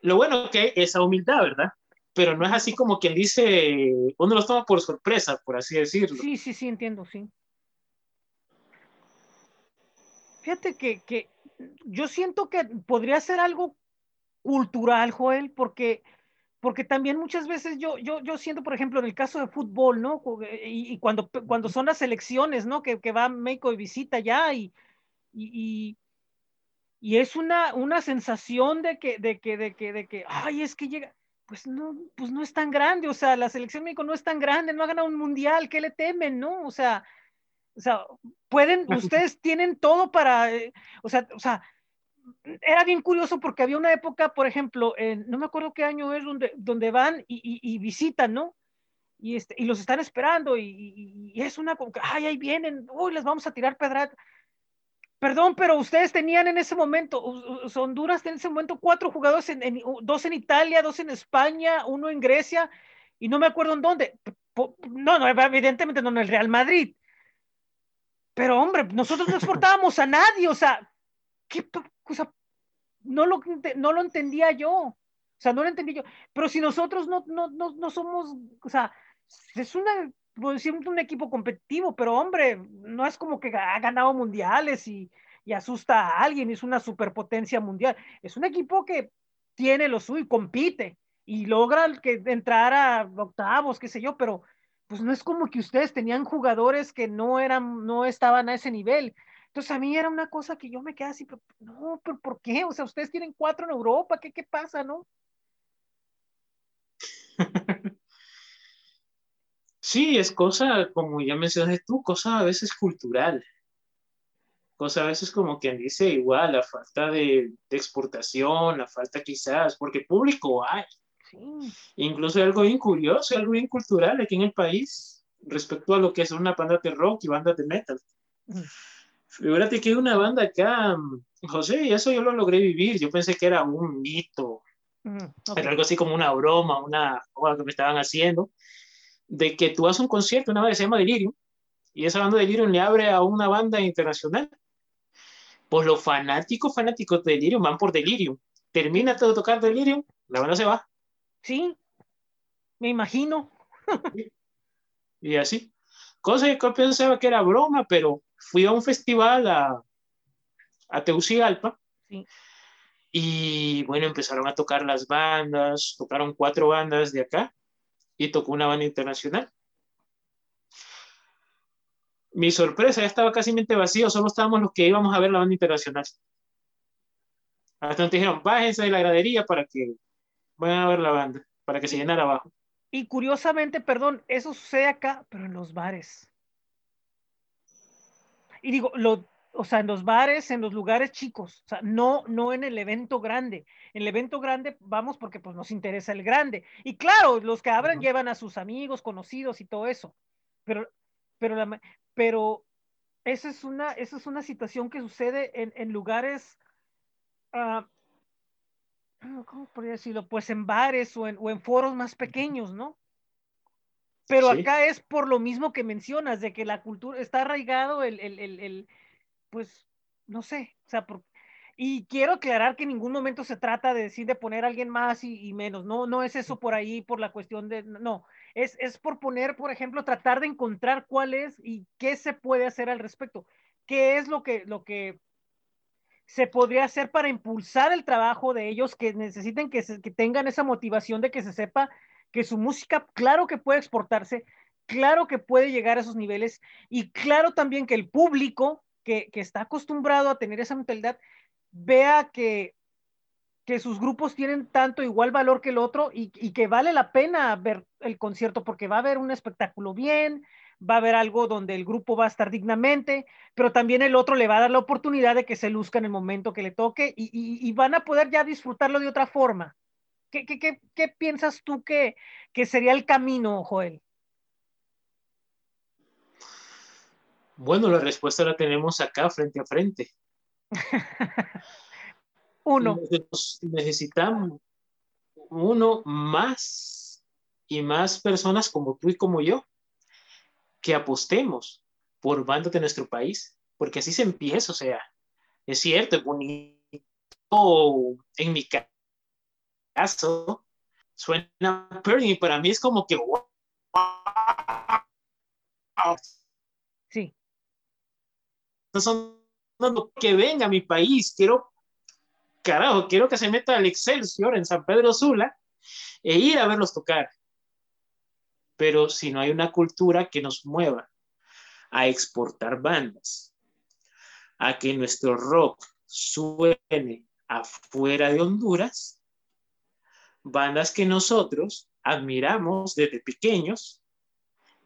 Lo bueno que es esa humildad, ¿verdad? Pero no es así como quien dice, uno los toma por sorpresa, por así decirlo. sí, sí, sí, entiendo, sí. Fíjate que, que yo siento que podría ser algo cultural, Joel, porque, porque también muchas veces yo, yo, yo siento, por ejemplo, en el caso de fútbol, ¿no? Y, y cuando, cuando son las elecciones, ¿no? Que, que va México de visita ya y, y, y, y es una, una sensación de que, de que, de que, de que, ay, es que llega, pues no, pues no es tan grande, o sea, la selección de México no es tan grande, no ha ganado un mundial, ¿qué le temen, no? O sea, o sea, pueden, ustedes tienen todo para, eh, o sea, o sea, era bien curioso porque había una época, por ejemplo, en, no me acuerdo qué año es, donde, donde van y, y, visitan, ¿no? Y, este, y los están esperando y, y, es una ay, ahí vienen, uy, les vamos a tirar pedrada. Perdón, pero ustedes tenían en ese momento, Honduras en ese momento cuatro jugadores, en, en- dos en Italia, dos en España, uno en Grecia, y no me acuerdo en dónde. No, no, evidentemente no en el Real Madrid. Pero hombre, nosotros no exportábamos a nadie, o sea, ¿qué, sea, no lo, no lo entendía yo. O sea, no lo entendí yo. Pero si nosotros no, no, no, no somos, o sea, es una, un equipo competitivo, pero hombre, no es como que ha ganado mundiales y, y asusta a alguien, es una superpotencia mundial. Es un equipo que tiene lo suyo compite y logra que entrar a octavos, qué sé yo, pero pues no es como que ustedes tenían jugadores que no eran, no estaban a ese nivel. Entonces a mí era una cosa que yo me quedaba así, pero, no, pero ¿por qué? O sea, ustedes tienen cuatro en Europa, ¿qué, qué pasa, no? Sí, es cosa, como ya mencionaste tú, cosa a veces cultural. Cosa a veces como quien dice igual, la falta de, de exportación, la falta quizás, porque público hay. Sí, Incluso hay algo bien curioso, algo bien cultural aquí en el país respecto a lo que es una banda de rock y bandas de metal. Mm. Fíjate que hay una banda acá, mm, José, y eso yo lo logré vivir. Yo pensé que era un mito, mm, ok. era algo así como una broma, una cosa que me estaban haciendo, de que tú haces un concierto, una banda que se llama Delirium, y esa banda Delirium le abre a una banda internacional. Pues los fanáticos, fanáticos de Delirium van por Delirium. Termina todo tocar Delirium, la banda se va. Sí, me imagino. Y así. Cosa que yo pensaba que era broma, pero fui a un festival a, a Tegucigalpa Sí. y bueno, empezaron a tocar las bandas, tocaron cuatro bandas de acá y tocó una banda internacional. Mi sorpresa, ya estaba casi vacío, solo estábamos los que íbamos a ver la banda internacional. Hasta nos dijeron, bájense de la gradería para que vayan a ver la banda, para que se llenara abajo. Y curiosamente, perdón, eso sucede acá, pero en los bares. Y digo, lo, o sea, en los bares, en los lugares chicos, o sea, no, no en el evento grande. En el evento grande vamos porque pues nos interesa el grande. Y claro, los que abran llevan a sus amigos, conocidos y todo eso. Pero, pero, la, pero esa es una, esa es una situación que sucede en, en lugares, ah, ¿cómo podría decirlo? Pues en bares o en, o en foros más pequeños, ¿no? Pero Sí. acá es por lo mismo que mencionas, de que la cultura está arraigado el, el, el, el, pues, no sé, o sea, por- y quiero aclarar que en ningún momento se trata de decir de poner a alguien más y, y menos, no, no es eso por ahí, por la cuestión de, no, es, es por poner, por ejemplo, tratar de encontrar cuál es y qué se puede hacer al respecto, qué es lo que, lo que se podría hacer para impulsar el trabajo de ellos que necesiten que, se- que tengan esa motivación de que se sepa que su música, claro que puede exportarse, claro que puede llegar a esos niveles y claro también que el público que, que está acostumbrado a tener esa mentalidad vea que, que sus grupos tienen tanto igual valor que el otro y, y que vale la pena ver el concierto porque va a haber un espectáculo bien, va a haber algo donde el grupo va a estar dignamente, pero también el otro le va a dar la oportunidad de que se luzca en el momento que le toque y, y- y van a poder ya disfrutarlo de otra forma. ¿Qué, qué, qué, qué piensas tú que, que sería el camino, Joel? Bueno, la respuesta la tenemos acá frente a frente. Uno, necesitamos uno más y más personas como tú y como yo que apostemos por bandas de nuestro país, porque así se empieza, o sea, es cierto, es bonito, en mi ca- caso, suena Perry, y para mí es como que, wow, sí, son no, que venga a mi país, quiero, carajo, quiero que se meta al Excelsior en San Pedro Sula e ir a verlos tocar. Pero si no hay una cultura que nos mueva a exportar bandas, a que nuestro rock suene afuera de Honduras, bandas que nosotros admiramos desde pequeños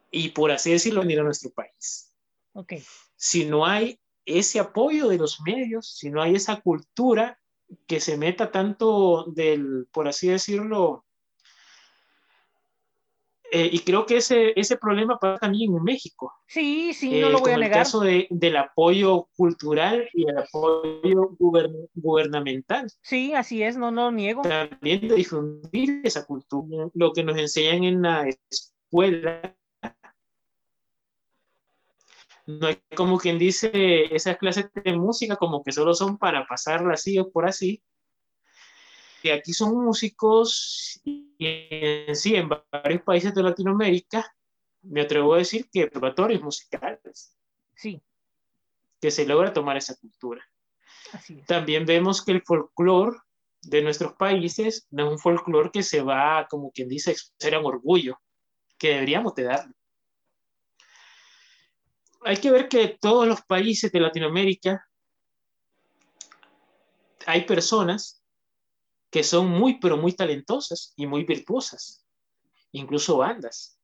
y por así decirlo venir a nuestro país. ok. Si no hay ese apoyo de los medios, si no hay esa cultura que se meta tanto del, por así decirlo, eh, y creo que ese, ese problema pasa también en México, Sí, sí, eh, no lo voy a el negar. caso de, del apoyo cultural y el apoyo guber- gubernamental, Sí, así es, no, no lo niego. también de difundir esa cultura, lo que nos enseñan en la escuela. No hay como quien dice esas clases de música como que solo son para pasarla así o por así. Y aquí son músicos y en sí en varios países de Latinoamérica, me atrevo a decir que observatorios musicales, Sí, que se logra tomar esa cultura. así es. También vemos que el folclore de nuestros países no es un folclore que se va, como quien dice, expresar en orgullo, que deberíamos de darle. Hay que ver que todos los países de Latinoamérica hay personas que son muy, pero muy talentosas y muy virtuosas, incluso bandas.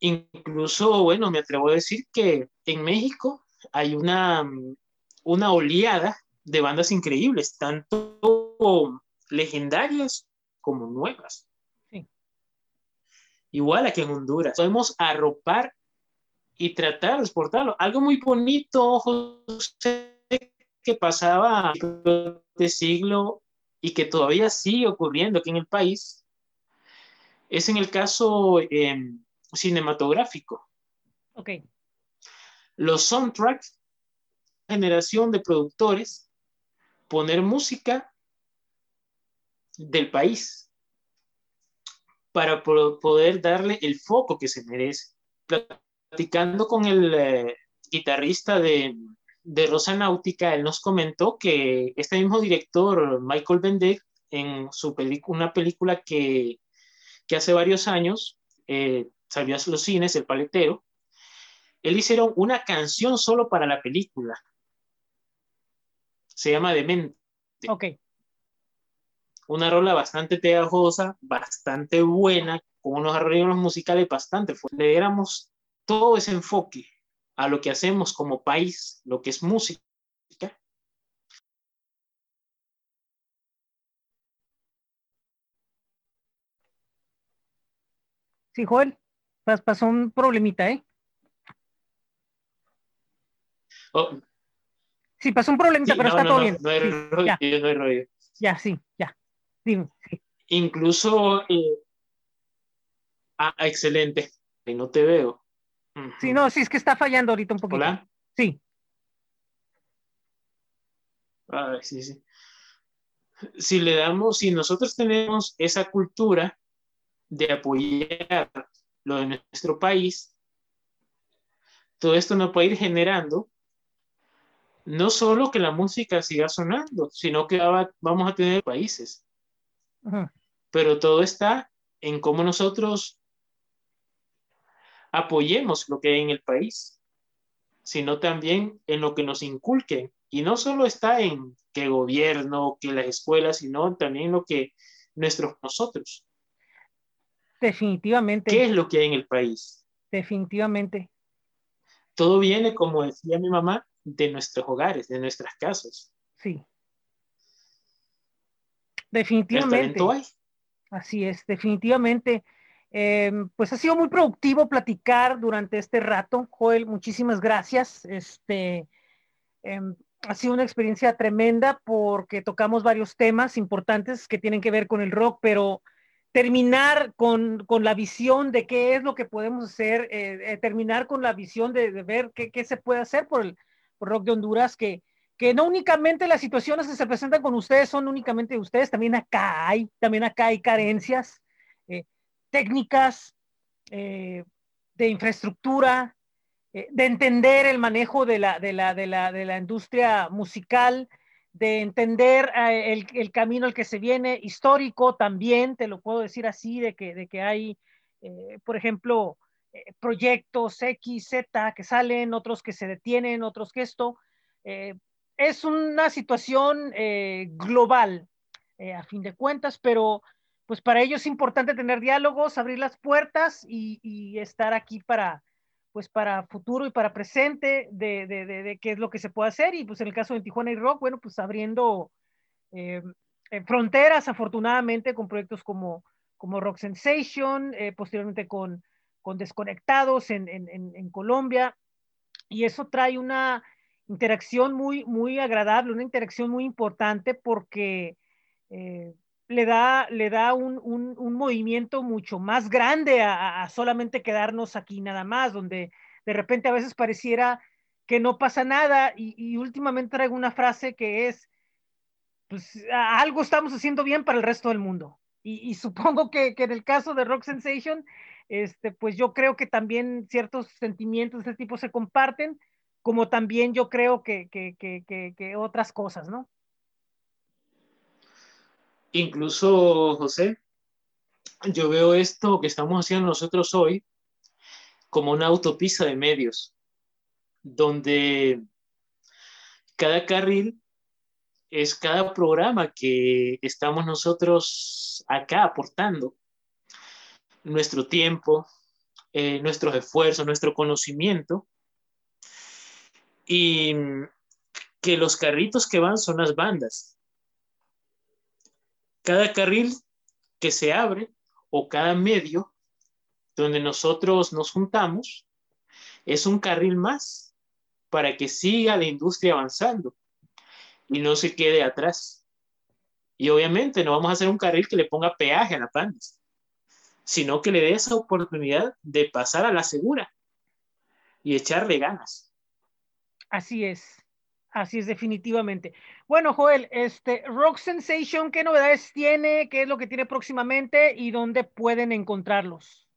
Incluso, bueno, me atrevo a decir que en México hay una, una oleada de bandas increíbles, tanto legendarias como nuevas. Sí. Igual aquí en Honduras. Podemos arropar y tratar de exportarlo. Algo muy bonito, José, que pasaba de siglo y que todavía sigue ocurriendo aquí en el país, es en el caso eh, cinematográfico. Ok, Los soundtracks, generación de productores, poner música del país para po- poder darle el foco que se merece. Platicando con el, eh, guitarrista de, de Rosa Náutica, él nos comentó que este mismo director, Michael Bendek, en su película, una película que, que hace varios años eh, salió a los cines, El Paletero, él hicieron una canción solo para la película. Se llama Demente. Ok. Una rola bastante pegajosa, bastante buena, con unos arreglos musicales bastante fuertes. Le diéramos todo ese enfoque a lo que hacemos como país, lo que es música, Sí, Joel, pas- pasó un problemita, ¿eh? Oh, Sí, pasó un problemita, sí, pero no, está no, todo no, bien. no hay Sí, rollo, ya, no hay rollo. ya, sí, ya. Dime, sí. Incluso, eh, ah, excelente, y no te veo. Ujú. Sí, no, sí, es que está fallando ahorita un poquito. Hola. Sí, Ay, sí, sí. Si le damos, si nosotros tenemos esa cultura de apoyar lo de nuestro país, todo esto nos puede ir generando no solo que la música siga sonando, sino que va- vamos a tener países. Pero todo está en cómo nosotros apoyemos lo que hay en el país, sino también en lo que nos inculquen. Y no solo está en que gobierno, que las escuelas, sino también lo que nuestros nosotros. definitivamente, ¿Qué es lo que hay en el país? definitivamente. Todo viene, como decía mi mamá, de nuestros hogares, de nuestras casas. Sí. Definitivamente. Así es, definitivamente. Eh, pues ha sido muy productivo platicar durante este rato. Joel, muchísimas gracias. Este, em, ha sido una experiencia tremenda porque tocamos varios temas importantes que tienen que ver con el rock, pero terminar con, con la visión de qué es lo que podemos hacer, eh, eh, terminar con la visión de, ver qué, qué se puede hacer por el rock de Honduras, que, que no únicamente las situaciones que se presentan con ustedes son únicamente de ustedes, también acá hay, también acá hay carencias eh, técnicas, eh, de infraestructura, eh, de entender el manejo de la, de la, de la, de la industria musical, de entender eh, el, el, camino al que se viene, histórico también, te lo puedo decir así, de que, de que hay, eh, por ejemplo, proyectos X, Z que salen, otros que se detienen, otros que esto. Es una situación global, a fin de cuentas, pero pues para ello es importante tener diálogos, abrir las puertas y, estar aquí para, pues para futuro y para presente de, de, qué es lo que se puede hacer. Y pues en el caso de Tijuana y Rock, bueno, pues abriendo eh, fronteras, afortunadamente, con proyectos como, como Rock Sensation, eh, posteriormente con, con Desconectados en, en, Colombia. Y eso trae una interacción muy, muy agradable, una interacción muy importante porque eh, le da, le da un, un, movimiento mucho más grande a, solamente quedarnos aquí nada más, donde de repente a veces pareciera que no pasa nada y, últimamente traigo una frase que es, pues algo estamos haciendo bien para el resto del mundo. Y, supongo que, que, en el caso de Rock Sensation, este, pues yo creo que también ciertos sentimientos de este tipo se comparten, como también yo creo que, que, que otras cosas, ¿no? Incluso, José, yo veo esto que estamos haciendo nosotros hoy como una autopista de medios, donde cada carril es cada programa que estamos nosotros acá aportando. Nuestro tiempo, eh, nuestros esfuerzos, nuestro conocimiento. Y que los carritos que van son las bandas. Cada carril que se abre o cada medio donde nosotros nos juntamos es un carril más para que siga la industria avanzando y no se quede atrás. Y obviamente no vamos a hacer un carril que le ponga peaje a la bandas, sino que le dé esa oportunidad de pasar a la segura y echarle ganas. Así es, así es definitivamente. Bueno, Joel, este Rock Sensation, ¿qué novedades tiene? ¿Qué es lo que tiene próximamente y dónde pueden encontrarlos?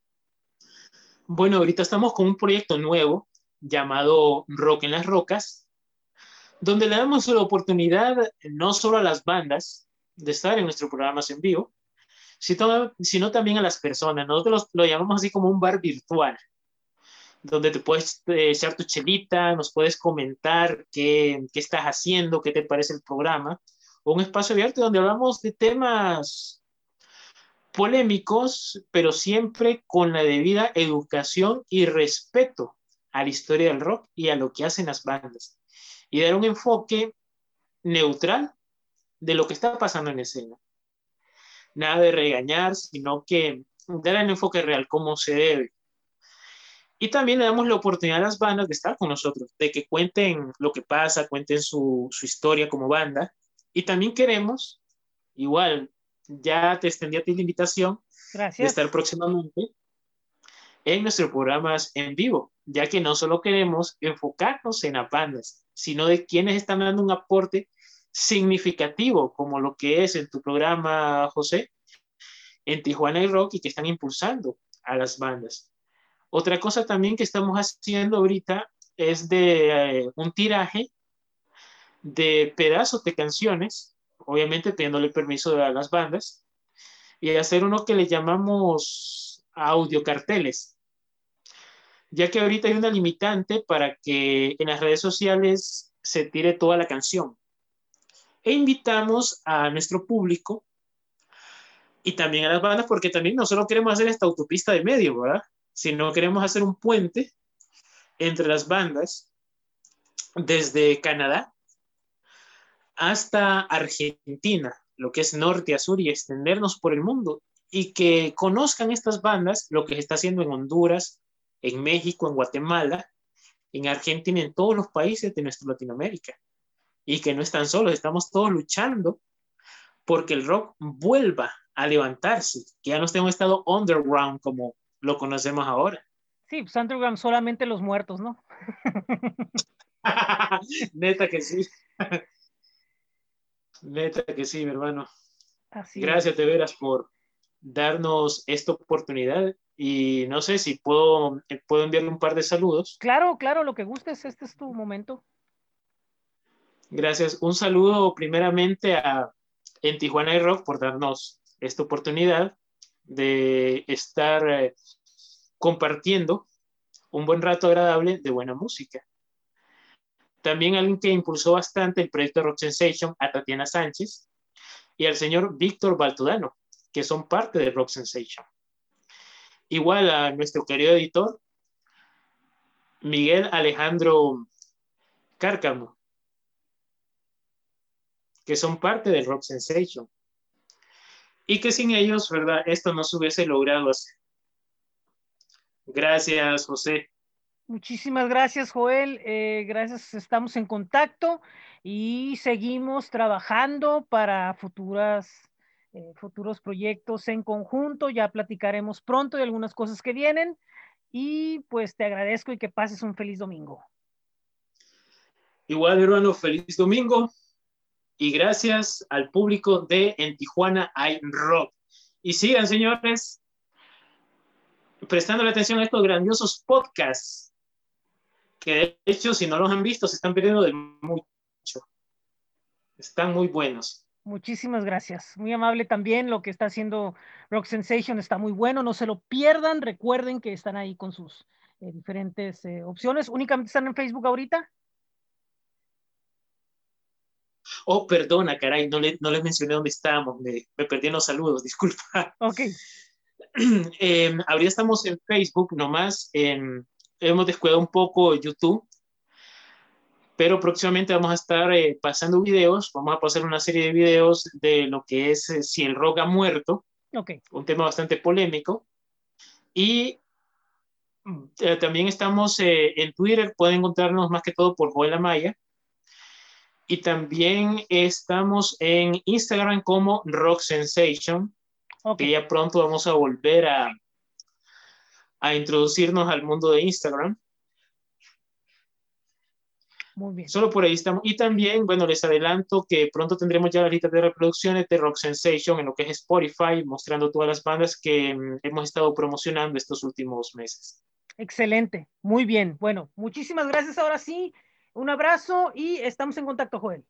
Bueno, ahorita estamos con un proyecto nuevo llamado Rock en las Rocas, donde le damos la oportunidad no solo a las bandas de estar en nuestros programas en vivo, sino, también a las personas. Nosotros lo llamamos así como un bar virtual, donde te puedes eh, echar tu chelita, nos puedes comentar qué, qué estás haciendo, qué te parece el programa, un espacio abierto donde hablamos de temas polémicos, pero siempre con la debida educación y respeto a la historia del rock y a lo que hacen las bandas. Y dar un enfoque neutral de lo que está pasando en escena. Nada de regañar, sino que dar el enfoque real, como se debe. Y también le damos la oportunidad a las bandas de estar con nosotros, de que cuenten lo que pasa, cuenten su, su historia como banda. Y también queremos, igual, ya te extendí a ti la invitación Gracias. de estar próximamente en nuestros programas en vivo, ya que no solo queremos enfocarnos en las bandas, sino de quienes están dando un aporte significativo, como lo que es en tu programa, José, en Tijuana y Rock, y que están impulsando a las bandas. Otra cosa también que estamos haciendo ahorita es de eh, un tiraje de pedazos de canciones, obviamente teniéndole permiso a las bandas, y hacer uno que le llamamos audiocarteles, ya que ahorita hay una limitante para que en las redes sociales se tire toda la canción. E invitamos a nuestro público y también a las bandas, porque también no solo queremos hacer esta autopista de medio, ¿verdad? Sino queremos hacer un puente entre las bandas desde Canadá hasta Argentina, lo que es norte a sur y extendernos por el mundo y que conozcan estas bandas, lo que se está haciendo en Honduras, en México, en Guatemala, en Argentina, en todos los países de nuestra Latinoamérica. Y que no están solos, estamos todos luchando porque el rock vuelva a levantarse, que ya no esté en un estado underground como lo conocemos ahora. Sí, pues underground solamente los muertos, ¿no? Neta que sí. Neta que sí, mi hermano. Así Gracias de veras por darnos esta oportunidad y no sé si puedo, eh, puedo enviarle un par de saludos. Claro, claro, lo que gustes, este es tu momento. Gracias. Un saludo primeramente a en Tijuana y Rock por darnos esta oportunidad de estar eh, compartiendo un buen rato agradable de buena música. También alguien que impulsó bastante el proyecto Rock Sensation, a Tatiana Sánchez y al señor Víctor Baltodano, que son parte de Rock Sensation. Igual a nuestro querido editor, Miguel Alejandro Cárcamo, que son parte de Rock Sensation. Y que sin ellos, ¿verdad? Esto no se hubiese logrado hacer. Gracias, José. Muchísimas gracias, Joel. Eh, gracias, estamos en contacto y seguimos trabajando para futuras, eh, futuros proyectos en conjunto. Ya platicaremos pronto de algunas cosas que vienen y pues te agradezco y que pases un feliz domingo. Igual, hermano, feliz domingo y gracias al público de En Tijuana hay rock. Y sigan, señores, prestando la atención a estos grandiosos podcasts que de hecho, si no los han visto, se están perdiendo de mucho. Están muy buenos. Muchísimas gracias. Muy amable también lo que está haciendo Rock Sensation. Está muy bueno. No se lo pierdan. Recuerden que están ahí con sus eh, diferentes eh, opciones. ¿Únicamente están en Facebook ahorita? Oh, perdona, caray, no, le, no les mencioné dónde estábamos. Me, me perdí en los saludos, disculpa. Ok. Eh, ahorita estamos en Facebook nomás. En, hemos descuidado un poco YouTube, pero próximamente vamos a estar eh, pasando videos, vamos a pasar una serie de videos de lo que es eh, si el rock ha muerto, Ok. un tema bastante polémico. Y eh, también estamos eh, en Twitter, pueden encontrarnos más que todo por Joel Amaya. Y también estamos en Instagram como Rock Sensation, que ya pronto vamos a volver a, a introducirnos al mundo de Instagram. Muy bien. Solo por ahí estamos. Y también, bueno, les adelanto que pronto tendremos ya la lista de reproducciones de Rock Sensation en lo que es Spotify, mostrando todas las bandas que mm, hemos estado promocionando estos últimos meses. Excelente, muy bien. Bueno, muchísimas gracias ahora sí. Un abrazo y estamos en contacto, Joel.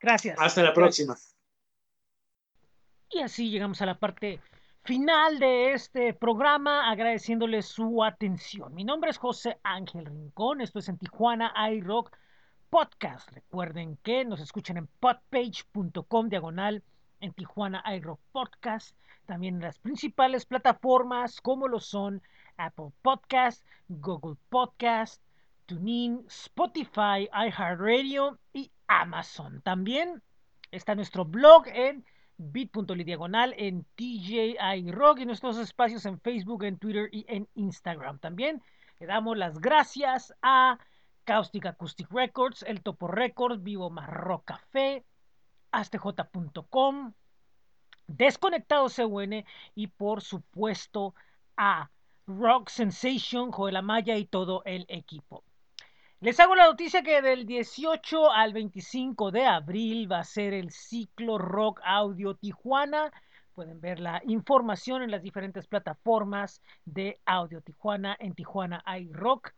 Gracias. Hasta la próxima. Gracias. Y así llegamos a la parte final de este programa, agradeciéndoles su atención. Mi nombre es José Ángel Rincón, esto es en Tijuana iRock Podcast. Recuerden que nos escuchan en podpage.com diagonal en Tijuana iRock Podcast, también en las principales plataformas como lo son Apple Podcast, Google Podcast, Spotify, iHeartRadio y Amazon. También está nuestro blog en bit.ly diagonal en TJI Rock y nuestros espacios en Facebook, en Twitter y en Instagram. También le damos las gracias a Caustic Acoustic Records, El Topo Records, Vivo Marro Café, astj.com, Desconectado CUN y por supuesto a Rock Sensation, Joel Amaya y todo el equipo. Les hago la noticia que del 18 al 25 de abril va a ser el ciclo Rock Audio Tijuana. Pueden ver la información en las diferentes plataformas de Audio Tijuana en Tijuana iRock.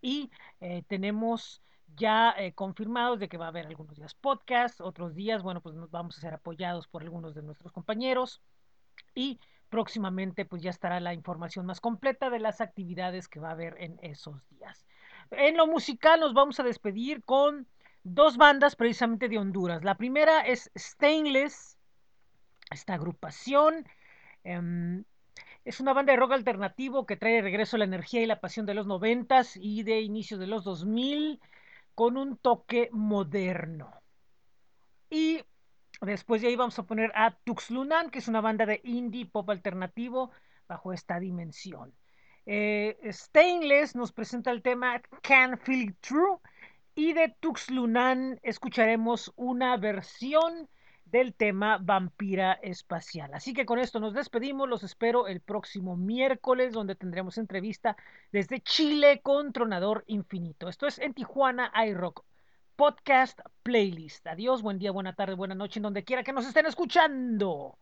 Y eh, tenemos ya eh, confirmados de que va a haber algunos días podcast, otros días, bueno, pues nos vamos a ser apoyados por algunos de nuestros compañeros. Y próximamente pues ya estará la información más completa de las actividades que va a haber en esos días. En lo musical nos vamos a despedir con dos bandas precisamente de Honduras. La primera es Stainless, esta agrupación. eh, es una banda de rock alternativo que trae de regreso la energía y la pasión de los noventas y de inicio de los 2000 con un toque moderno. Y después de ahí vamos a poner a Tuxlunan, que es una banda de indie pop alternativo bajo esta dimensión. Eh, Stainless nos presenta el tema Can Feel True y de Tuxlunan escucharemos una versión del tema Vampira Espacial. Así que con esto nos despedimos, los espero el próximo miércoles donde tendremos entrevista desde Chile con Tronador Infinito. Esto es en Tijuana iRock Podcast Playlist. Adiós, buen día, buena tarde, buena noche, en donde quiera que nos estén escuchando.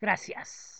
Gracias.